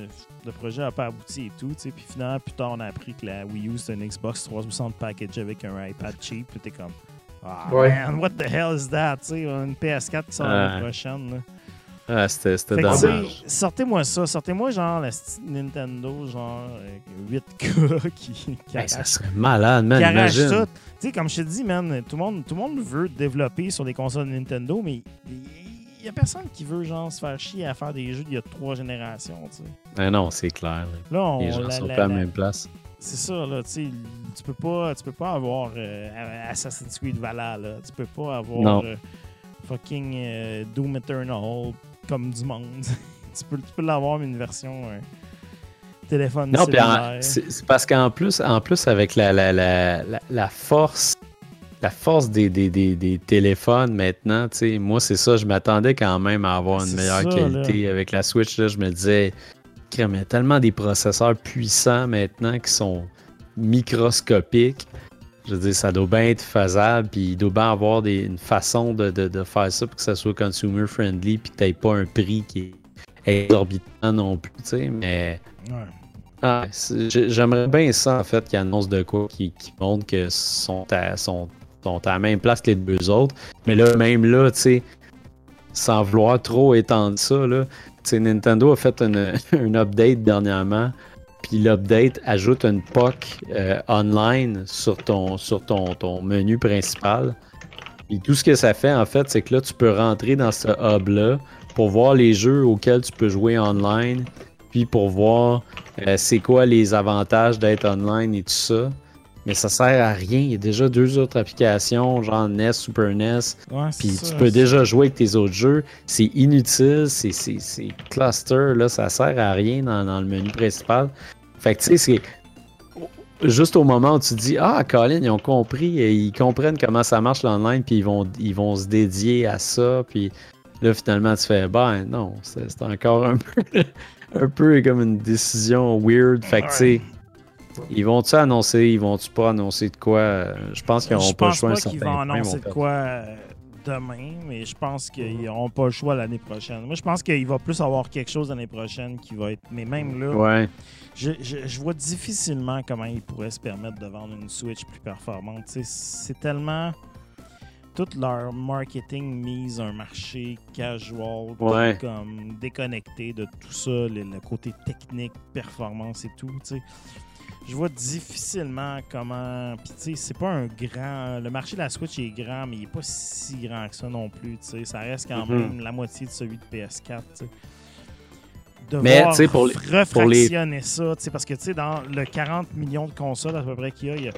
le projet n'a pas abouti et tout, tu sais. Puis, finalement, plus tard, on a appris que la Wii U, c'est une Xbox 360 package avec un iPad cheap. Puis, t'es comme. Ah, Ouais. man, what the hell is that? Tu sais, une PS4 qui sort l'année prochaine, là. Ah, c'était dommage. sortez-moi ça. Sortez-moi, genre, la petite Nintendo, genre, euh, 8K qui, qui Hey, arrache ça serait malade, man. qui arrache Imagine. tout. Tu sais, comme je te dis, man, tout le, monde, tout le monde veut développer sur des consoles Nintendo, mais n'y a personne qui veut, genre, se faire chier à faire des jeux d'il y a trois générations, tu sais. Ah non, c'est clair. là. On, Les gens la- sont la- pas à la même place. C'est ça, là, tu sais, tu peux pas, tu peux pas avoir euh, Assassin's Creed Valhalla, tu peux pas avoir euh, fucking euh, Doom Eternal comme du monde. tu peux, tu peux l'avoir, mais une version euh, téléphone Non, c'est c'est parce qu'en plus, en plus, avec la, la, la, la, la force, la force des, des, des, des téléphones maintenant, tu sais, moi, c'est ça, je m'attendais quand même à avoir une meilleure ça, qualité avec la Switch. Là, je me disais, crème, il y a tellement des processeurs puissants maintenant qui sont microscopiques. Je veux dire, ça doit bien être faisable, puis il doit bien avoir des, une façon de, de, de faire ça pour que ça soit consumer friendly, puis que tu pas un prix qui est exorbitant non plus, tu sais, mais. Ouais. Ah, J'aimerais bien ça, en fait, qu'ils annoncent de quoi, qui, qui montre que sont à, sont, sont à la même place que les deux autres. Mais là, même là, tu sais, sans vouloir trop étendre ça, là, Nintendo a fait une, une update dernièrement, puis l'update ajoute une POC euh, online sur ton, sur ton, ton menu principal. Et tout ce que ça fait, en fait, c'est que là, tu peux rentrer dans ce hub-là pour voir les jeux auxquels tu peux jouer online, puis pour voir euh, c'est quoi les avantages d'être online et tout ça. Mais ça sert à rien. Il y a déjà deux autres applications, genre NES, Super NES. Ouais, c'est Puis tu peux déjà jouer avec tes autres jeux. C'est inutile, c'est, cluster, là, ça sert à rien dans, dans le menu principal. Fait que tu sais, c'est juste au moment où tu dis Ah, Colin, ils ont compris, et ils comprennent comment ça marche l'online, puis ils vont, ils vont se dédier à ça. Puis là, finalement, tu fais Ben non, c'est, c'est encore un peu, un peu comme une décision weird. Fait que tu sais. Ils vont-tu annoncer, ils vont-tu pas annoncer de quoi? Je pense qu'ils Je n'auront pas le pense choix. un pas qu'ils vont annoncer de quoi. euh, demain, mais je pense qu'ils n'auront pas le choix l'année prochaine. Moi, je pense qu'il va plus avoir quelque chose l'année prochaine qui va être. Mais même là, Ouais. je, je- je vois difficilement comment ils pourraient se permettre de vendre une Switch plus performante. C'est tellement. Tout leur marketing mise un marché casual, Ouais. comme déconnecté de tout ça, le, le côté technique, performance et tout. Je vois difficilement comment. Puis, tu sais, c'est pas un grand. Le marché de la Switch est grand, mais il est pas si grand que ça non plus. tu sais. Ça reste quand Mhm. même la moitié de celui de PS4. tu sais. De Mais, voir tu sais, pour les- refractionner ça, tu sais, parce que tu sais, dans le 40 millions de consoles à peu près qu'il y a, il y a-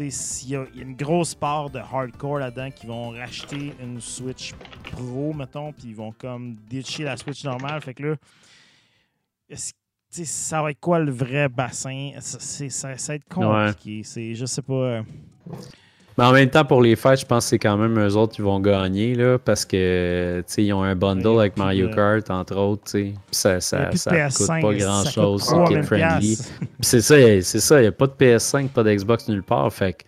il y a une grosse part de hardcore là-dedans qui vont racheter une Switch Pro, mettons, puis ils vont comme ditcher la Switch normale. Fait que là, est-ce- ça va être quoi le vrai bassin? Ça, c'est- ça, ça va être compliqué. C'est, je sais pas. euh, Mais en même temps, pour les fêtes, je pense que c'est quand même eux autres qui vont gagner, là, parce que, ils ont un bundle Ouais, avec Mario le- Kart, entre autres, tu sais. Puis ça, ça, ça coûte PS5, pas ça grand-chose, coûte c'est 3000 kid-friendly. piastres. Puis c'est ça, c'est ça, il n'y a pas de PS5, pas d'Xbox nulle part, fait que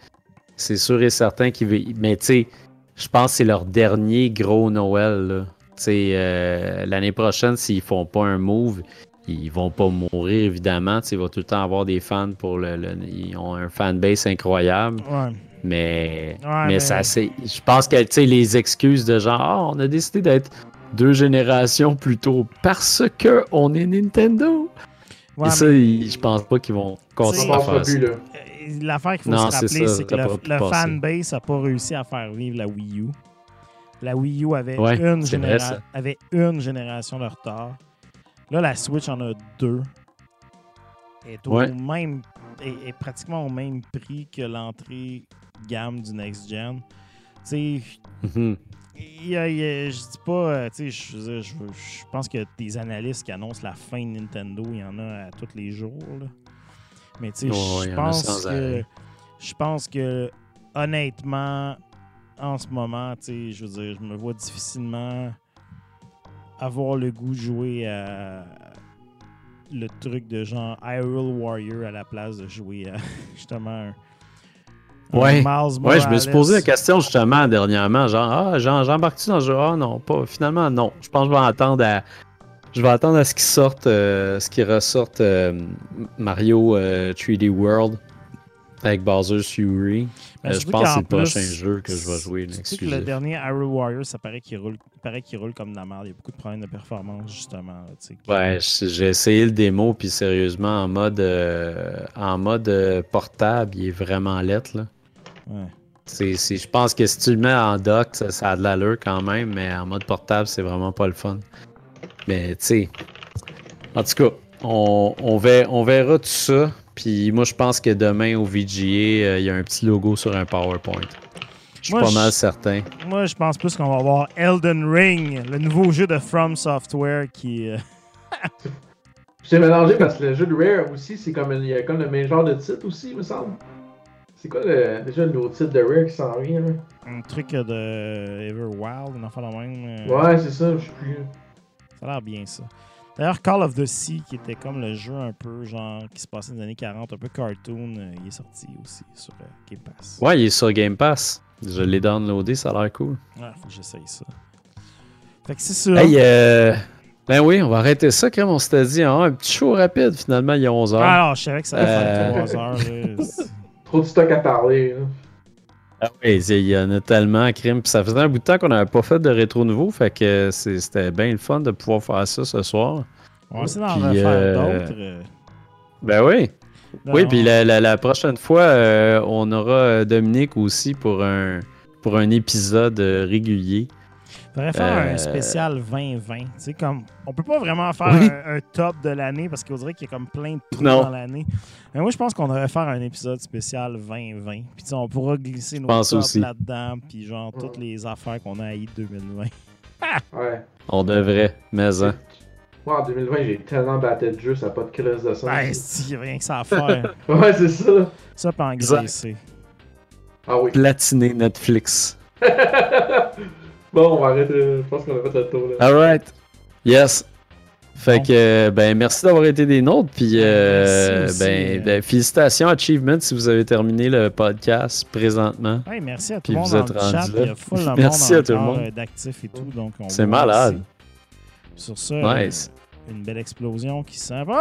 c'est sûr et certain qu'ils veulent... Mais tu sais, je pense que c'est leur dernier gros Noël, là. Euh, l'année prochaine, s'ils font pas un move, ils vont pas mourir, évidemment. Il va tout le temps avoir des fans pour le... le- ils ont un fanbase incroyable. Ouais. Mais, Ouais, mais, mais- ça, c'est. Je pense que, tu sais, les excuses de genre, ah, on a décidé d'être deux générations plus tôt parce que on est Nintendo. Ouais, Et ça, mais- je pense pas qu'ils vont continuer à faire ça. Euh, L'affaire qu'il faut Non, se c'est rappeler, c'est que le, le fanbase n'a pas réussi à faire vivre la Wii U. La Wii U avait, Ouais, une, vrai, avait une génération de retard. Là, la Switch en a deux. Elle est, au même, est, est pratiquement au même prix que l'entrée gamme du Next Gen. Tu sais, Mhm. je dis pas, euh, tu sais, je, pense que des analystes qui annoncent la fin de Nintendo, il y en a à tous les jours. là. Mais tu sais, je pense que, je pense que honnêtement, en ce moment, tu sais, je veux dire, je me vois difficilement avoir le goût de jouer à le truc de genre Hyrule Warrior à la place de jouer à justement un, Ouais. Ouais, je me suis posé la question justement dernièrement, genre, ah, j'embarque-tu dans le jeu? Ah non, pas. Finalement, non. Je pense que je vais attendre à. Je vais attendre à ce qu'il sorte, euh, ce qui ressorte euh, Mario euh, 3D World avec Bowser's Fury. Ben, Euh, je pense que c'est le prochain jeu que je vais jouer. là, Tu sais que le dernier Arrow Warrior, ça paraît qu'il roule, paraît qu'il roule comme de la merde. Il y a beaucoup de problèmes de performance, justement. là, Ouais, j'ai essayé le démo, puis sérieusement, en mode, euh, en mode euh, portable, il est vraiment lettre. Là. Ouais. Je pense que si tu le mets en dock, ça, ça a de l'allure quand même, mais en mode portable, c'est vraiment pas le fun. Mais tu sais, en tout cas, on, on, ver- on verra tout ça. Puis moi, je pense que demain au VGA, euh, il y a un petit logo sur un PowerPoint. Je suis Moi, pas mal certain. Moi, je pense plus qu'on va avoir Elden Ring, le nouveau jeu de From Software qui. euh, J'ai mélangé parce que le jeu de Rare aussi, c'est comme, il y a comme le même genre de titre aussi, il me semble. C'est quoi le, déjà le nouveau titre de Rare qui s'en vient, là? un truc de Everwild, une affaire de même. euh, Ouais, c'est ça, je sais plus. Ça a l'air bien, ça. D'ailleurs, Call of the Sea, qui était comme le jeu un peu genre qui se passait dans les années 40, un peu cartoon, euh, il est sorti aussi sur euh, Game Pass. Ouais, il est sur Game Pass. Je l'ai downloadé, ça a l'air cool. Ouais, faut que j'essaye ça. Fait que c'est ça. Hey, euh, ben oui, on va arrêter ça, comme on s'était dit. hein, un petit show rapide, finalement, il y a 11 heures. Ah, alors, je savais que ça allait Euh, faire 3 heures. là. C'est- Trop de stock à parler, là. Ah oui, il y en a tellement, crime. Puis ça faisait un bout de temps qu'on n'avait pas fait de rétro nouveau, fait que c'était bien le fun de pouvoir faire ça ce soir. On va essayer d'en refaire euh, d'autres. euh. Ben oui. Oui, on- puis la, la- la prochaine fois, euh, on aura euh, Dominique aussi pour un, pour un épisode régulier. Faudrait faire euh, un spécial 2020. Tu sais, comme, on peut pas vraiment faire Oui. un, un top de l'année parce qu'on dirait qu'il y a comme plein de trucs Non. dans l'année. Mais moi, je pense qu'on devrait faire un épisode spécial 2020. Puis tu sais, on pourra glisser nos tops là-dedans. Puis genre, toutes les affaires qu'on a haïes de 2020. Ouais. On devrait, mais hein. Moi, en 2020, j'ai tellement battu de jeu, ça n'a pas de crise de sens. Ben, a rien que ça à faire. ouais, c'est ça. ça, pas Exact. engraisser. Ah oui. Platiner Netflix. bon, on va arrêter. Je pense qu'on a fait le tour, là. Alright. Yes. Fait que, ben, merci d'avoir été des nôtres. Puis, euh, ben, euh. ben, félicitations, Achievement, si vous avez terminé le podcast présentement. Hey, merci à tout le monde vous dans êtes le chat. rendu Il y a full Merci monde à tout le monde. euh, d'actifs et tout. donc on C'est malade. Sur ça, Nice. une belle explosion qui s'impose.